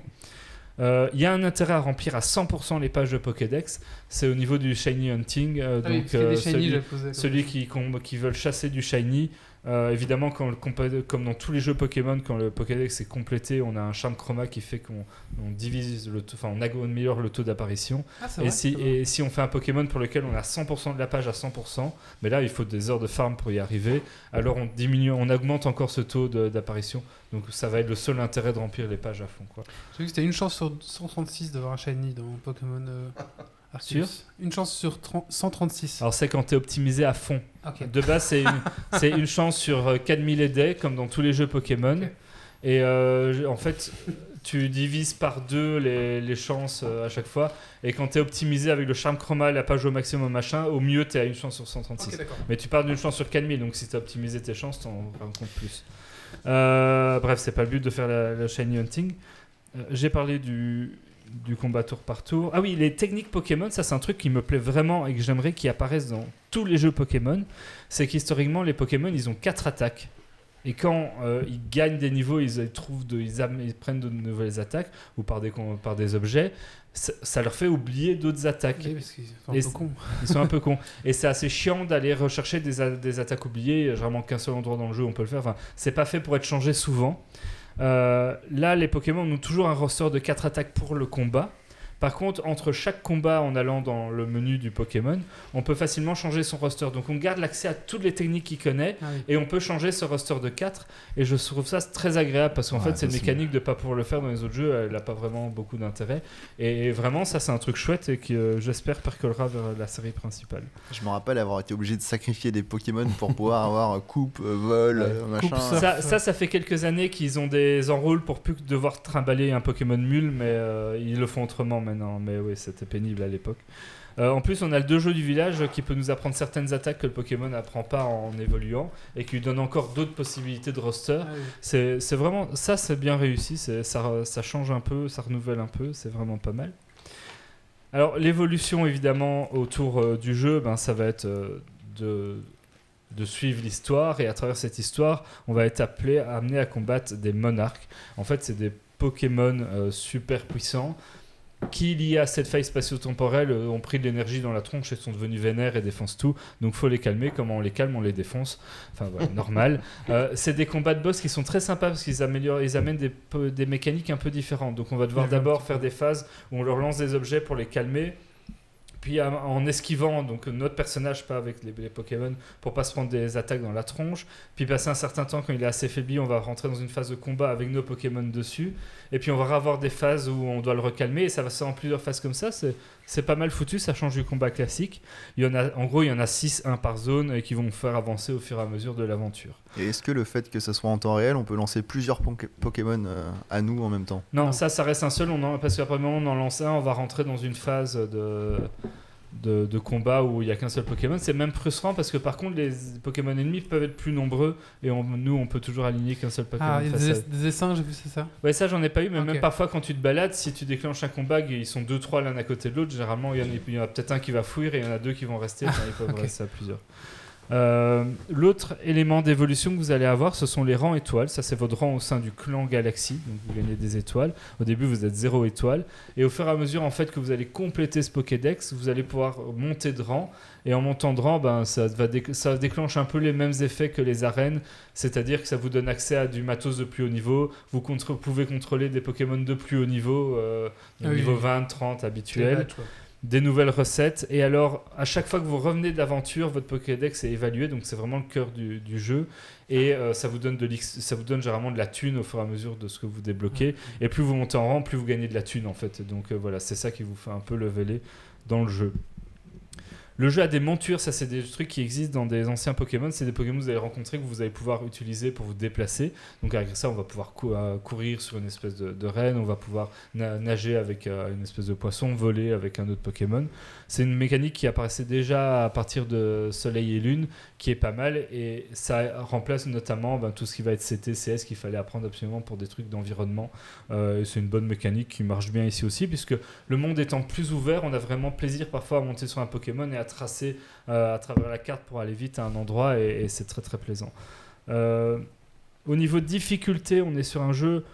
Euh, Il y a un intérêt à remplir à 100% les pages de Pokédex. C'est au niveau du Shiny Hunting. Ah oui, donc, des shiny, celui, celui qui, qui veulent chasser du Shiny. Euh, évidemment, quand le compa- comme dans tous les jeux Pokémon, quand le Pokédex est complété, on a un charme chroma qui fait qu'on on divise le enfin on améliore le taux d'apparition. Ah, Et si, et on fait un Pokémon pour lequel on a 100% de la page à 100%, mais là il faut des heures de farm pour y arriver, alors on diminue, on augmente encore ce taux d'apparition. Donc ça va être le seul intérêt de remplir les pages à fond. Quoi. J'ai vu que c'était une chance sur 136 d'avoir un shiny dans Pokémon euh, Arceus. Une chance sur 30 136. Alors c'est quand tu es optimisé à fond. De base c'est une, chance sur euh, 4000 dés comme dans tous les jeux Pokémon. Ok. Et euh, en fait tu divises par deux les, les chances euh, à chaque fois. Et quand tu es optimisé avec le charme chroma, la page au maximum machin, au mieux tu as une chance sur 136. Ok, d'accord. Mais tu pars d'une chance sur 4000, donc si tu as optimisé tes chances, t'en comptes plus. Euh, bref, c'est pas le but de faire la, la shiny hunting. J'ai parlé du, du combat tour par tour. Ah oui, les techniques Pokémon, ça c'est un truc qui me plaît vraiment et que j'aimerais qu'ils apparaissent dans tous les jeux Pokémon. C'est qu'historiquement, les Pokémon, ils ont quatre attaques. Et quand euh, ils gagnent des niveaux, ils, ils trouvent de, ils, prennent de nouvelles attaques ou par des, con- par des objets, ça, ça leur fait oublier d'autres attaques. Ok, parce qu'ils sont un Et peu cons. Ils sont un peu cons. Et c'est assez chiant d'aller rechercher des, attaques oubliées. Il y a vraiment qu'un seul endroit dans le jeu où on peut le faire. Enfin, c'est pas fait pour être changé souvent. Euh, là, les Pokémon ont toujours un ressort de 4 attaques pour le combat. Par contre, entre chaque combat, en allant dans le menu du Pokémon, on peut facilement changer son roster. Donc on garde l'accès à toutes les techniques qu'il connaît Ah oui. et on peut changer ce roster de 4. Et je trouve ça très agréable parce qu'en Ouais, fait, possible. mécanique de ne pas pouvoir le faire dans les autres jeux. Elle n'a pas vraiment beaucoup d'intérêt. Et vraiment, ça, c'est un truc chouette et que euh, j'espère percolera vers la série principale. Je me rappelle avoir été obligé de sacrifier des Pokémon pour pouvoir avoir coupe, euh, vol, euh, machin. Coupe, ça. Ça, ça, ça fait quelques années qu'ils ont des enrôles pour plus que devoir trimballer un Pokémon mule, mais euh, ils le font autrement maintenant. Mais oui, c'était pénible à l'époque. Euh, en plus, on a le deux jeux du village qui peut nous apprendre certaines attaques que le Pokémon n'apprend pas en évoluant et qui lui donne encore d'autres possibilités de roster. Ah oui. C'est c'est vraiment ça, c'est bien réussi. c'est- Ça, ça change un peu, ça renouvelle un peu. C'est vraiment pas mal. Alors l'évolution évidemment autour euh, du jeu, ben ça va être euh, de de suivre l'histoire et à travers cette histoire, on va être appelé, amené à combattre des monarques. En fait, c'est des Pokémon euh, super puissants qui, liés à cette faille spatio-temporelle, euh, ont pris de l'énergie dans la tronche et sont devenus vénères et défoncent tout. Donc faut les calmer. Comment on les calme On les défonce. Enfin voilà, normal. Euh, c'est des combats de boss qui sont très sympas parce qu'ils améliorent, ils amènent des, mécaniques un peu différentes. Donc on va devoir d'abord faire des phases où on leur lance des objets pour les calmer. Puis en- esquivant donc notre personnage pas avec les, les Pokémon pour pas se prendre des attaques dans la tronche. Puis passer un certain temps quand il est assez faibli, on va rentrer dans une phase de combat avec nos Pokémon dessus. Et puis on va avoir des phases où on doit le recalmer et ça va se faire en plusieurs phases comme ça. C'est c'est pas mal foutu, ça change du combat classique. Il y en a, en gros, il y en a 6, 1 par zone et qui vont faire avancer au fur et à mesure de l'aventure. Et est-ce que le fait que ça soit en temps réel, on peut lancer plusieurs Pokémon euh, à nous en même temps? Non, Non. ça, ça reste un seul. On en, parce qu'après le moment, on en lance un, on va rentrer dans une phase de, de, de combat où il n'y a qu'un seul Pokémon. C'est même frustrant parce que par contre, les Pokémon ennemis peuvent être plus nombreux et on- nous, on peut toujours aligner qu'un seul Pokémon. Ah, il y a des, à- des essaims, j'ai vu, c'est ça? Ouais, ça, j'en ai pas eu, mais même parfois, quand tu te balades, si tu déclenches un combat, ils sont deux, trois l'un à côté de l'autre. Généralement, il y en a, peut-être un qui va fuir et il y en a deux qui vont rester. Enfin, ils peuvent Ok. rester à plusieurs. Euh, L'autre élément d'évolution que vous allez avoir, ce sont les rangs étoiles. Ça, c'est votre rang au sein du clan Galaxy. Donc, vous gagnez des étoiles. Au début, vous êtes zéro étoile. Et au fur et à mesure, en fait, que vous allez compléter ce Pokédex, vous allez pouvoir monter de rang. Et en montant de rang, ben, ça, va ça déclenche un peu les mêmes effets que les arènes. C'est-à-dire que ça vous donne accès à du matos de plus haut niveau. Vous contre- pouvez contrôler des Pokémon de plus haut niveau, euh, Ah oui. niveau 20, 30 habituel. Des nouvelles recettes. Et alors, à chaque fois que vous revenez d'aventure, votre Pokédex est évalué, donc c'est vraiment le cœur du, du jeu. Et euh, ça, vous donne de ça vous donne généralement de la thune au fur et à mesure de ce que vous débloquez. Et plus vous montez en rang, plus vous gagnez de la thune en fait. Donc euh, voilà, c'est ça qui vous fait un peu leveler dans le jeu. Le jeu a des montures, ça c'est des trucs qui existent dans des anciens Pokémon. C'est des Pokémon que vous allez rencontrer que vous allez pouvoir utiliser pour vous déplacer. Donc avec ça, on va pouvoir euh, courir sur une espèce de, de reine, on va pouvoir na- nager avec euh, une espèce de poisson, voler avec un autre Pokémon. C'est une mécanique qui apparaissait déjà à partir de Soleil et Lune, qui est pas mal, et ça remplace notamment ben, tout ce qui va être CTCS qu'il fallait apprendre absolument pour des trucs d'environnement. Euh, c'est une bonne mécanique qui marche bien ici aussi, puisque le monde étant plus ouvert, on a vraiment plaisir parfois à monter sur un Pokémon et à tracer euh, à travers la carte pour aller vite à un endroit, et, c'est très très plaisant. Euh, au niveau de difficulté, on est sur un jeu.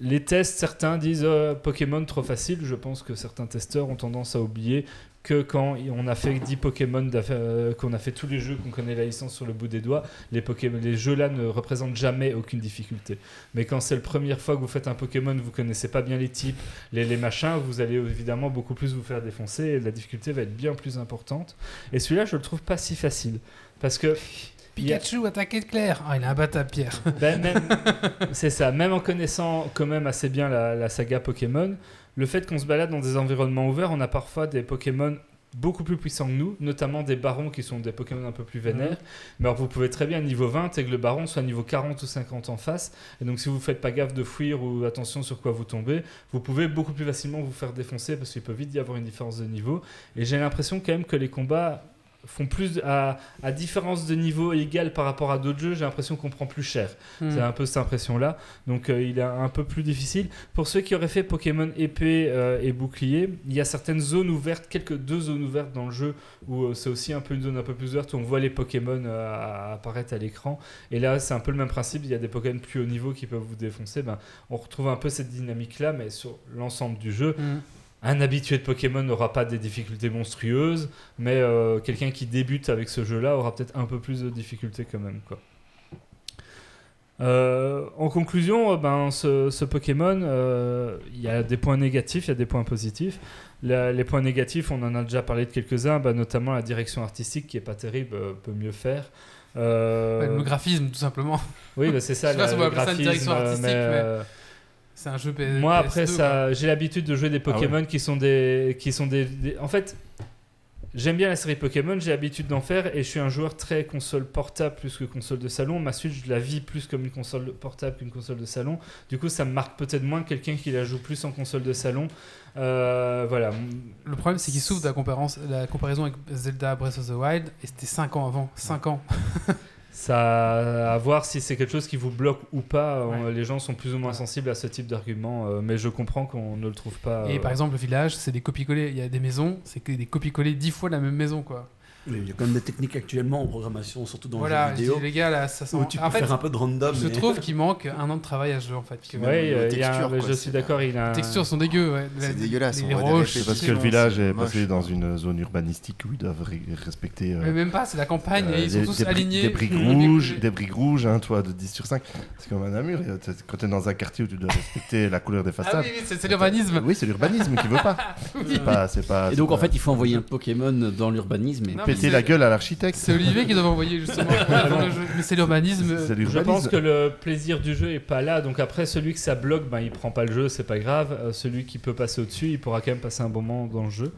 Les tests, certains disent euh, Pokémon trop facile. Je pense que certains testeurs ont tendance à oublier que quand on a fait 10 Pokémon, euh, qu'on a fait tous les jeux, qu'on connaît la licence sur le bout des doigts, les, Pokémon, les jeux là ne représentent jamais aucune difficulté. Mais quand c'est la première fois que vous faites un Pokémon, vous connaissez pas bien les types, les, les machins, vous allez évidemment beaucoup plus vous faire défoncer et la difficulté va être bien plus importante. Et celui-là, je le trouve pas si facile. Parce que Pikachu, attaqué de Claire. Ah, il a un batte pierre. ben, même- c'est ça, même en connaissant quand même assez bien la, la saga Pokémon, le fait qu'on se balade dans des environnements ouverts, on a parfois des Pokémon beaucoup plus puissants que nous, notamment des barons qui sont des Pokémon un peu plus vénères. Mais alors vous pouvez très bien niveau 20 et que le baron soit niveau 40 ou 50 en face. Et donc si vous faites pas gaffe de fuir ou attention sur quoi vous tombez, vous pouvez beaucoup plus facilement vous faire défoncer parce qu'il peut vite y avoir une différence de niveau. Et j'ai l'impression quand même que les combats font plus à, à différence de niveau égale par rapport à d'autres jeux, j'ai l'impression qu'on prend plus cher. Hmm. C'est un peu cette impression-là. Donc euh, il est un peu plus difficile. Pour ceux qui auraient fait Pokémon épée euh, et bouclier, il y a certaines zones ouvertes, quelques deux zones ouvertes dans le jeu où euh, c'est aussi un peu une zone un peu plus ouverte où on voit les Pokémon apparaître à l'écran. Et là, c'est un peu le même principe. Il y a des Pokémon plus haut niveau qui peuvent vous défoncer. Ben, on retrouve un peu cette dynamique-là, mais sur l'ensemble du jeu. Hmm. Un habitué de Pokémon n'aura pas des difficultés monstrueuses, mais euh, quelqu'un qui débute avec ce jeu-là aura peut-être un peu plus de difficultés quand même. Quoi. Euh, en conclusion, euh, ben, ce, ce Pokémon, euh, il y a des points négatifs, il y a des points positifs. La- les points négatifs, on en a déjà parlé de quelques-uns, ben, notamment la direction artistique qui est pas terrible, peut mieux faire. Euh, Le graphisme, tout simplement. oui, ben, c'est ça, Je sais pas la- si on va appeler ça une direction artistique, mais, mais- C'est un jeu PS. Moi, après, PS2, ça, j'ai l'habitude de jouer des Ah ouais. Pokémon qui sont des, qui sont des, des- En fait, j'aime bien la série Pokémon, j'ai l'habitude d'en faire, et je suis un joueur très console portable plus que console de salon. Ma Switch, je la vis plus comme une console portable qu'une console de salon. Du coup, ça me marque peut-être moins que quelqu'un qui la joue plus en console de salon. Euh, voilà. Le problème, c'est qu'il souffre de la, la comparaison avec Zelda Breath of the Wild, et c'était 5 ans avant. 5 ans. Ça à voir si c'est quelque chose qui vous bloque ou pas. Ouais. Euh, Les gens sont plus ou moins sensibles à ce type d'argument, euh, mais je comprends qu'on ne le trouve pas. Et euh, par exemple, le village, c'est des copies-collés. Il y a des maisons, c'est des copies-collés 10 fois la même maison, quoi. Il y a quand même des techniques actuellement en programmation, surtout dans voilà, le je jeu vidéo, dis, les gars, là, ça sent. où tu peux en fait, faire un peu de random. je mais- trouve qu'il manque un an de travail à ce jeu, en fait. niveau euh, il y a un- texture, quoi, je suis d'accord, il a un- Les textures sont dégueu, ouais. C'est Les- dégueulasse, Les, les roches. Parce que le c'est village est passé dans une zone urbanistique où ils doivent respecter. euh, Mais même pas, c'est la campagne, euh, et ils sont des- tous alignés. Des briques Mmh. rouges, des briques rouges, un toit de 10 sur 5. C'est comme un et, euh, t'es- Quand tu es dans un quartier où tu dois respecter la couleur des Ah façades. oui, oui, c'est l'urbanisme. Oui, c'est l'urbanisme qui veut pas. Oui. Et donc en fait, il faut envoyer un Pokémon dans l'urbanisme. Péter c'est- la gueule à l'architecte. C'est Olivier qui doit envoyer justement dans le jeu. Mais c'est l'urbanisme. Je pense que le plaisir du jeu est pas là. Donc après, celui que ça bloque, ben, il prend pas le jeu, c'est pas grave. Euh, celui qui peut passer au-dessus, il pourra quand même passer un bon moment dans le jeu.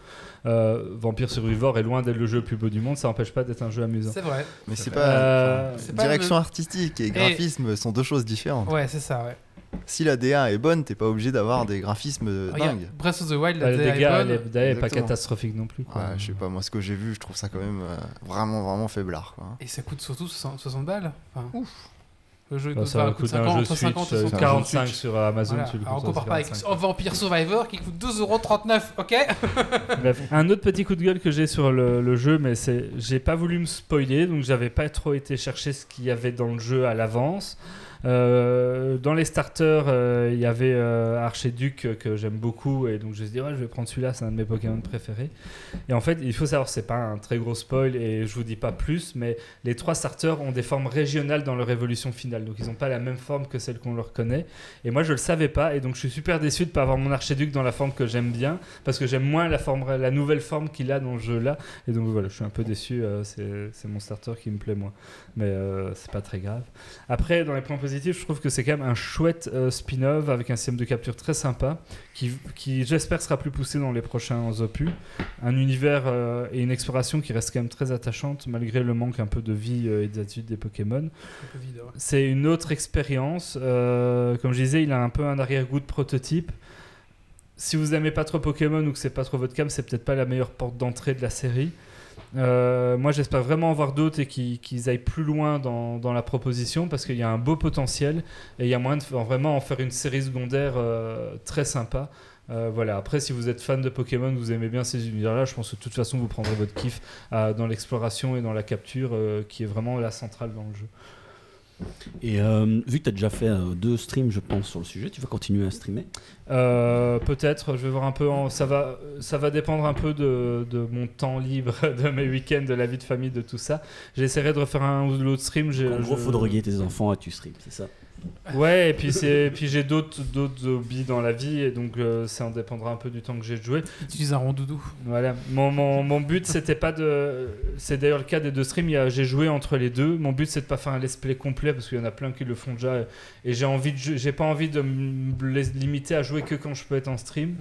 Euh, Vampire Survivor est loin d'être le jeu le plus beau du monde. Ça n'empêche pas d'être un jeu amusant. C'est vrai. Mais c'est Euh, pas. pas direction le- artistique et graphisme sont deux choses différentes. Ouais, c'est ça, ouais. Si la DA est bonne, t'es pas obligé d'avoir des graphismes Regarde, dingues. Breath of the Wild, la DA est bonne. est pas catastrophique non plus. quoi. Ouais, je sais pas, moi ce que j'ai vu, je trouve ça quand même euh, vraiment, vraiment faiblard. Quoi. Et ça coûte surtout 60, 60 balles. Enfin, Le jeu il Bah, coûte, coûte coûter 50, un jeu entre 50 et Switch, euh, 60 45 sur Amazon. Voilà. tu le Alors on compare pas avec 45. Vampire Survivor qui coûte 2,39€, ok Bref, un autre petit coup de gueule que j'ai sur le, le jeu, mais c'est j'ai pas voulu me spoiler, donc j'avais pas trop été chercher ce qu'il y avait dans le jeu à l'avance. Euh, dans les starters, euh, il y avait euh, Archiduc que j'aime beaucoup, et donc je me suis dit, ouais, je vais prendre celui-là, c'est un de mes Pokémon préférés. Et en fait, il faut savoir, c'est pas un très gros spoil, et je vous dis pas plus, mais les trois starters ont des formes régionales dans leur évolution finale, donc ils ont pas la même forme que celle qu'on leur connaît. Et moi, je le savais pas, et donc je suis super déçu de pas avoir mon Archiduc dans la forme que j'aime bien, parce que j'aime moins la, forme, la nouvelle forme qu'il a dans le jeu là. Et donc voilà, je suis un peu déçu, c'est mon starter qui me plaît moins. Mais c'est pas très grave. Après, dans les points positifs, je trouve que c'est quand même un chouette euh, spin-off avec un système de capture très sympa, qui, qui j'espère sera plus poussé dans les prochains opus. Un univers euh, et une exploration qui reste quand même très attachante, malgré le manque un peu de vie euh, et d'attitude des Pokémon. Ouais. C'est une autre expérience. Euh, comme je disais, il a un peu un arrière-goût de prototype. Si vous aimez pas trop Pokémon ou que c'est pas trop votre cam, c'est peut-être pas la meilleure porte d'entrée de la série. Euh, moi, j'espère vraiment en voir d'autres et qu'ils aillent plus loin dans, la proposition parce qu'il y a un beau potentiel et il y a moyen de vraiment en faire une série secondaire euh, très sympa. Euh, voilà. Après, si vous êtes fan de Pokémon, vous aimez bien ces univers-là, je pense que de toute façon, vous prendrez votre kiff dans l'exploration et dans la capture qui est vraiment la centrale dans le jeu. Et euh, vu que tu as déjà fait euh, deux streams, je pense, sur le sujet, tu vas continuer à streamer? Euh, Peut-être, je vais voir un peu. En, ça va, ça va dépendre un peu de, de mon temps libre, de mes week-ends, de la vie de famille, de tout ça. J'essaierai de refaire un ou l'autre stream. En gros, je- faut droguer tes enfants et tu streams, c'est ça? Ouais, et puis c'est, puis j'ai d'autres, d'autres hobbies dans la vie, et donc euh, ça en dépendra un peu du temps que j'ai de jouer. Utilise un rond doudou. Voilà. Mon, mon, mon but, c'était pas de. C'est d'ailleurs le cas des deux streams. il y a- J'ai joué entre les deux. Mon but, c'est de pas faire un let's play complet parce qu'il y en a plein qui le font déjà. Et, et j'ai envie de, jou- j'ai pas envie de me limiter à jouer que quand je peux être en stream.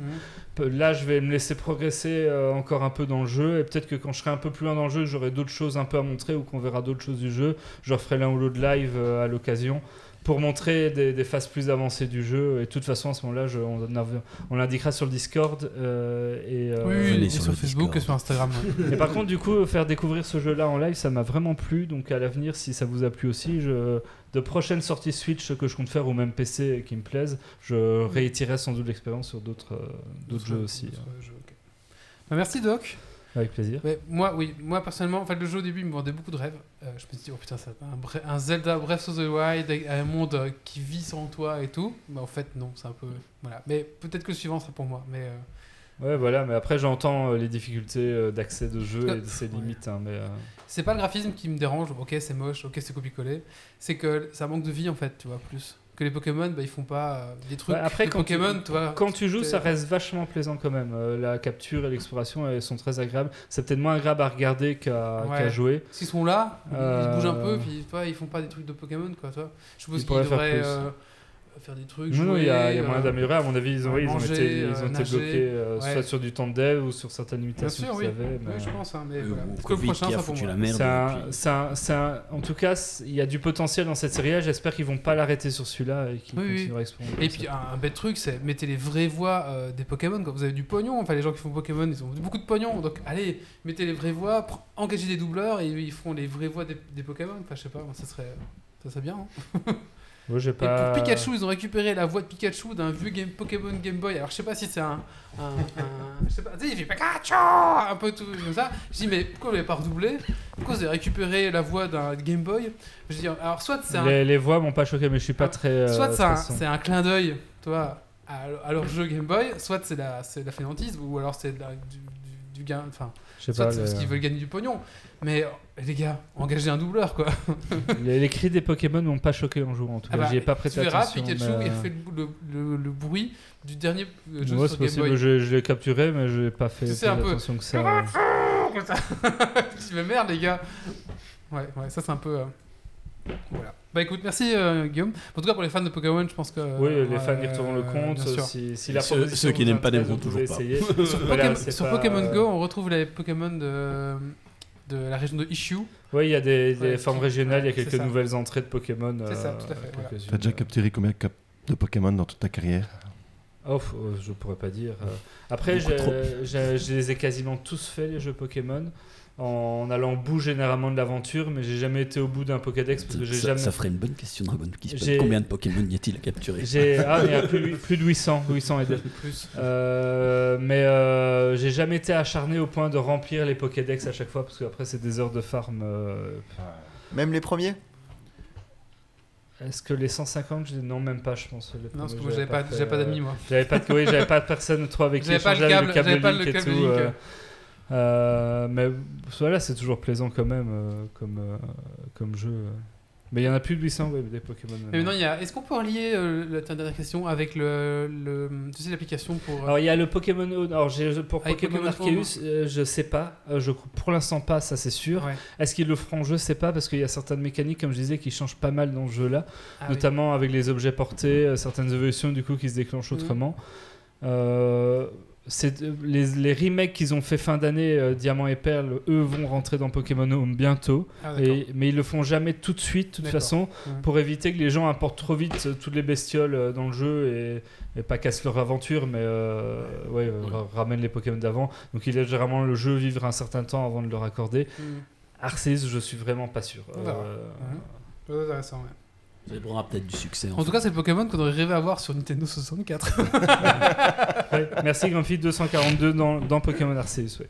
Peu- Là, je vais me laisser progresser euh, encore un peu dans le jeu. Et peut-être que quand je serai un peu plus loin dans le jeu, j'aurai d'autres choses un peu à montrer ou qu'on verra d'autres choses du jeu. Je referai l'un ou l'autre live euh, à l'occasion pour montrer des, des phases plus avancées du jeu. Et de toute façon, à ce moment-là, je- on, l'indiquera sur le Discord. euh, et, euh, Oui, et sur Facebook Discord. et sur Instagram. et par contre, du coup, faire découvrir ce jeu-là en live, ça m'a vraiment plu. Donc à l'avenir, si ça vous a plu aussi, je... de prochaines sorties Switch que je compte faire ou même PC qui me plaisent, je réitérerai sans doute l'expérience sur d'autres euh, d'autres jeux aussi. D'autres jeux, ok. Bah, merci Doc. Avec plaisir. Mais moi, oui, moi personnellement, en fait, le jeu au début il me vendait beaucoup de rêves. Euh, je me suis dit, oh putain, ça un, Zelda Breath of the Wild, un monde euh, qui vit sans toi et tout. Mais en fait, non, c'est un peu. Voilà. Mais peut-être que le suivant sera pour moi. Mais euh, Ouais, voilà, mais après j'entends les difficultés d'accès de jeu et que- ses limites. hein, mais, euh, C'est pas le graphisme qui me dérange, ok c'est moche, ok c'est copier-coller, c'est que ça manque de vie en fait, tu vois, plus. Que les Pokémon, bah, ils font pas euh, des trucs. Ouais, après, quand Pokémon, tu vois. Quand tu joues, ça reste vachement plaisant quand même. Euh, la capture et l'exploration, elles sont très agréables. C'est peut-être moins agréable à regarder qu'à Ouais. qu'à jouer. Qu'ils sont là, ils- ils Euh, bougent un peu, puis tu vois, ils font pas des trucs de Pokémon, quoi, tu vois. Je suppose Ils qu'ils devraient plus. Euh, faire des trucs. Non, il y a, il y a jouer, moyen euh, d'améliorer. À mon avis, ils ont, ils été, ils ont euh, été nager. bloqués euh, Ouais. soit sur du temps de dev ou sur certaines sûr, qu'ils oui. avaient. mais, Oui, je euh, pense, hein, mais voilà. Covid prochain, qui a ça foutu la merde. Un- puis- un- un- en tout cas, il y a du potentiel dans cette série-là. J'espère qu'ils vont pas l'arrêter sur celui-là et qu'ils Oui, oui. continueront à explorer. Et puis un, un bête truc, c'est mettez les vraies voix euh, des Pokémon. Quand vous avez du pognon, enfin les gens qui font Pokémon, ils ont beaucoup de pognon. Donc allez, mettez les vraies voix, engagez des doubleurs et ils feront les vraies voix des, des Pokémon. Enfin je sais pas, ça serait, ça serait bien. hein. Moi, Et pour Pikachu, ils ont récupéré la voix de Pikachu d'un vieux game, Pokémon Game Boy. Alors je sais pas si c'est un, un, un- je sais pas, tu sais, il fait Pikachu, un peu tout comme ça. Je dis mais pourquoi vous l'avez pas redoublé? Pourquoi vous avez récupéré la voix d'un Game Boy? Je dis alors soit c'est un, Les, les voix m'ont pas choqué, mais je suis pas Ah, très. euh, soit c'est un, clin d'œil, toi, à, à leur jeu Game Boy, soit c'est la, c'est la fainéantise, ou alors c'est du, du gain, enfin, Je sais pas. c'est parce qu'ils veulent gagner du pognon. Mais euh, les gars, engagez un doubleur quoi. Les, les cris des Pokémon m'ont pas choqué en jouant en tout Ah cas. bah, J'y ai pas tu prêté verras, attention. Pikachu, mais, il euh, fait le, le- le- le bruit du dernier euh, jeu ouais, sur c'est Game possible. Boy. Je, je l'ai capturé, mais je n'ai pas fait Tu sais, un peu. attention que ça. Je mais merde les gars. Ouais, ouais, ça c'est un peu. euh, Voilà. Bah écoute, merci euh, Guillaume. En tout cas pour les fans de Pokémon, je pense que. Oui, les ouais, fans y retourneront le euh, compte. Si, si la Ceux- qui n'aiment pas n'aimeront toujours pas. essayer. Sur, Voilà, sur pas- Pokémon Go, on retrouve les Pokémon de, de la région de Issue. Oui, il y a des, des Ouais, formes qui- régionales, il y a quelques ça. nouvelles entrées de Pokémon. C'est ça, euh, tout à fait, voilà. T'as déjà capturé combien de Pokémon dans toute ta carrière? Oh, euh, je pourrais pas dire. euh. Après, je les ai quasiment tous faits, les jeux Pokémon, en allant au bout généralement de l'aventure, mais j'ai jamais été au bout d'un Pokédex parce que j'ai jamais. ça ferait une bonne question, Dragon qui se J'ai- pose. Combien de Pokémon y a-t-il à capturer J'ai ah, il y a plus, plus de 800, 800 et des- Plus. Euh, mais euh, j'ai jamais été acharné au point de remplir les Pokédex à chaque fois parce qu'après c'est des heures de farm. euh, Même les premiers? Est-ce que les 150, je... non même pas, je pense. les Non, parce que moi j'avais pas, d'amis moi. J'avais pas de, oui, j'avais pas de personne trop avec qui J'avais pas le câble, avec j'avais pas Link le et câble tout. Euh, mais voilà, c'est toujours plaisant quand même euh, comme, euh, comme jeu. Mais il y en a plus de 800 ouais, des Pokémon. Mais maintenant. il y a. Est-ce qu'on peut relier la dernière question avec le, le tu sais l'application pour. Alors il y a le Pokémon. Alors pour Avec Pokémon Pokémon Arceus, euh, je sais pas. Je pour l'instant pas, ça c'est sûr. ouais. Est-ce qu'ils le feront Je sais pas parce qu'il y a certaines mécaniques, comme je disais, qui changent pas mal dans ce jeu-là, Ah oui. notamment avec les objets portés, certaines évolutions du coup qui se déclenchent Mhm. autrement. Euh, c'est les, les remakes qu'ils ont fait fin d'année, euh, Diamant et Perle, eux vont rentrer dans Pokémon Home bientôt, Ah, et, mais ils le font jamais tout de suite, de toute façon, pour éviter que les gens importent trop vite euh, toutes les bestioles euh, dans le jeu et, et pas cassent leur aventure, mais euh, ouais, euh, ramènent les Pokémon d'avant. Donc il laisse généralement le jeu vivre un certain temps avant de le raccorder. Hmm. Arceus, je suis vraiment pas sûr. Verra. Euh, Ouais, intéressant, ouais. Ça dépendra peut-être du succès. En tout cas, c'est le Pokémon qu'on aurait rêvé avoir sur Nintendo 64. ouais, merci Grumpy 242 dans, dans Pokémon Arceus. ouais.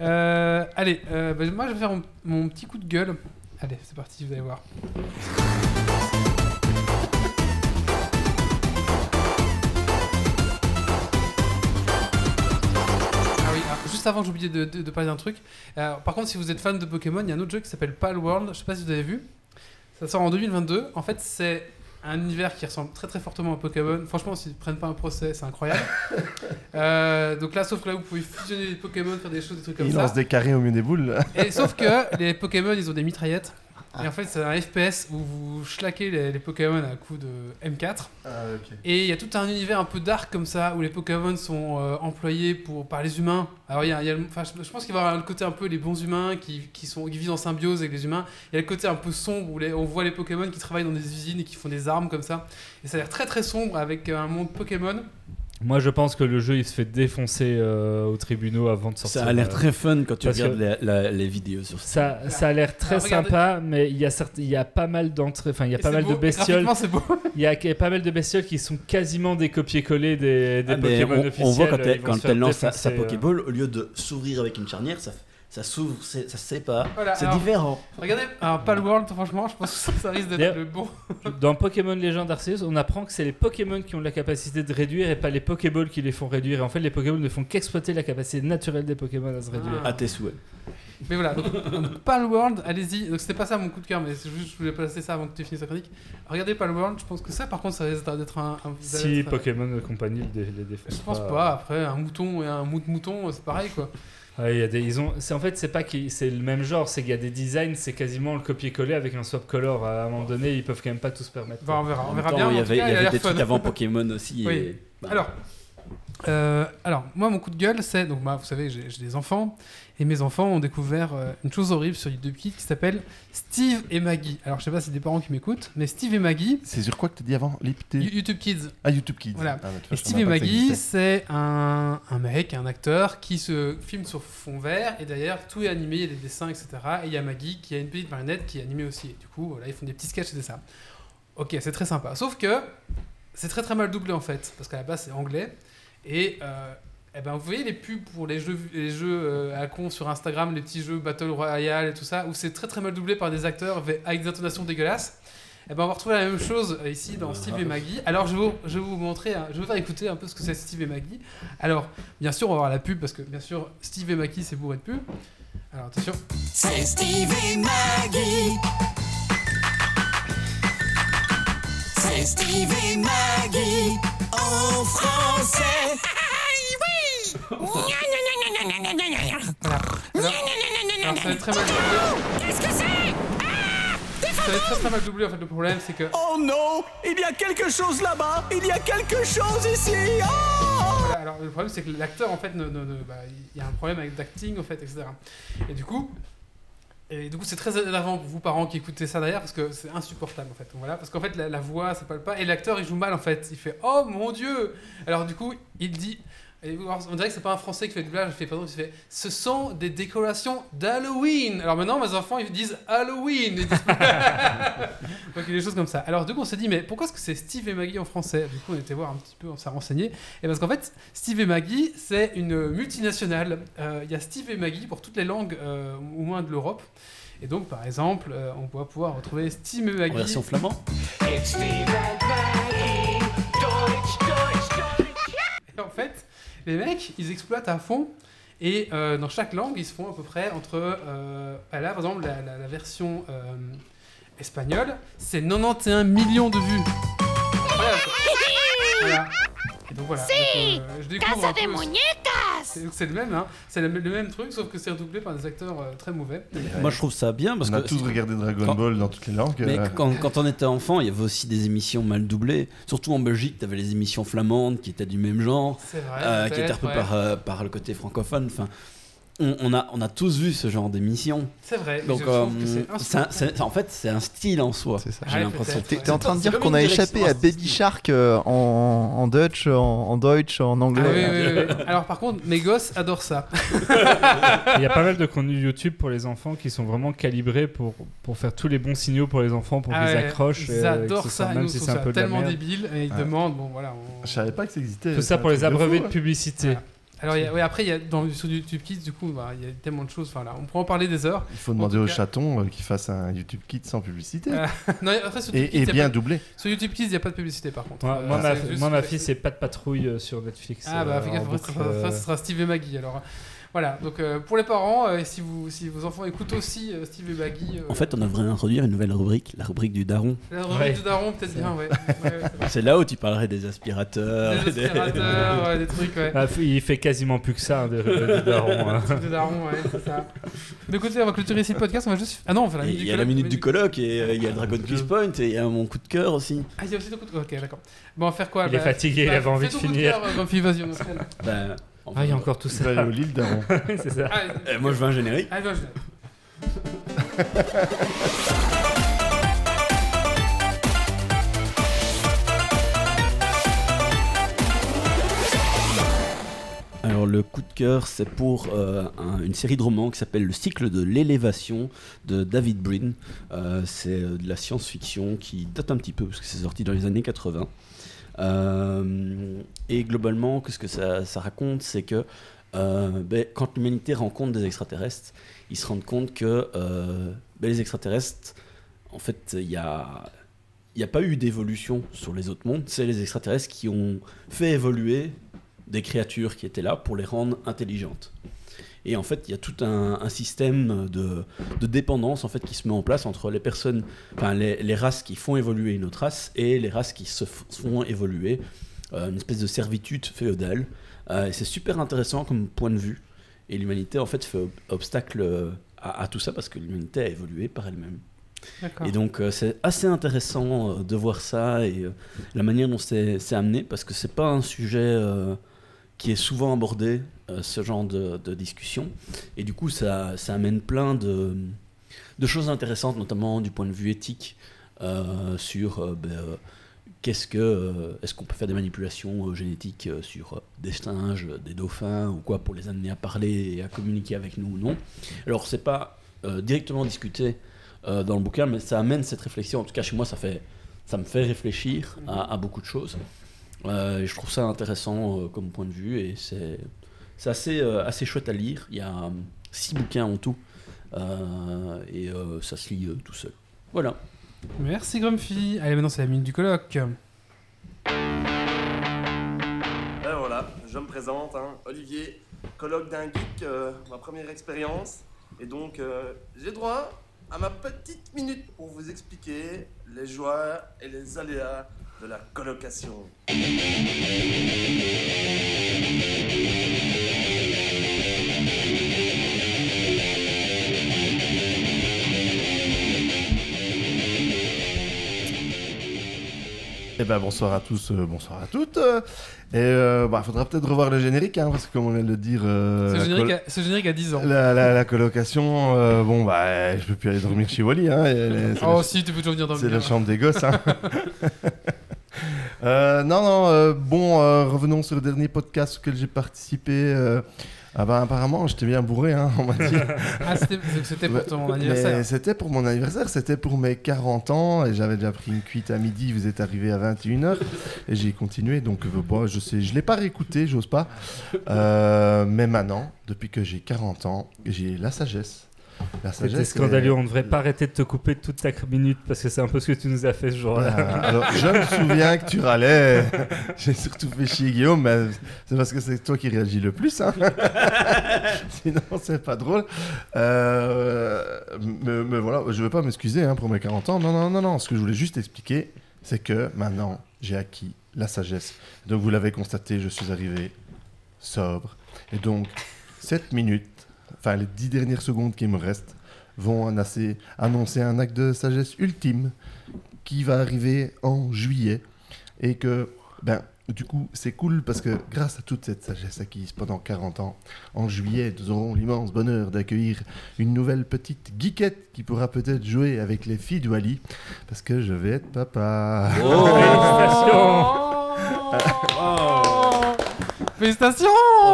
Euh, allez, euh, bah, moi je vais faire mon, mon petit coup de gueule. Allez, c'est parti, vous allez voir. Ah oui, alors, juste avant, j'ai oublié de, de- de parler d'un truc. Euh, par contre, si vous êtes fan de Pokémon, il y a un autre jeu qui s'appelle Pal World. Je sais pas si vous avez vu. Ça sort en 2022. En fait, c'est un univers qui ressemble très très fortement à Pokémon. Franchement, s'ils ne prennent pas un procès, c'est incroyable. Euh, donc là, sauf que là, vous pouvez fusionner des Pokémon, faire des choses, des trucs comme Il ça. lance des carrés au milieu des boules. Et sauf que les Pokémon, ils ont des mitraillettes. Et en fait, c'est un FPS où vous schlaquez les, les Pokémon à coup de M4. Et il y a tout un univers un peu dark comme ça, où les Pokémon sont euh, employés pour, par les humains. Alors, il y a, il y a le- enfin, je, pense qu'il va y avoir le côté un peu les bons humains qui, qui, sont, qui vivent en symbiose avec les humains. Il y a le côté un peu sombre où les- on voit les Pokémon qui travaillent dans des usines et qui font des armes comme ça. Et ça a l'air très très sombre avec euh, un monde Pokémon. Moi, je pense que le jeu il se fait défoncer euh, aux tribunaux avant de sortir. Ça a l'air euh, très fun quand tu regardes les, la- les vidéos sur ça. Ça, ça a l'air très sympa, mais il y a certes, il y a pas mal d'entrées, enfin il y a Et pas mal beau. de bestioles. Beau. Il y a il y a pas mal de bestioles qui sont quasiment des copier-coller des, des Ah, Pokémon on, officiels. on voit quand ils elle, quand lance sa, sa euh. Pokéball, au lieu de s'ouvrir avec une charnière, ça, ça s'ouvre, ça se sépare. Voilà, c'est alors- différent. Regardez, alors Palworld, franchement, je pense que ça, ça risque d'être le bon. Dans Pokémon Legend Arceus, on apprend que c'est les Pokémon qui ont la capacité de réduire et pas les Pokéballs qui les font réduire. Et en fait, les Pokéballs ne font qu'exploiter la capacité naturelle des Pokémon à se réduire. Ah. À tes souhaits. Mais voilà, donc, donc Palworld, allez-y. Donc c'était pas ça mon coup de cœur, mais c'est juste je voulais placer ça avant que tu finisses ta chronique. Regardez Palworld, je pense que ça par contre ça risque d'être un. un- Si d'être- Pokémon et compagnie les, défendent. Je pense pas. Après, un mouton et un mou de mouton, c'est pareil quoi. Y a des, ils ont, c'est en fait c'est pas qu'ils, c'est le même genre, c'est qu'il y a des designs, c'est quasiment le copier-coller avec un swap color. À un moment donné, ils peuvent quand même pas tout se permettre. Bah, on verra, on verra temps, bien. il y avait, cas, il y a avait l'air des fun. trucs avant Pokémon aussi. Oui. et- bah, Alors, euh, alors, moi, mon coup de gueule, c'est. Donc, bah, vous savez, j'ai j'ai des enfants. Et mes enfants ont découvert euh, une chose horrible sur YouTube Kids qui s'appelle Steve et Maggie. Alors, je sais pas si c'est des parents qui m'écoutent, mais Steve et Maggie, C'est sur quoi que t'as dit avant YouTube Kids. Ah, YouTube Kids. Voilà. Ah, Et façon, Steve et Maggie, c'est un, un mec, un acteur qui se filme sur fond vert et derrière tout est animé, il y a des dessins, etc. Et il y a Maggie qui a une petite marionnette qui est animée aussi. Et du coup, voilà, ils font des petits sketchs et ça. Ok, c'est très sympa. Sauf que c'est très très mal doublé en fait, parce qu'à la base c'est anglais. Et euh, eh ben, vous voyez les pubs pour les jeux, les jeux euh, à con sur Instagram, les petits jeux Battle Royale et tout ça, où c'est très très mal doublé par des acteurs avec des intonations dégueulasses. Eh ben, on va retrouver la même chose euh, ici dans Steve et Maggie. Alors, je vais vous, je vais vous montrer, un- je vais vous faire écouter un peu ce que c'est Steve et Maggie. Alors, bien sûr, on va voir la pub parce que, bien sûr, Steve et Maggie, c'est bourré de pub. Alors, attention. C'est Steve et Maggie. C'est Steve et Maggie en français. Voilà. Alors, alors, ça va être très mal doublé. Qu'est-ce que c'est Ça va être très très mal doublé. En fait, le problème, c'est que. Oh non Il y a quelque chose là-bas Il y a quelque chose ici Oh Voilà, alors, le problème, c'est que l'acteur, en fait, ne, ne- ne- bah, il y a un problème avec d'acting, en fait, etc. Et du coup. Et du coup, c'est très énervant pour vous, parents, qui écoutez ça derrière, parce que c'est insupportable, en fait. Donc, Voilà, parce qu'en fait, la, la voix, ça parle pas, et l'acteur, il joue mal, en fait. Il fait Oh mon dieu Alors, du coup, il dit. Et on dirait que c'est pas un français qui fait le doublage, il fait, pardon, il fait Ce sont des décorations d'Halloween Alors maintenant, mes enfants, ils disent Halloween Ils disent- Donc, il y a des choses comme ça. Alors, du coup, on s'est dit Mais pourquoi est-ce que c'est Steve et Maggie en français? Du coup, on était voir un petit peu, on s'est renseigné. Et parce qu'en fait, Steve et Maggie, c'est une multinationale. Euh, Il y a Steve et Maggie pour toutes les langues, euh, au moins de l'Europe. Et donc, par exemple, euh, on va pouvoir retrouver Steve et En Maggie. version flamand Et en fait, les mecs, ils exploitent à fond. Et euh, dans chaque langue, ils se font à peu près entre. Euh, là, par exemple, la, version euh, espagnole, c'est 91 millions de vues. Voilà. Donc voilà. Donc, euh, je découvre un peu- C'est le même, hein. C'est le, le même truc, sauf que c'est redoublé par des acteurs euh, très mauvais. Moi, je trouve ça bien parce On a que. tous regardé Dragon Quand- Ball dans toutes les langues. Mais euh, quand, quand on était enfant, il y avait aussi des émissions mal doublées. Surtout en Belgique, tu avais les émissions flamandes qui étaient du même genre, C'est vrai. euh, qui étaient un peu ouais. par, euh, par le côté francophone. Enfin, on, on a, on a tous vu ce genre d'émissions. C'est vrai. Donc, euh, c'est c'est un- insupportable. c'est- en fait, c'est un style en soi. C'est ça. J'ai Ouais, l'impression. T'es en train de dire qu'on a échappé à Baby Shark euh, en, en Dutch, en, en Deutsch, en Ah anglais. oui, oui, oui, oui. Alors par contre, mes gosses adorent ça. Il y a pas mal de contenus YouTube pour les enfants qui sont vraiment calibrés pour, pour faire tous les bons signaux pour les enfants pour Ah qu'ils ouais, accrochent. Ils euh, adorent ça. même si c'est un peu tellement débile. Et ils demandent, bon voilà. Je savais pas que ça existait. Tout c'est ça pour les abreuver de publicité. Alors y a- ouais, après, il y a dans, sur YouTube Kids, du coup, bah, il y a tellement de choses. Enfin là, on pourrait en parler des heures. Il faut demander au cas- chaton euh, qu'il fasse un YouTube Kit sans publicité. Ah, non, après, sur YouTube, Kids, et, et il y a bien pas- doublé. sur YouTube Kids, il n'y a pas de publicité par contre. Moi, Euh, moi, ma, moi, fille, c'est pas de patrouille euh, sur Netflix. Ah bah, euh, fais en gaffe, ça, euh, sera Steve et Maggie. Alors voilà, donc euh, pour les parents, euh, si, vous, si vos enfants écoutent aussi euh, Steve et Maggie. euh, En fait, on devrait introduire une nouvelle rubrique, la rubrique du daron. la rubrique Ouais. du daron, peut-être bien, ouais. ouais, ouais, c'est là où tu parlerais des aspirateurs. Des aspirateurs, ouais, des trucs, ouais. ah, il fait quasiment plus que ça, hein, des des darons, hein. De daron, ouais, c'est ça. Mais écoutez, on va clôturer ici le podcast, on va juste. Ah non, on fait la Et minute Il y a la minute du colloque et euh, il y a Dragon Quiz Point et il y a mon coup de cœur aussi. Ah, il y a aussi le coup de Ok, d'accord. Bon, on va faire quoi? Il est bah, fatigué, il bah, avait envie de ton coup finir. cœur, vas-y, on enchaîne. Enfin, Ah, il y a encore tout ça. va aller au Lille Daron. c'est ça. Allez, euh, moi, je veux un générique. allez, vas-y. Alors le coup de cœur, c'est pour euh, un- une série de romans qui s'appelle Le cycle de l'élévation de David Brin. Euh, c'est de la science-fiction qui date un petit peu parce que c'est sorti dans les années 80. Euh, et globalement, qu'est-ce que ça, raconte C'est que euh, ben, quand l'humanité rencontre des extraterrestres, ils se rendent compte que euh, ben, les extraterrestres, en fait, il n'y a, il y a pas eu d'évolution sur les autres mondes. C'est les extraterrestres qui ont fait évoluer des créatures qui étaient là pour les rendre intelligentes. Et en fait, il y a tout un, un système de, de dépendance en fait qui se met en place entre les personnes, enfin les, les races qui font évoluer une autre race et les races qui se font évoluer, euh, une espèce de servitude féodale. Euh, et c'est super intéressant comme point de vue. Et l'humanité en fait fait ob- obstacle euh, à, à tout ça parce que l'humanité a évolué par elle-même. Et donc euh, c'est assez intéressant euh, de voir ça et euh, la manière dont c'est amené parce que c'est pas un sujet qui est souvent abordé, euh, ce genre de, discussion. Et du coup ça, ça amène plein de, choses intéressantes, notamment du point de vue éthique, euh, sur euh, ben, qu'est-ce que est-ce qu'on peut faire des manipulations génétiques sur des singes, des dauphins ou quoi pour les amener à parler et à communiquer avec nous ou non. Alors c'est pas directement discuté dans le bouquin, mais ça amène cette réflexion. En tout cas, chez moi, ça, fait, ça me fait réfléchir à beaucoup de choses. Euh, je trouve ça intéressant euh, comme point de vue et c'est assez, euh, assez chouette à lire. Il y a euh, six bouquins en tout euh, et euh, ça se lit euh, tout seul. Voilà. Merci Grumpy. Allez, maintenant c'est la minute du colloque. Et voilà, je me présente, hein, Olivier, colloque d'un geek, euh, ma première expérience. Et donc, euh, j'ai droit à ma petite minute pour vous expliquer les joies et les aléas de la colocation. Eh ben bonsoir à tous, euh, bonsoir à toutes. euh, et euh, bah, faudra peut-être revoir le générique, hein, parce que comme on vient de le dire, euh, Ce générique, a- ce générique a 10 ans. la, la- la colocation, euh, bon bah je peux plus aller dormir chez Wally, hein, et Oh la- si, tu peux toujours venir c'est la dormir. chambre des gosses. Hein. Euh, non, non, euh, bon, euh, revenons sur le dernier podcast auquel j'ai participé. ah bah apparemment, j'étais bien bourré, hein, on m'a dit. Ah, c'était pour ton anniversaire. C'était pour mon anniversaire, c'était pour mes 40 ans et j'avais déjà pris une cuite à midi, vous êtes arrivé à 21h et j'ai continué donc bon, je sais, je l'ai pas réécouté, j'ose pas. Mais maintenant, depuis que j'ai 40 ans, j'ai la sagesse. C'était scandaleux, on ne devrait pas arrêter de te couper toute ta minute parce que c'est un peu ce que tu nous as fait ce jour-là. Alors, je me souviens que tu râlais. J'ai surtout fait chier Guillaume, mais c'est parce que c'est toi qui réagis le plus. Hein. Sinon, c'est pas drôle. Euh, mais, mais voilà, je veux pas m'excuser hein, pour mes 40 ans. Non, non, non, non. Ce que je voulais juste expliquer, c'est que maintenant, j'ai acquis la sagesse. Donc, vous l'avez constaté, je suis arrivé sobre. Et donc, 7 minutes, enfin les 10 dernières secondes qui me restent, vont annoncer, annoncer un acte de sagesse ultime qui va arriver en juillet et que ben du coup c'est cool parce que grâce à toute cette sagesse acquise pendant 40 ans en juillet nous aurons l'immense bonheur d'accueillir une nouvelle petite geekette qui pourra peut-être jouer avec les filles d'Wally parce que je vais être papa. Félicitations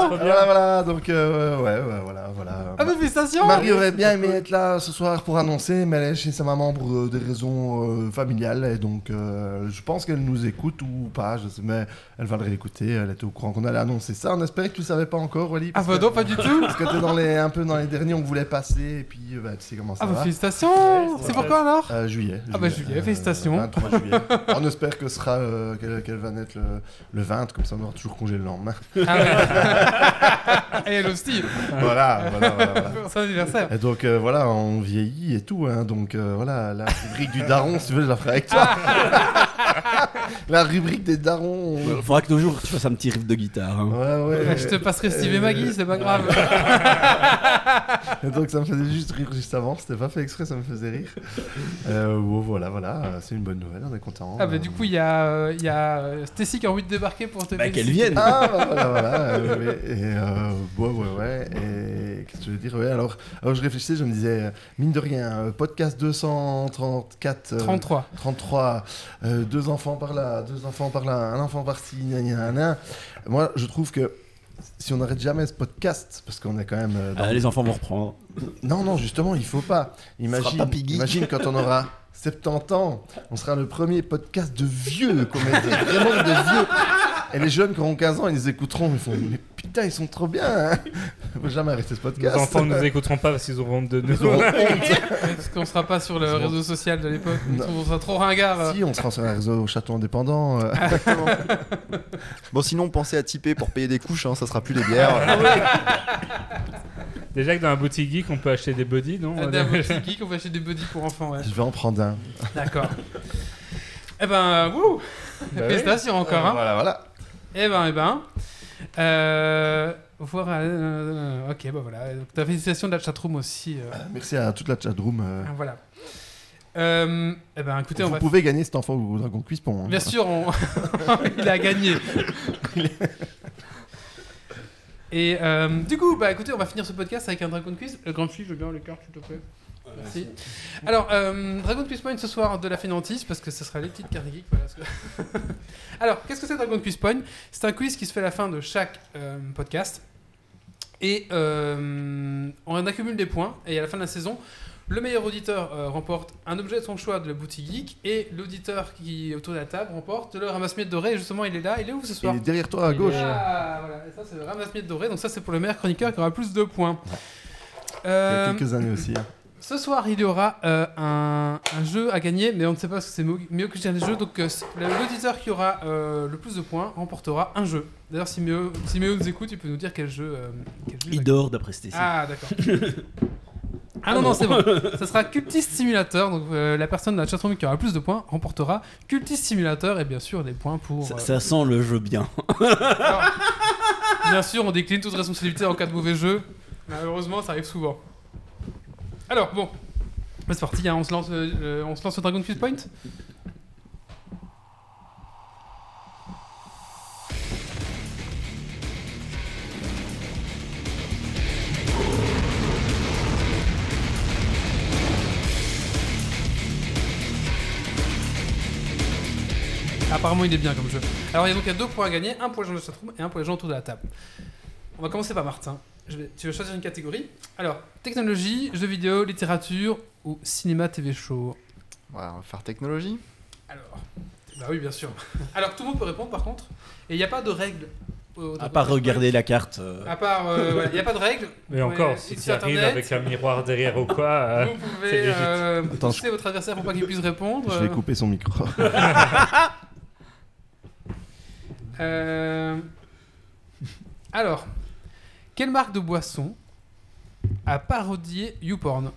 voilà voilà donc euh, ouais, ouais, voilà voilà Ah bah félicitations Marie aurait bien aimé être là ce soir pour annoncer, mais elle est chez sa maman pour euh, des raisons euh, familiales. Et donc, euh, je pense qu'elle nous écoute ou pas, je sais, mais elle va le réécouter. Elle était au courant qu'on allait annoncer ça. On espérait que tu ne savais pas encore, Wally. Ah bah non, pas du tout Parce que t'es dans les, un peu dans les derniers, on voulait passer, et puis bah, tu sais comment ça Ah bah va. félicitations C'est pourquoi alors Euh, juillet. Ah bah juillet, félicitations. 23 juillet. on espère que sera euh, qu'elle qu'elle va naître le, le 20, comme ça on aura toujours congé le lendemain. Ah ouais. Et elle aussi voilà, voilà, voilà. voilà. Pour son anniversaire Et donc euh, voilà, on vieillit et tout, hein, donc euh, voilà, la rubrique du daron, si tu veux, je la ferai avec toi. la rubrique des darons. Il faudra que nos jours tu fasses un petit riff de guitare. hein. Ouais, ouais. Je te passerai Steve et Euh, Maggie, c'est pas grave Et donc ça me faisait juste rire juste avant, c'était pas fait exprès, ça me faisait rire. Euh, bon, voilà, voilà, euh, c'est une bonne nouvelle, on est content. Ah bah du coup il y a, euh, il y a euh, Stacy qui a envie de débarquer pour te Bah, qu'elle vienne. Ah bah, voilà, voilà. euh, ouais, et euh, ouais, ouais, ouais. Et qu'est-ce que je veux dire ouais, alors, alors je réfléchissais, je me disais, euh, mine de rien, podcast 234. euh, 33 33, euh, deux enfants par là, deux enfants par là, un enfant par-ci, gna, gna, gna. Moi, je trouve que si on n'arrête jamais ce podcast, parce qu'on est quand même. euh, dans- Ah, les enfants vont reprendre. Non, non, justement, il faut pas. Imagine, imagine quand on aura 70 ans, on sera le premier podcast de vieux, qu'on vraiment de vieux. Et les jeunes qui auront 15 ans, ils nous écouteront, ils font Mais putain, ils sont trop bien. hein. Faut jamais arrêter ce Les podcast. enfants ne nous écouteront pas parce qu'ils auront honte de nous. Ils auront honte. Parce qu'on sera pas sur le réseau social de l'époque. On sera trop ringard. euh. Si, on sera sur un réseau chaton indépendant. euh. Exactement. bon, sinon, pensez à typer pour payer des couches, hein, ça sera plus des bières. Déjà que dans la boutique geek, on peut acheter des bodys, non? Ah, d'un petit geek, on va acheter des buddies pour enfants, ouais. Je vais en prendre un. D'accord. eh ben, wouh Bah oui. Félicitations encore, hein. Voilà, voilà. Eh ben, eh ben. Euh, voir, euh, euh, ok, bah voilà. Donc, ta félicitation de la chatroom aussi. euh, Merci à toute la chatroom. euh. Voilà. Euh, eh ben, écoutez, on Vous va. pouvez gagner cet enfant au Dragon Quispon. hein. Bien sûr, on... il a gagné. Et euh, du coup, bah écoutez, on va finir ce podcast avec un Dragon Quiz. Le grand fil, je veux bien les cartes, s'il te plaît. Merci. Alors, euh, Dragon Quiz Point ce soir de la Fénantise, parce que ce sera les petites cartes geeks. Voilà, ce que- Alors, qu'est-ce que c'est Dragon Quiz Point? C'est un quiz qui se fait à la fin de chaque euh, podcast. Et euh, on accumule des points. Et à la fin de la saison, le meilleur auditeur euh, remporte un objet de son choix de la boutique geek. Et l'auditeur qui est autour de la table remporte le ramasse-miettes doré. Et justement, il est là. Il est où ce soir? Il est derrière toi à gauche. ah, voilà. Et ça, c'est le ramasse-miettes doré. Donc, ça, c'est pour le meilleur chroniqueur qui aura plus de points. Il y a quelques années aussi. hein. Ce soir, il y aura euh, un, un jeu à gagner, mais on ne sait pas parce que c'est mieux que les jeux. Donc, euh, l'auditeur qui aura euh, le plus de points remportera un jeu. D'ailleurs, si Méo, si Méo nous écoute, il peut nous dire quel jeu. quel jeu il dort d'après Stacy. ah, d'accord. ah non, non, c'est bon. Ça sera Cultist Simulator. Donc, euh, la personne de la chatroom qui aura le plus de points remportera Cultist Simulator et bien sûr les points pour. Ça, euh, ça sent le jeu bien. alors, bien sûr, on décline toute responsabilité en cas de mauvais jeu. Malheureusement, ça arrive souvent. Alors, bon. C'est parti, hein, on, se lance, euh, on se lance sur Dragon Quest Point Apparemment, il est bien comme jeu. Alors, il y a donc il y a deux points à gagner, un pour les gens de chatroom et un pour les gens autour de la table. On va commencer par Martin. Je vais- tu vas choisir une catégorie? Alors, technologie, jeux vidéo, littérature ou cinéma, TV show? Voilà, on va faire technologie. Alors, bah oui, bien sûr. Alors, tout le monde peut répondre par contre. Et il n'y a pas de règles. au À part regarder la carte. euh, À part, euh, voilà, il n'y a pas de règles. Mais Vous encore, si tu arrives Internet. avec un miroir derrière ou quoi. euh, Vous c'est pouvez légit. euh, Attends, pousser votre adversaire pour pas qu'il puisse répondre. Je vais couper son micro. Euh, Alors, quelle marque de boisson a parodié YouPorn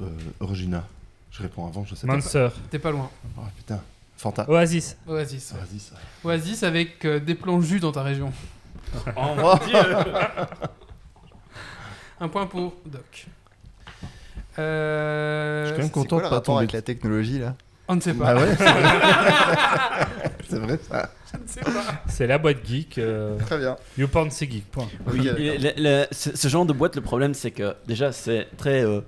Euh, Origina. Je réponds avant, je sais pas. Monster. T'es pas loin. Oh putain. Fanta. Oasis. Oasis. Ça. Oasis avec euh, des plans jus dans ta région. Oh mon dieu Un point pour Doc. Euh, Je suis quand même C'est content quoi de le pas rapport tomber. avec la technologie là? On ne sait pas. Bah ouais, c'est vrai. c'est vrai ça. Je ne sais pas. C'est la boîte geek. euh, Très bien. YouPorn, c'est geek. Point. Oui, Ok, et le- le- ce, ce genre de boîte, le problème, c'est que déjà, c'est très. euh,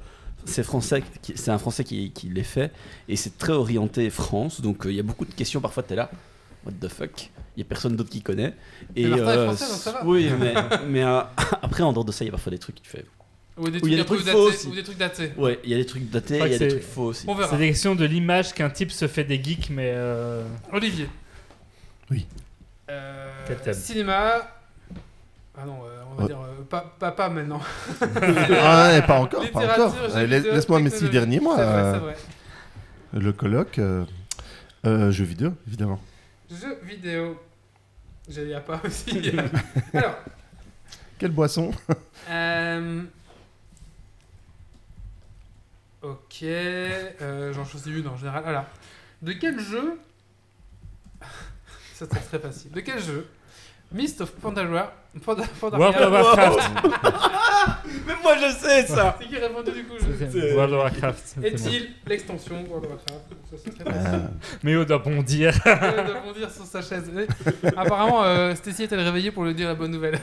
c'est français, qui- c'est un français qui, qui les fait, et c'est très orienté France, donc euh, il y a beaucoup de questions. Parfois, t'es là, what the fuck Il y a personne d'autre qui connaît. Et Martin est euh, français, donc ça va. Oui, mais, mais euh, après, en dehors de ça, il y a parfois des trucs qui te fait. Ou des Ou il y a trucs, des faux datés, aussi. ou des trucs datés. Ouais, il y a des trucs datés, il y a des trucs faux aussi. On verra. C'est des questions de l'image qu'un type se fait des geeks, mais. euh, Olivier. Oui. Euh, cinéma. Ah non, euh, on va Oh. dire euh, pas, papa maintenant. Ah, ouais, pas encore, pas encore. Laisse-moi mes six derniers mois. C'est vrai, c'est vrai. Le colloque. euh, euh, jeux vidéo, évidemment. Jeux vidéo. Il n'y a pas aussi. Alors, Quelle boisson? Euh... ok. euh, J'en choisis une en général. Alors, de quel jeu? Ça, c'est très facile. De quel jeu Mist of Pandaria. Panda- Pandaria. World of Warcraft. Mais moi, je sais ça C'est qui a répondu du coup je- World of Warcraft. Est-il l'extension World of Warcraft Ça, c'est très facile. Euh, Mais on doit bondir. Euh, de bondir sur sa chaise. Apparemment, euh, Stacy est-elle réveillée pour lui dire la bonne nouvelle?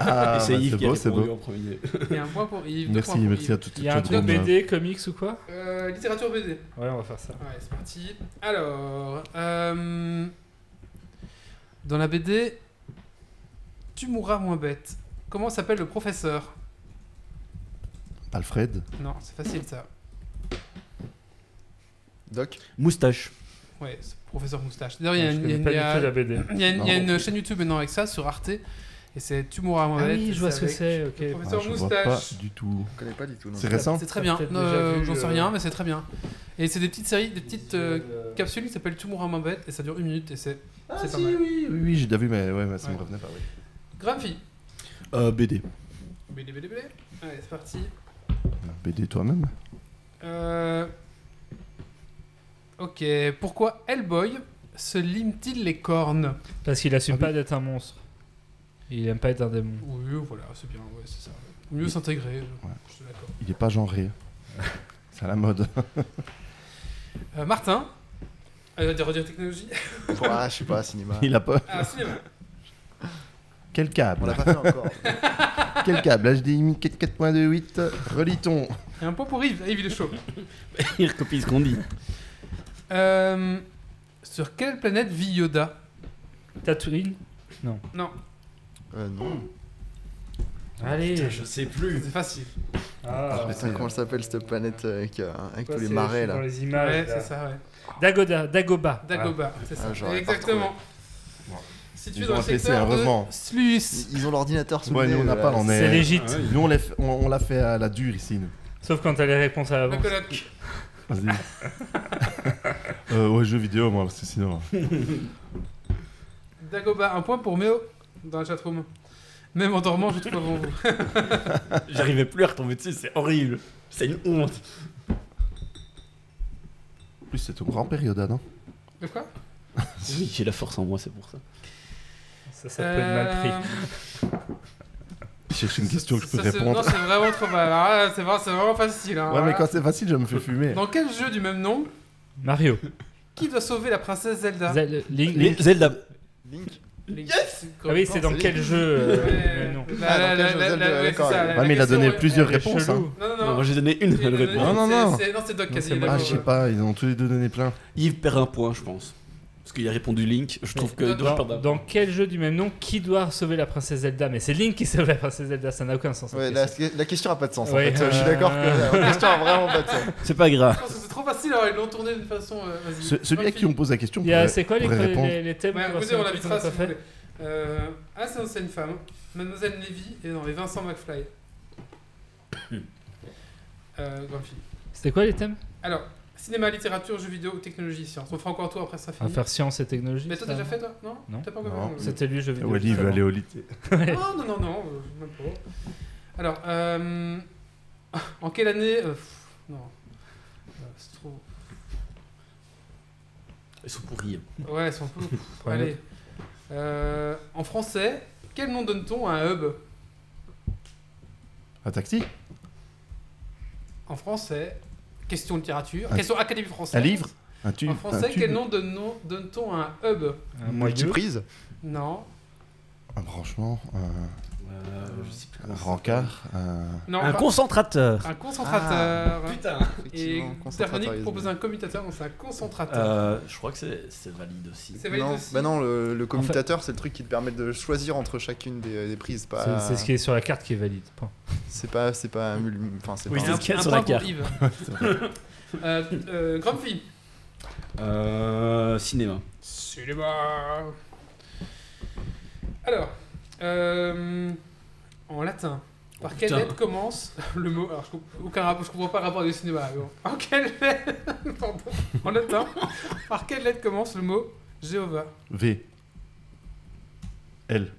Ah, Et c'est bah, Yves c'est qui a beau, c'est répondu beau. en premier. Et un point pour Yves. Merci, pour merci Yves. à toute Il y a un truc. BD, comics ou quoi? Euh, littérature BD. Ouais, on va faire ça. Ouais, c'est parti. Alors, euh, dans la BD, tu mourras moins bête. Comment s'appelle le professeur? Alfred. Non, c'est facile ça. Doc? Moustache. Ouais, c'est professeur moustache. D'ailleurs, il y a une- chaîne YouTube maintenant avec ça sur Arte. Et c'est Tumura Ah Mohamed. oui, je vois ce que c'est, ok. Ah, Professeur je vois pas Moustache. du tout. Je connais pas du tout. C'est récent C'est très bien. Euh, J'en sais le- rien, mais c'est très bien. Et c'est des petites séries, des petites euh, capsules qui s'appellent Tumura Mohamed et ça dure une minute et c'est Ah, si, mal. oui, oui, oui, j'ai déjà vu, mais ouais, mais ça Ouais. me revenait pas. Grumpy. Euh, BD. BD, BD, BD. Allez, c'est parti. BD toi-même Euh... Ok, pourquoi Hellboy se lime-t-il les cornes Parce qu'il assume Ah oui. pas d'être un monstre. Il aime pas être un démon. Oui, voilà, c'est bien, ouais, c'est ça. Mieux s'intégrer, je- Ouais. je suis d'accord. Il est pas genré. C'est à la mode. Euh, Martin, euh, des redirs technologie. Ouah, je sais pas, cinéma. Il a pas. Ah, cinéma. Quel On câble l'a pas fait encore. Quel câble HDMI 4.28 Reliton. Et un point pour Yves, Yves il est chaud. Il recopie ce qu'on dit. Euh, sur quelle planète vit Yoda? Tatooine? Non, Euh, non. Allez. je sais plus. c'est facile. Ah, Putain, comment elle s'appelle cette planète euh, avec, euh, tous les marais là Dans les images. ouais, là. c'est ça, ouais. Dagoda, Dagoba. Dagobah, c'est ça. Ah, Exactement. Situé Ils dans ont le un PC, secteur heureusement. de Sluis. Ils ils ont l'ordinateur sous Ouais, le nous nez, on n'a euh, pas, on C'est est. légit. Ah oui. Nous on l'a fait, on, on l'a fait à la dure ici. Nous. Sauf quand t'as les réponses à Le l'avance. coloc. Vas-y. euh, ouais, jeux vidéo, moi, parce que sinon. Dagobah, un point pour Méo dans la chatroom. Même en dormant, je trouve avant vous. J'arrivais plus à retomber dessus, c'est horrible. C'est une honte. En plus, c'est ton grand-père Yoda, non? De quoi? Oui, j'ai la force en moi, c'est pour ça. Ça, ça peut être mal pris. Je cherche une question que je peux répondre. Non, c'est vraiment trop mal. C'est vrai- c'est vraiment facile. hein. Ouais, mais quand c'est facile, je me fais fumer. Dans quel jeu du même nom, Mario. qui doit sauver la princesse Zelda Zel- Link- Zelda. Link. Yes Ah oui, c'est dans quel jeu euh, non. Ah, dans quel jeu. Ouais, mais il a donné plusieurs réponses. hein. Non, non, Non, non. moi j'ai donné une réponse. Non, non, non. c'est- Non, c'est Doc qui a Non, Ah, je sais pas, ils ont tous les deux donné plein. Yves perd un point, je pense. Parce qu'il a répondu Link. Je trouve que Dans- quel jeu du même nom qui doit sauver la princesse Zelda Mais c'est Link qui sauve la princesse Zelda, ça n'a aucun sens. Ouais, la, la question a pas de sens Ouais, en fait. Je suis euh, d'accord que la question a vraiment pas de sens. C'est pas grave. C'est trop facile, alors ils l'ont tourné d'une façon. euh. Ce- celui à qui on pose la question C'est quoi les, les, les thèmes Ouais, pour écoutez, on l'invitera si vous. Euh, ah, c'est une femme. Mademoiselle Lévy et non, et Vincent McFly. euh, Grumpy. C'était quoi les thèmes? Alors, cinéma, littérature, jeux vidéo, technologie, science. On fera encore un tour après ça On finit. va faire science et technologie. Mais toi, t'as déjà fait toi? Non? Non. T'as pas encore Non. fait C'était lui, jeu vidéo. Wally veut aller au lycée. Non, non, non, non, euh, même pas. Alors, euh, en quelle année euh, pff, Non. C'est trop. Ils sont pourris. Ouais, ils sont. Ouais. Allez. Euh, en français, quel nom donne-t-on à un hub? Un taxi? En français, question littérature, Un- question académie française. Un livre Un tube En un français, tube quel nom donne- donne-t-on à un hub Un. Multiprise Non. Un branchement Un, Euh, je sais plus un rencard Un... Non, Un pas- concentrateur. un concentrateur. Putain. Et Effectivement, propose un commutateur, donc c'est un concentrateur. Euh, je crois que c'est c'est valide aussi. c'est valide non, aussi. bah non, le, le commutateur, c'est le truc qui te permet de choisir entre chacune des, des prises. Pas, C'est c'est ce qui est sur la carte qui est valide. Point. C'est pas, c'est pas, un mul- enfin c'est Oui, pas c'est un- ce qu'il y a sur la pour carte. Yves. euh, euh. Euh, cinéma. Cinéma. Alors, euh, en latin, par quelle lettre commence le mot Alors, je comprends, aucun rapport, je comprends pas le rapport du cinéma. En quelle lettre Pardon. En latin, par quelle lettre commence le mot Jéhovah? V. L.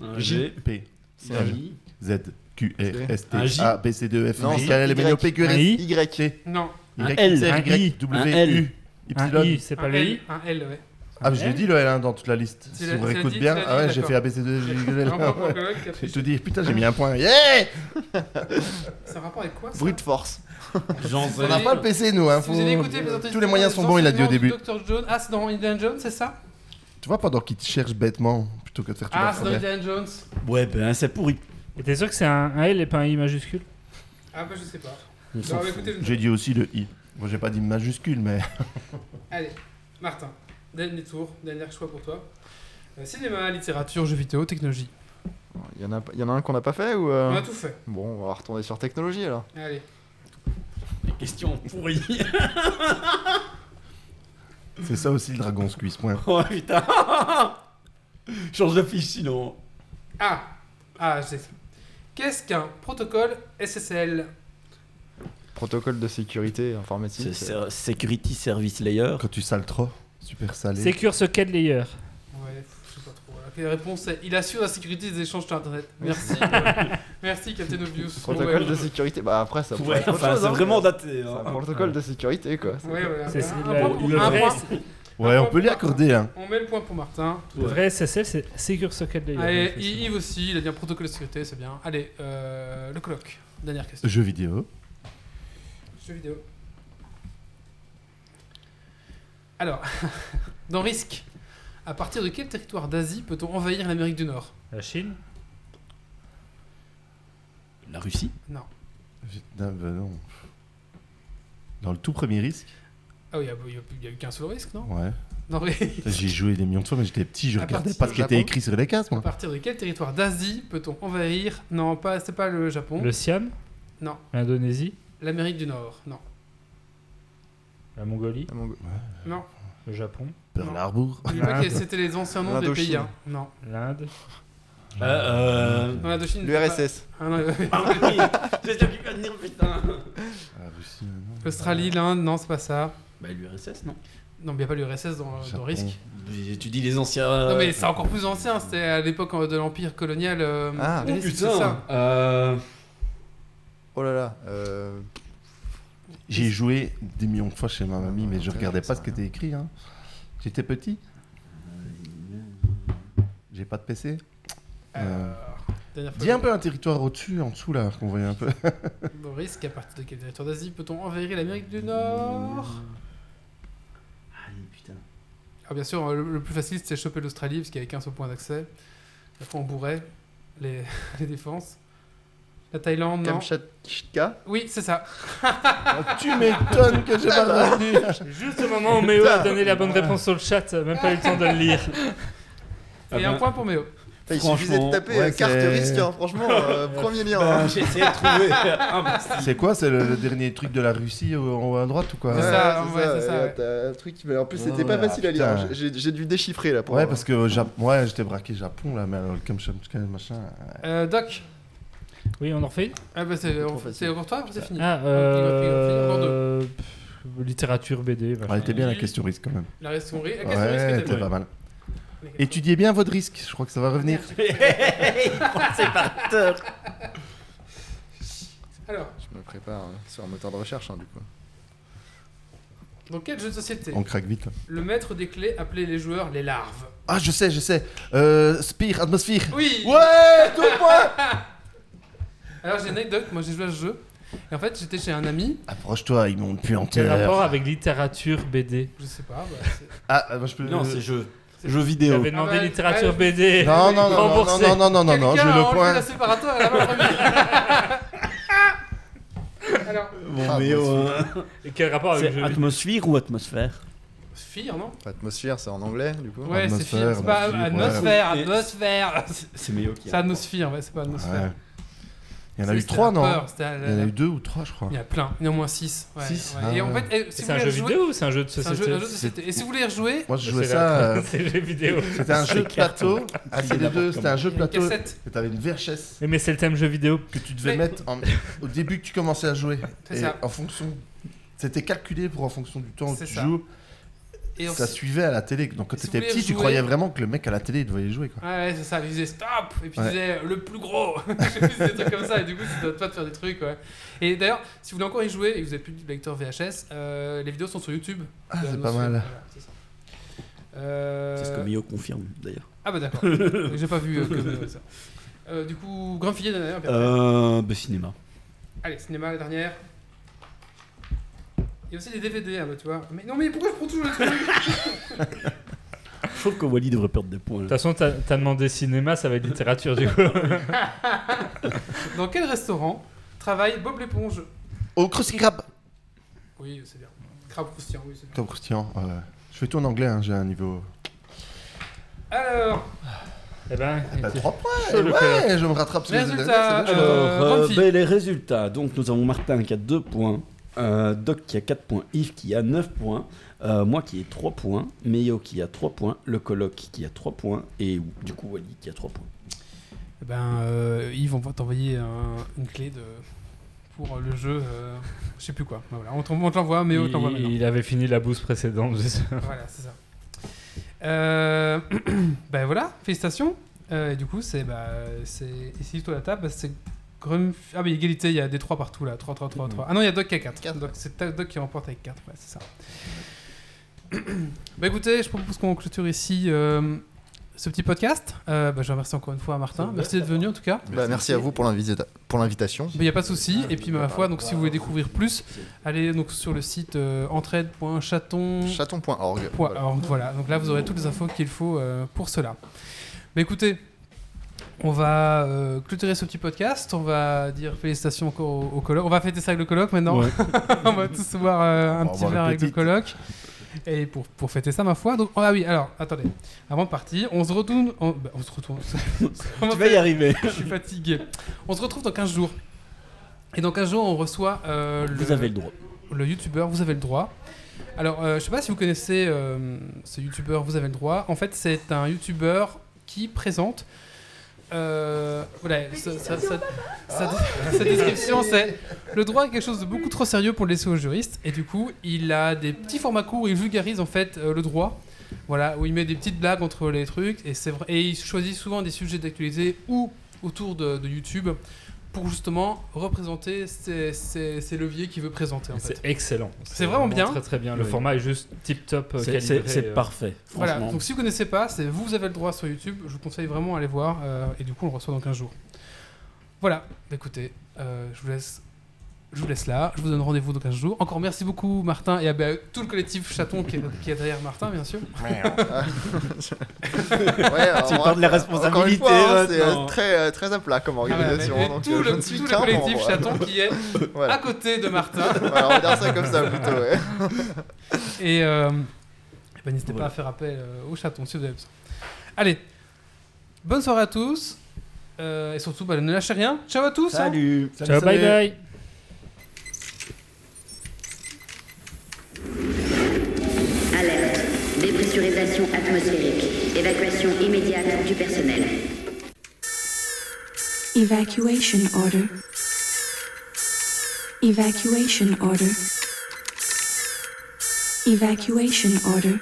Un J. P. C'est un J. Z. Q. R S. T. A. B. C. D. E. F. Non, K L M N O P Q R S I. Y. T. Non, Y L, Y I, W L. U Y. I, c'est pas le L, I un L, ouais. Ah, mais je l'ai dit le L hein, dans toute la liste. Si l'as- on tu l'as réécoute dit, bien, ah ouais, j'ai fait A B C D E F G Un point pour L. Coloc, qui a J'ai tout dit, putain, j'ai mis un point. Yeah C'est un rapport avec quoi ça Brute force. On n'a pas le PC, nous. Hein, Si vous avez écouté Tous les moyens sont bons, il a dit au début. Dr. Jones. Ah, c'est dans Indiana Jones, c'est ça Tu vois, pendant qu'il te cherche bêtement, plutôt que de faire tout Ah, c'est dans. Indiana Jones. Ouais, ben c'est pourri. Et t'es sûr que c'est un, un L et pas un I majuscule Ah, bah, je sais pas. Bah, je- J'ai dit aussi le I. Moi, j'ai pas dit majuscule, mais. Allez, Martin, dernier tour, dernier choix pour toi. Euh, cinéma, littérature, jeux vidéo, technologie. Il y en a, il y en a un qu'on n'a pas fait ou euh On a tout fait. Bon, on va retourner sur technologie alors. Allez. Les questions pourries. C'est ça aussi le dragon squeeze. Point. oh putain. Change de fiche sinon. Ah, Ah, je sais. Qu'est-ce qu'un protocole SSL Protocole de sécurité informatique. C'est- Security Service Layer. Quand tu sales trop, super salé. Secure Socket Layer. Ouais, je sais pas trop. La réponse est il assure la sécurité des échanges sur Internet. Merci. Merci, Captain Obvious. Protocole Ouais, de sécurité. Bah après, ça pourrait Ouais, être autre chose, c'est hein. vraiment daté. C'est hein. un protocole de sécurité, quoi. Ouais, ouais. C'est- c'est un la- point pour- le un vrai, point- c'est- Ouais, un on peut lui accorder. Hein. On met le point pour Martin. le vrai SSL, c'est Secure Socket Layer. Allez. Yves aussi, il a dit un protocole de sécurité, c'est bien. Allez, euh, le colloque. Dernière question. Jeux vidéo. Jeux vidéo. Alors, dans Risk, à partir de quel territoire d'Asie peut-on envahir l'Amérique du Nord? La Chine? La Russie? Non. Non, bah non. Dans le tout premier risque Ah oui, il y a- eu qu'un seul risque, non? Ouais. Non, mais J'ai joué des millions de fois, mais j'étais petit, je À regardais pas ce qui était écrit sur les cases, à moi. partir de quel territoire d'Asie peut-on envahir? Non, pas, c'est pas le Japon. Le Siam? Non. L'Indonésie? L'Amérique du Nord. Non. La Mongolie La Mongo- Non. Le Japon Pearl. Harbor. N'oubliez pas que L'Inde. c'était les anciens noms des L'Indochine. pays. hein. Non. L'Inde Euh, euh... Dans l'Indochine. Le c'est pas- RSS. Ah, non, Ah oui, venir, putain. Ah, Russie, non. L'Australie, l'Inde, non, c'est pas ça. Bah, l'URSS, non Non, mais il n'y a pas l'URSS dans, dans Japon. Risk. Mais Tu dis les anciens. Non, mais c'est encore plus ancien. C'était à l'époque euh, de l'Empire colonial. euh, Ah, Risk, Oh ça. putain euh... Oh là là. euh, J'ai joué des millions de fois chez ma mamie, mais je regardais pas ce qui était écrit. Hein. J'étais petit. J'ai pas de PC. Euh, Dis un peu un territoire au-dessus, en dessous là, qu'on voyait un peu. Dans Risk, à partir de quel territoire d'Asie peut-on envahir l'Amérique du Nord? Ah, putain. Ah, bien sûr, le, le plus facile c'était choper l'Australie parce qu'il n'y avait qu'un seul point d'accès. Après, on bourrait les, les défenses. La Thaïlande, non Kamchatka. Oui, c'est ça. tu m'étonnes que j'ai pas retenu. Juste au moment où Méo a donné la bonne réponse sur le chat, même pas eu le temps de le lire. Et un point pour Méo. Il suffisait de Franchement, taper ouais, euh, carte c'est- risque, hein, franchement, euh, premier lien. Bah, hein. J'ai essayé de trouver un bastille. C'est quoi C'est le, le dernier truc de la Russie au- en haut à droite ou quoi C'est Ouais, ça, c'est ouais, c'est et ça, là, ouais. T'as un truc qui En plus, c'était Ouais, pas facile à lire. putain. hein. J'ai j'ai dû déchiffrer là. Pour Ouais, parce que au Jap- ouais, j'étais braqué Japon là, mais alors le Kamchatka, machin. ouais. Euh, Doc, Oui, on en refait une ah, bah, c'est pour toi c'est fini Ah, euh... pff, Littérature, BD. Elle était bien la question risque quand même. La question la question risque Ouais, était pas mal. Étudiez bien votre risque, je crois que ça va revenir. C'est par terre. Alors, Je me prépare hein, sur un moteur de recherche, hein, du coup. dans quel jeu de société On craque vite le maître des clés appelait les joueurs les larves? Ah, je sais, je sais. Euh, Spire, atmosphère. Oui Ouais, deux points Alors j'ai une anecdote, moi j'ai joué à ce jeu. Et en fait j'étais chez un ami, Approche-toi, ils m'ont Quel rapport avec littérature, BD je sais pas, bah, c'est- Ah, moi je peux. Non, c'est jeu. Jeu vidéo. J'avais demandé Ah bah, littérature, ouais. BD. Non, non, non, non, Remboursé. non, non, non, non, non, j'ai Quelqu'un a le enlevé point. la séparateur et la main. Alors, Bon, Ah, mais bon, euh, Et quel rapport avec c'est le jeu vidéo atmosphère ou atmosphère Sphere, non Atmosphère, c'est en anglais, du coup. Ouais, c'est Atmosphère, Sphere, c'est pas atmosphère, atmosphère, atmosphère. C'est meilleur qui C'est atmosphère, ouais, c'est pas atmosphère. Ouais. Il y en a eu trois, non peur, c'était la- Il y en a eu deux ou trois, je crois. Il y a plein, il y en a au moins 6. Six Et Ah en ouais. fait, eh, si C'est vous un voulez jeu rejouer- vidéo ou c'est un jeu de société jeu, un jeu de société. Et si vous voulez rejouer, Moi, je jouais ça. euh, C'est jeu vidéo. C'était un jeu de plateau. Ah, c'est les deux. C'était un jeu de plateau. Et t'avais une VHS Mais, c'est le thème jeu vidéo. que tu devais mettre au début que tu commençais à jouer. C'est Et ça. en fonction. C'était calculé pour en fonction du temps où C'est tu ça. joues. Et Ça suivait à la télé. Donc quand si t'étais petit, tu jouer- croyais vraiment que le mec à la télé il devait y jouer. Quoi. Ouais, ouais, c'est ça, il disait stop Et puis il Ouais. disait le plus gros Je sais plus, des trucs comme ça, et du coup, ça doit pas de faire des trucs, ouais. Et d'ailleurs, si vous voulez encore y jouer et que vous avez plus de lecteur VHS, euh, les vidéos sont sur YouTube. Ah, c'est pas mal. voilà, c'est ça. Euh, C'est ce que Mio confirme d'ailleurs. Ah bah d'accord, j'ai pas vu euh, que- ça. Euh, du coup, grand filet d'ailleurs. puis après. Euh. Bah, cinéma. Allez, cinéma, la dernière. Il y a aussi des DVD, hein, bah, tu vois. Mais non, mais pourquoi je prends toujours les trucs Je trouve que Wally devrait perdre des points. De là. toute façon, t'as demandé cinéma, ça va être littérature du coup. Dans quel restaurant travaille Bob l'éponge? Oh, Krusty Krab Oui, c'est bien. Crabe croustillant, oui, c'est bien. Top croustillant. ouais. Je fais tout en anglais, hein, j'ai un niveau. Alors, Eh ben, Bah, 3 points Chaud, le Ouais, je me rattrape sur les Résultat, derniers, c'est bien. euh, Alors, ben, les résultats. Donc, nous avons Martin qui a 2 points, euh, Doc qui a 4 points, Yves qui a 9 points, euh, moi qui ai 3 points, Meyo qui a 3 points, le coloc qui a 3 points, et du coup Wally qui a 3 points. eh ben, euh, Yves, on va t'envoyer un- une clé de, pour le jeu. euh, je sais plus quoi. Ben Voilà, on t'en- on te l'envoie, mais on il, t'envoie maintenant. il avait fini la bouse précédente. ça. Voilà, c'est ça. Euh, ben voilà, félicitations. Euh, et du coup, c'est bah, c'est ici toi la table, c'est Ah mais égalité, il y a des 3 partout là, 3 3 3 3. Ah non, il y a Doc qui a 4. Donc c'est Doc qui remporte avec 4, ouais, c'est ça. bah écoutez, je propose qu'on clôture ici euh, ce petit podcast. Euh, bah, je remercie encore une fois Martin. Merci d'être venu en tout cas. Bah, merci à vous pour l'invita- pour l'invitation. Il n'y a pas de souci. Et puis, ma foi, donc, si vous voulez découvrir plus, allez donc, sur le site euh, entraide.chaton. Chaton.org. Voilà. voilà. Donc là, vous aurez toutes les infos qu'il faut euh, pour cela. Mais écoutez, on va euh, clôturer ce petit podcast. On va dire félicitations encore au, au colloque. On va fêter ça avec le colloque maintenant. Ouais. on va tous boire euh, un petit verre avec le colloque. Et pour, pour fêter ça, ma foi. Donc, ah oui, alors, attendez. Avant de partir, on se retourne. On, bah, on se retourne. On Tu vas y arriver. je suis fatigué. On se retrouve dans 15 jours. Et dans 15 jours, on reçoit euh, le, Vous avez le droit. le youtubeur Vous avez le droit. Alors, euh, je sais pas si vous connaissez ce youtubeur Vous avez le droit. En fait, c'est un youtubeur qui présente. Euh, voilà, sa, sa- sa- sa- sa description c'est le droit est quelque chose de beaucoup trop sérieux pour le laisser aux juristes et du coup il a des petits formats courts où il vulgarise en fait euh, le droit. Voilà où il met des petites blagues entre les trucs et c'est et il choisit souvent des sujets d'actualité ou autour de, de YouTube pour justement représenter ces, ces- ces leviers qu'il veut présenter en fait. C'est excellent. C'est vraiment bien. Très très bien. Le Oui. format est juste tip top. euh, C'est- calibré, C'est c'est euh. parfait. Voilà, donc si vous connaissez pas, c'est vous avez le droit sur YouTube. Je vous conseille vraiment d'aller voir. euh, et du coup, on le reçoit dans 15 jours. Voilà, Bah, écoutez, euh, je vous laisse. Je vous laisse là, je vous donne rendez-vous dans 15 jours. Encore merci beaucoup Martin et à bah, tout le collectif Chaton qui est, qui est derrière Martin bien sûr. Ouais, alors Tu moi, parles de la responsabilité hein, c'est euh, très, euh, très à plat comme Ah, voilà, organisation. donc, tout euh, le, je ne suis tout le qu'un collectif membre. Chaton qui est Voilà. à côté de Martin. Voilà, on va dire ça comme ça plutôt. Ouais. Et euh, eh ben, n'hésitez pas à faire appel euh, au chaton si vous avez besoin. Allez, bonne soirée à tous. euh, et surtout, bah, ne lâchez rien. Ciao à tous. hein. Salut. Ciao, bye bye. Dépressurisation atmosphérique. Évacuation immédiate du personnel. Evacuation order. Evacuation order. Evacuation order.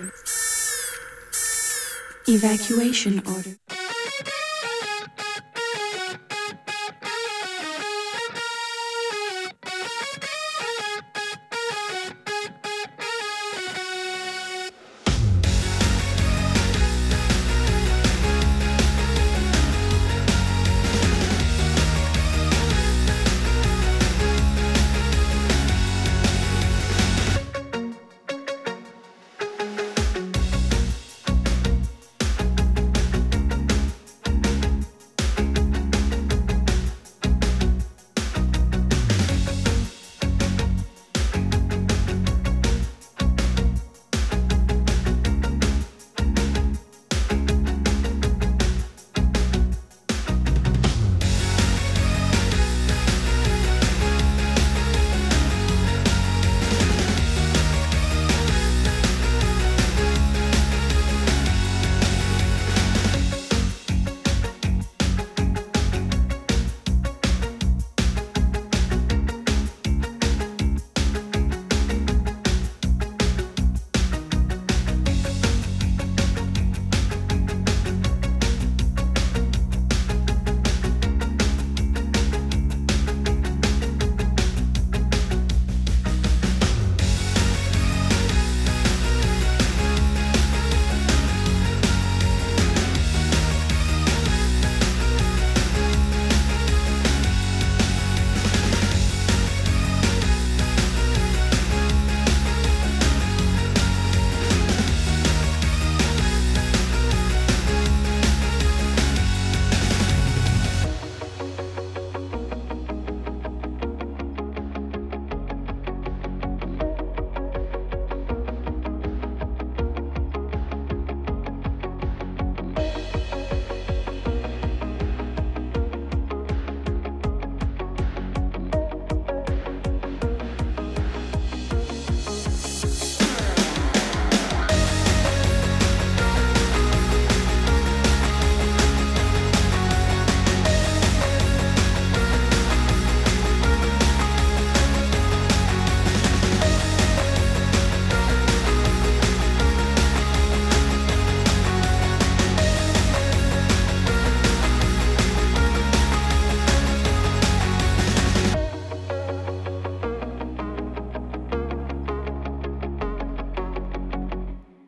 Evacuation order.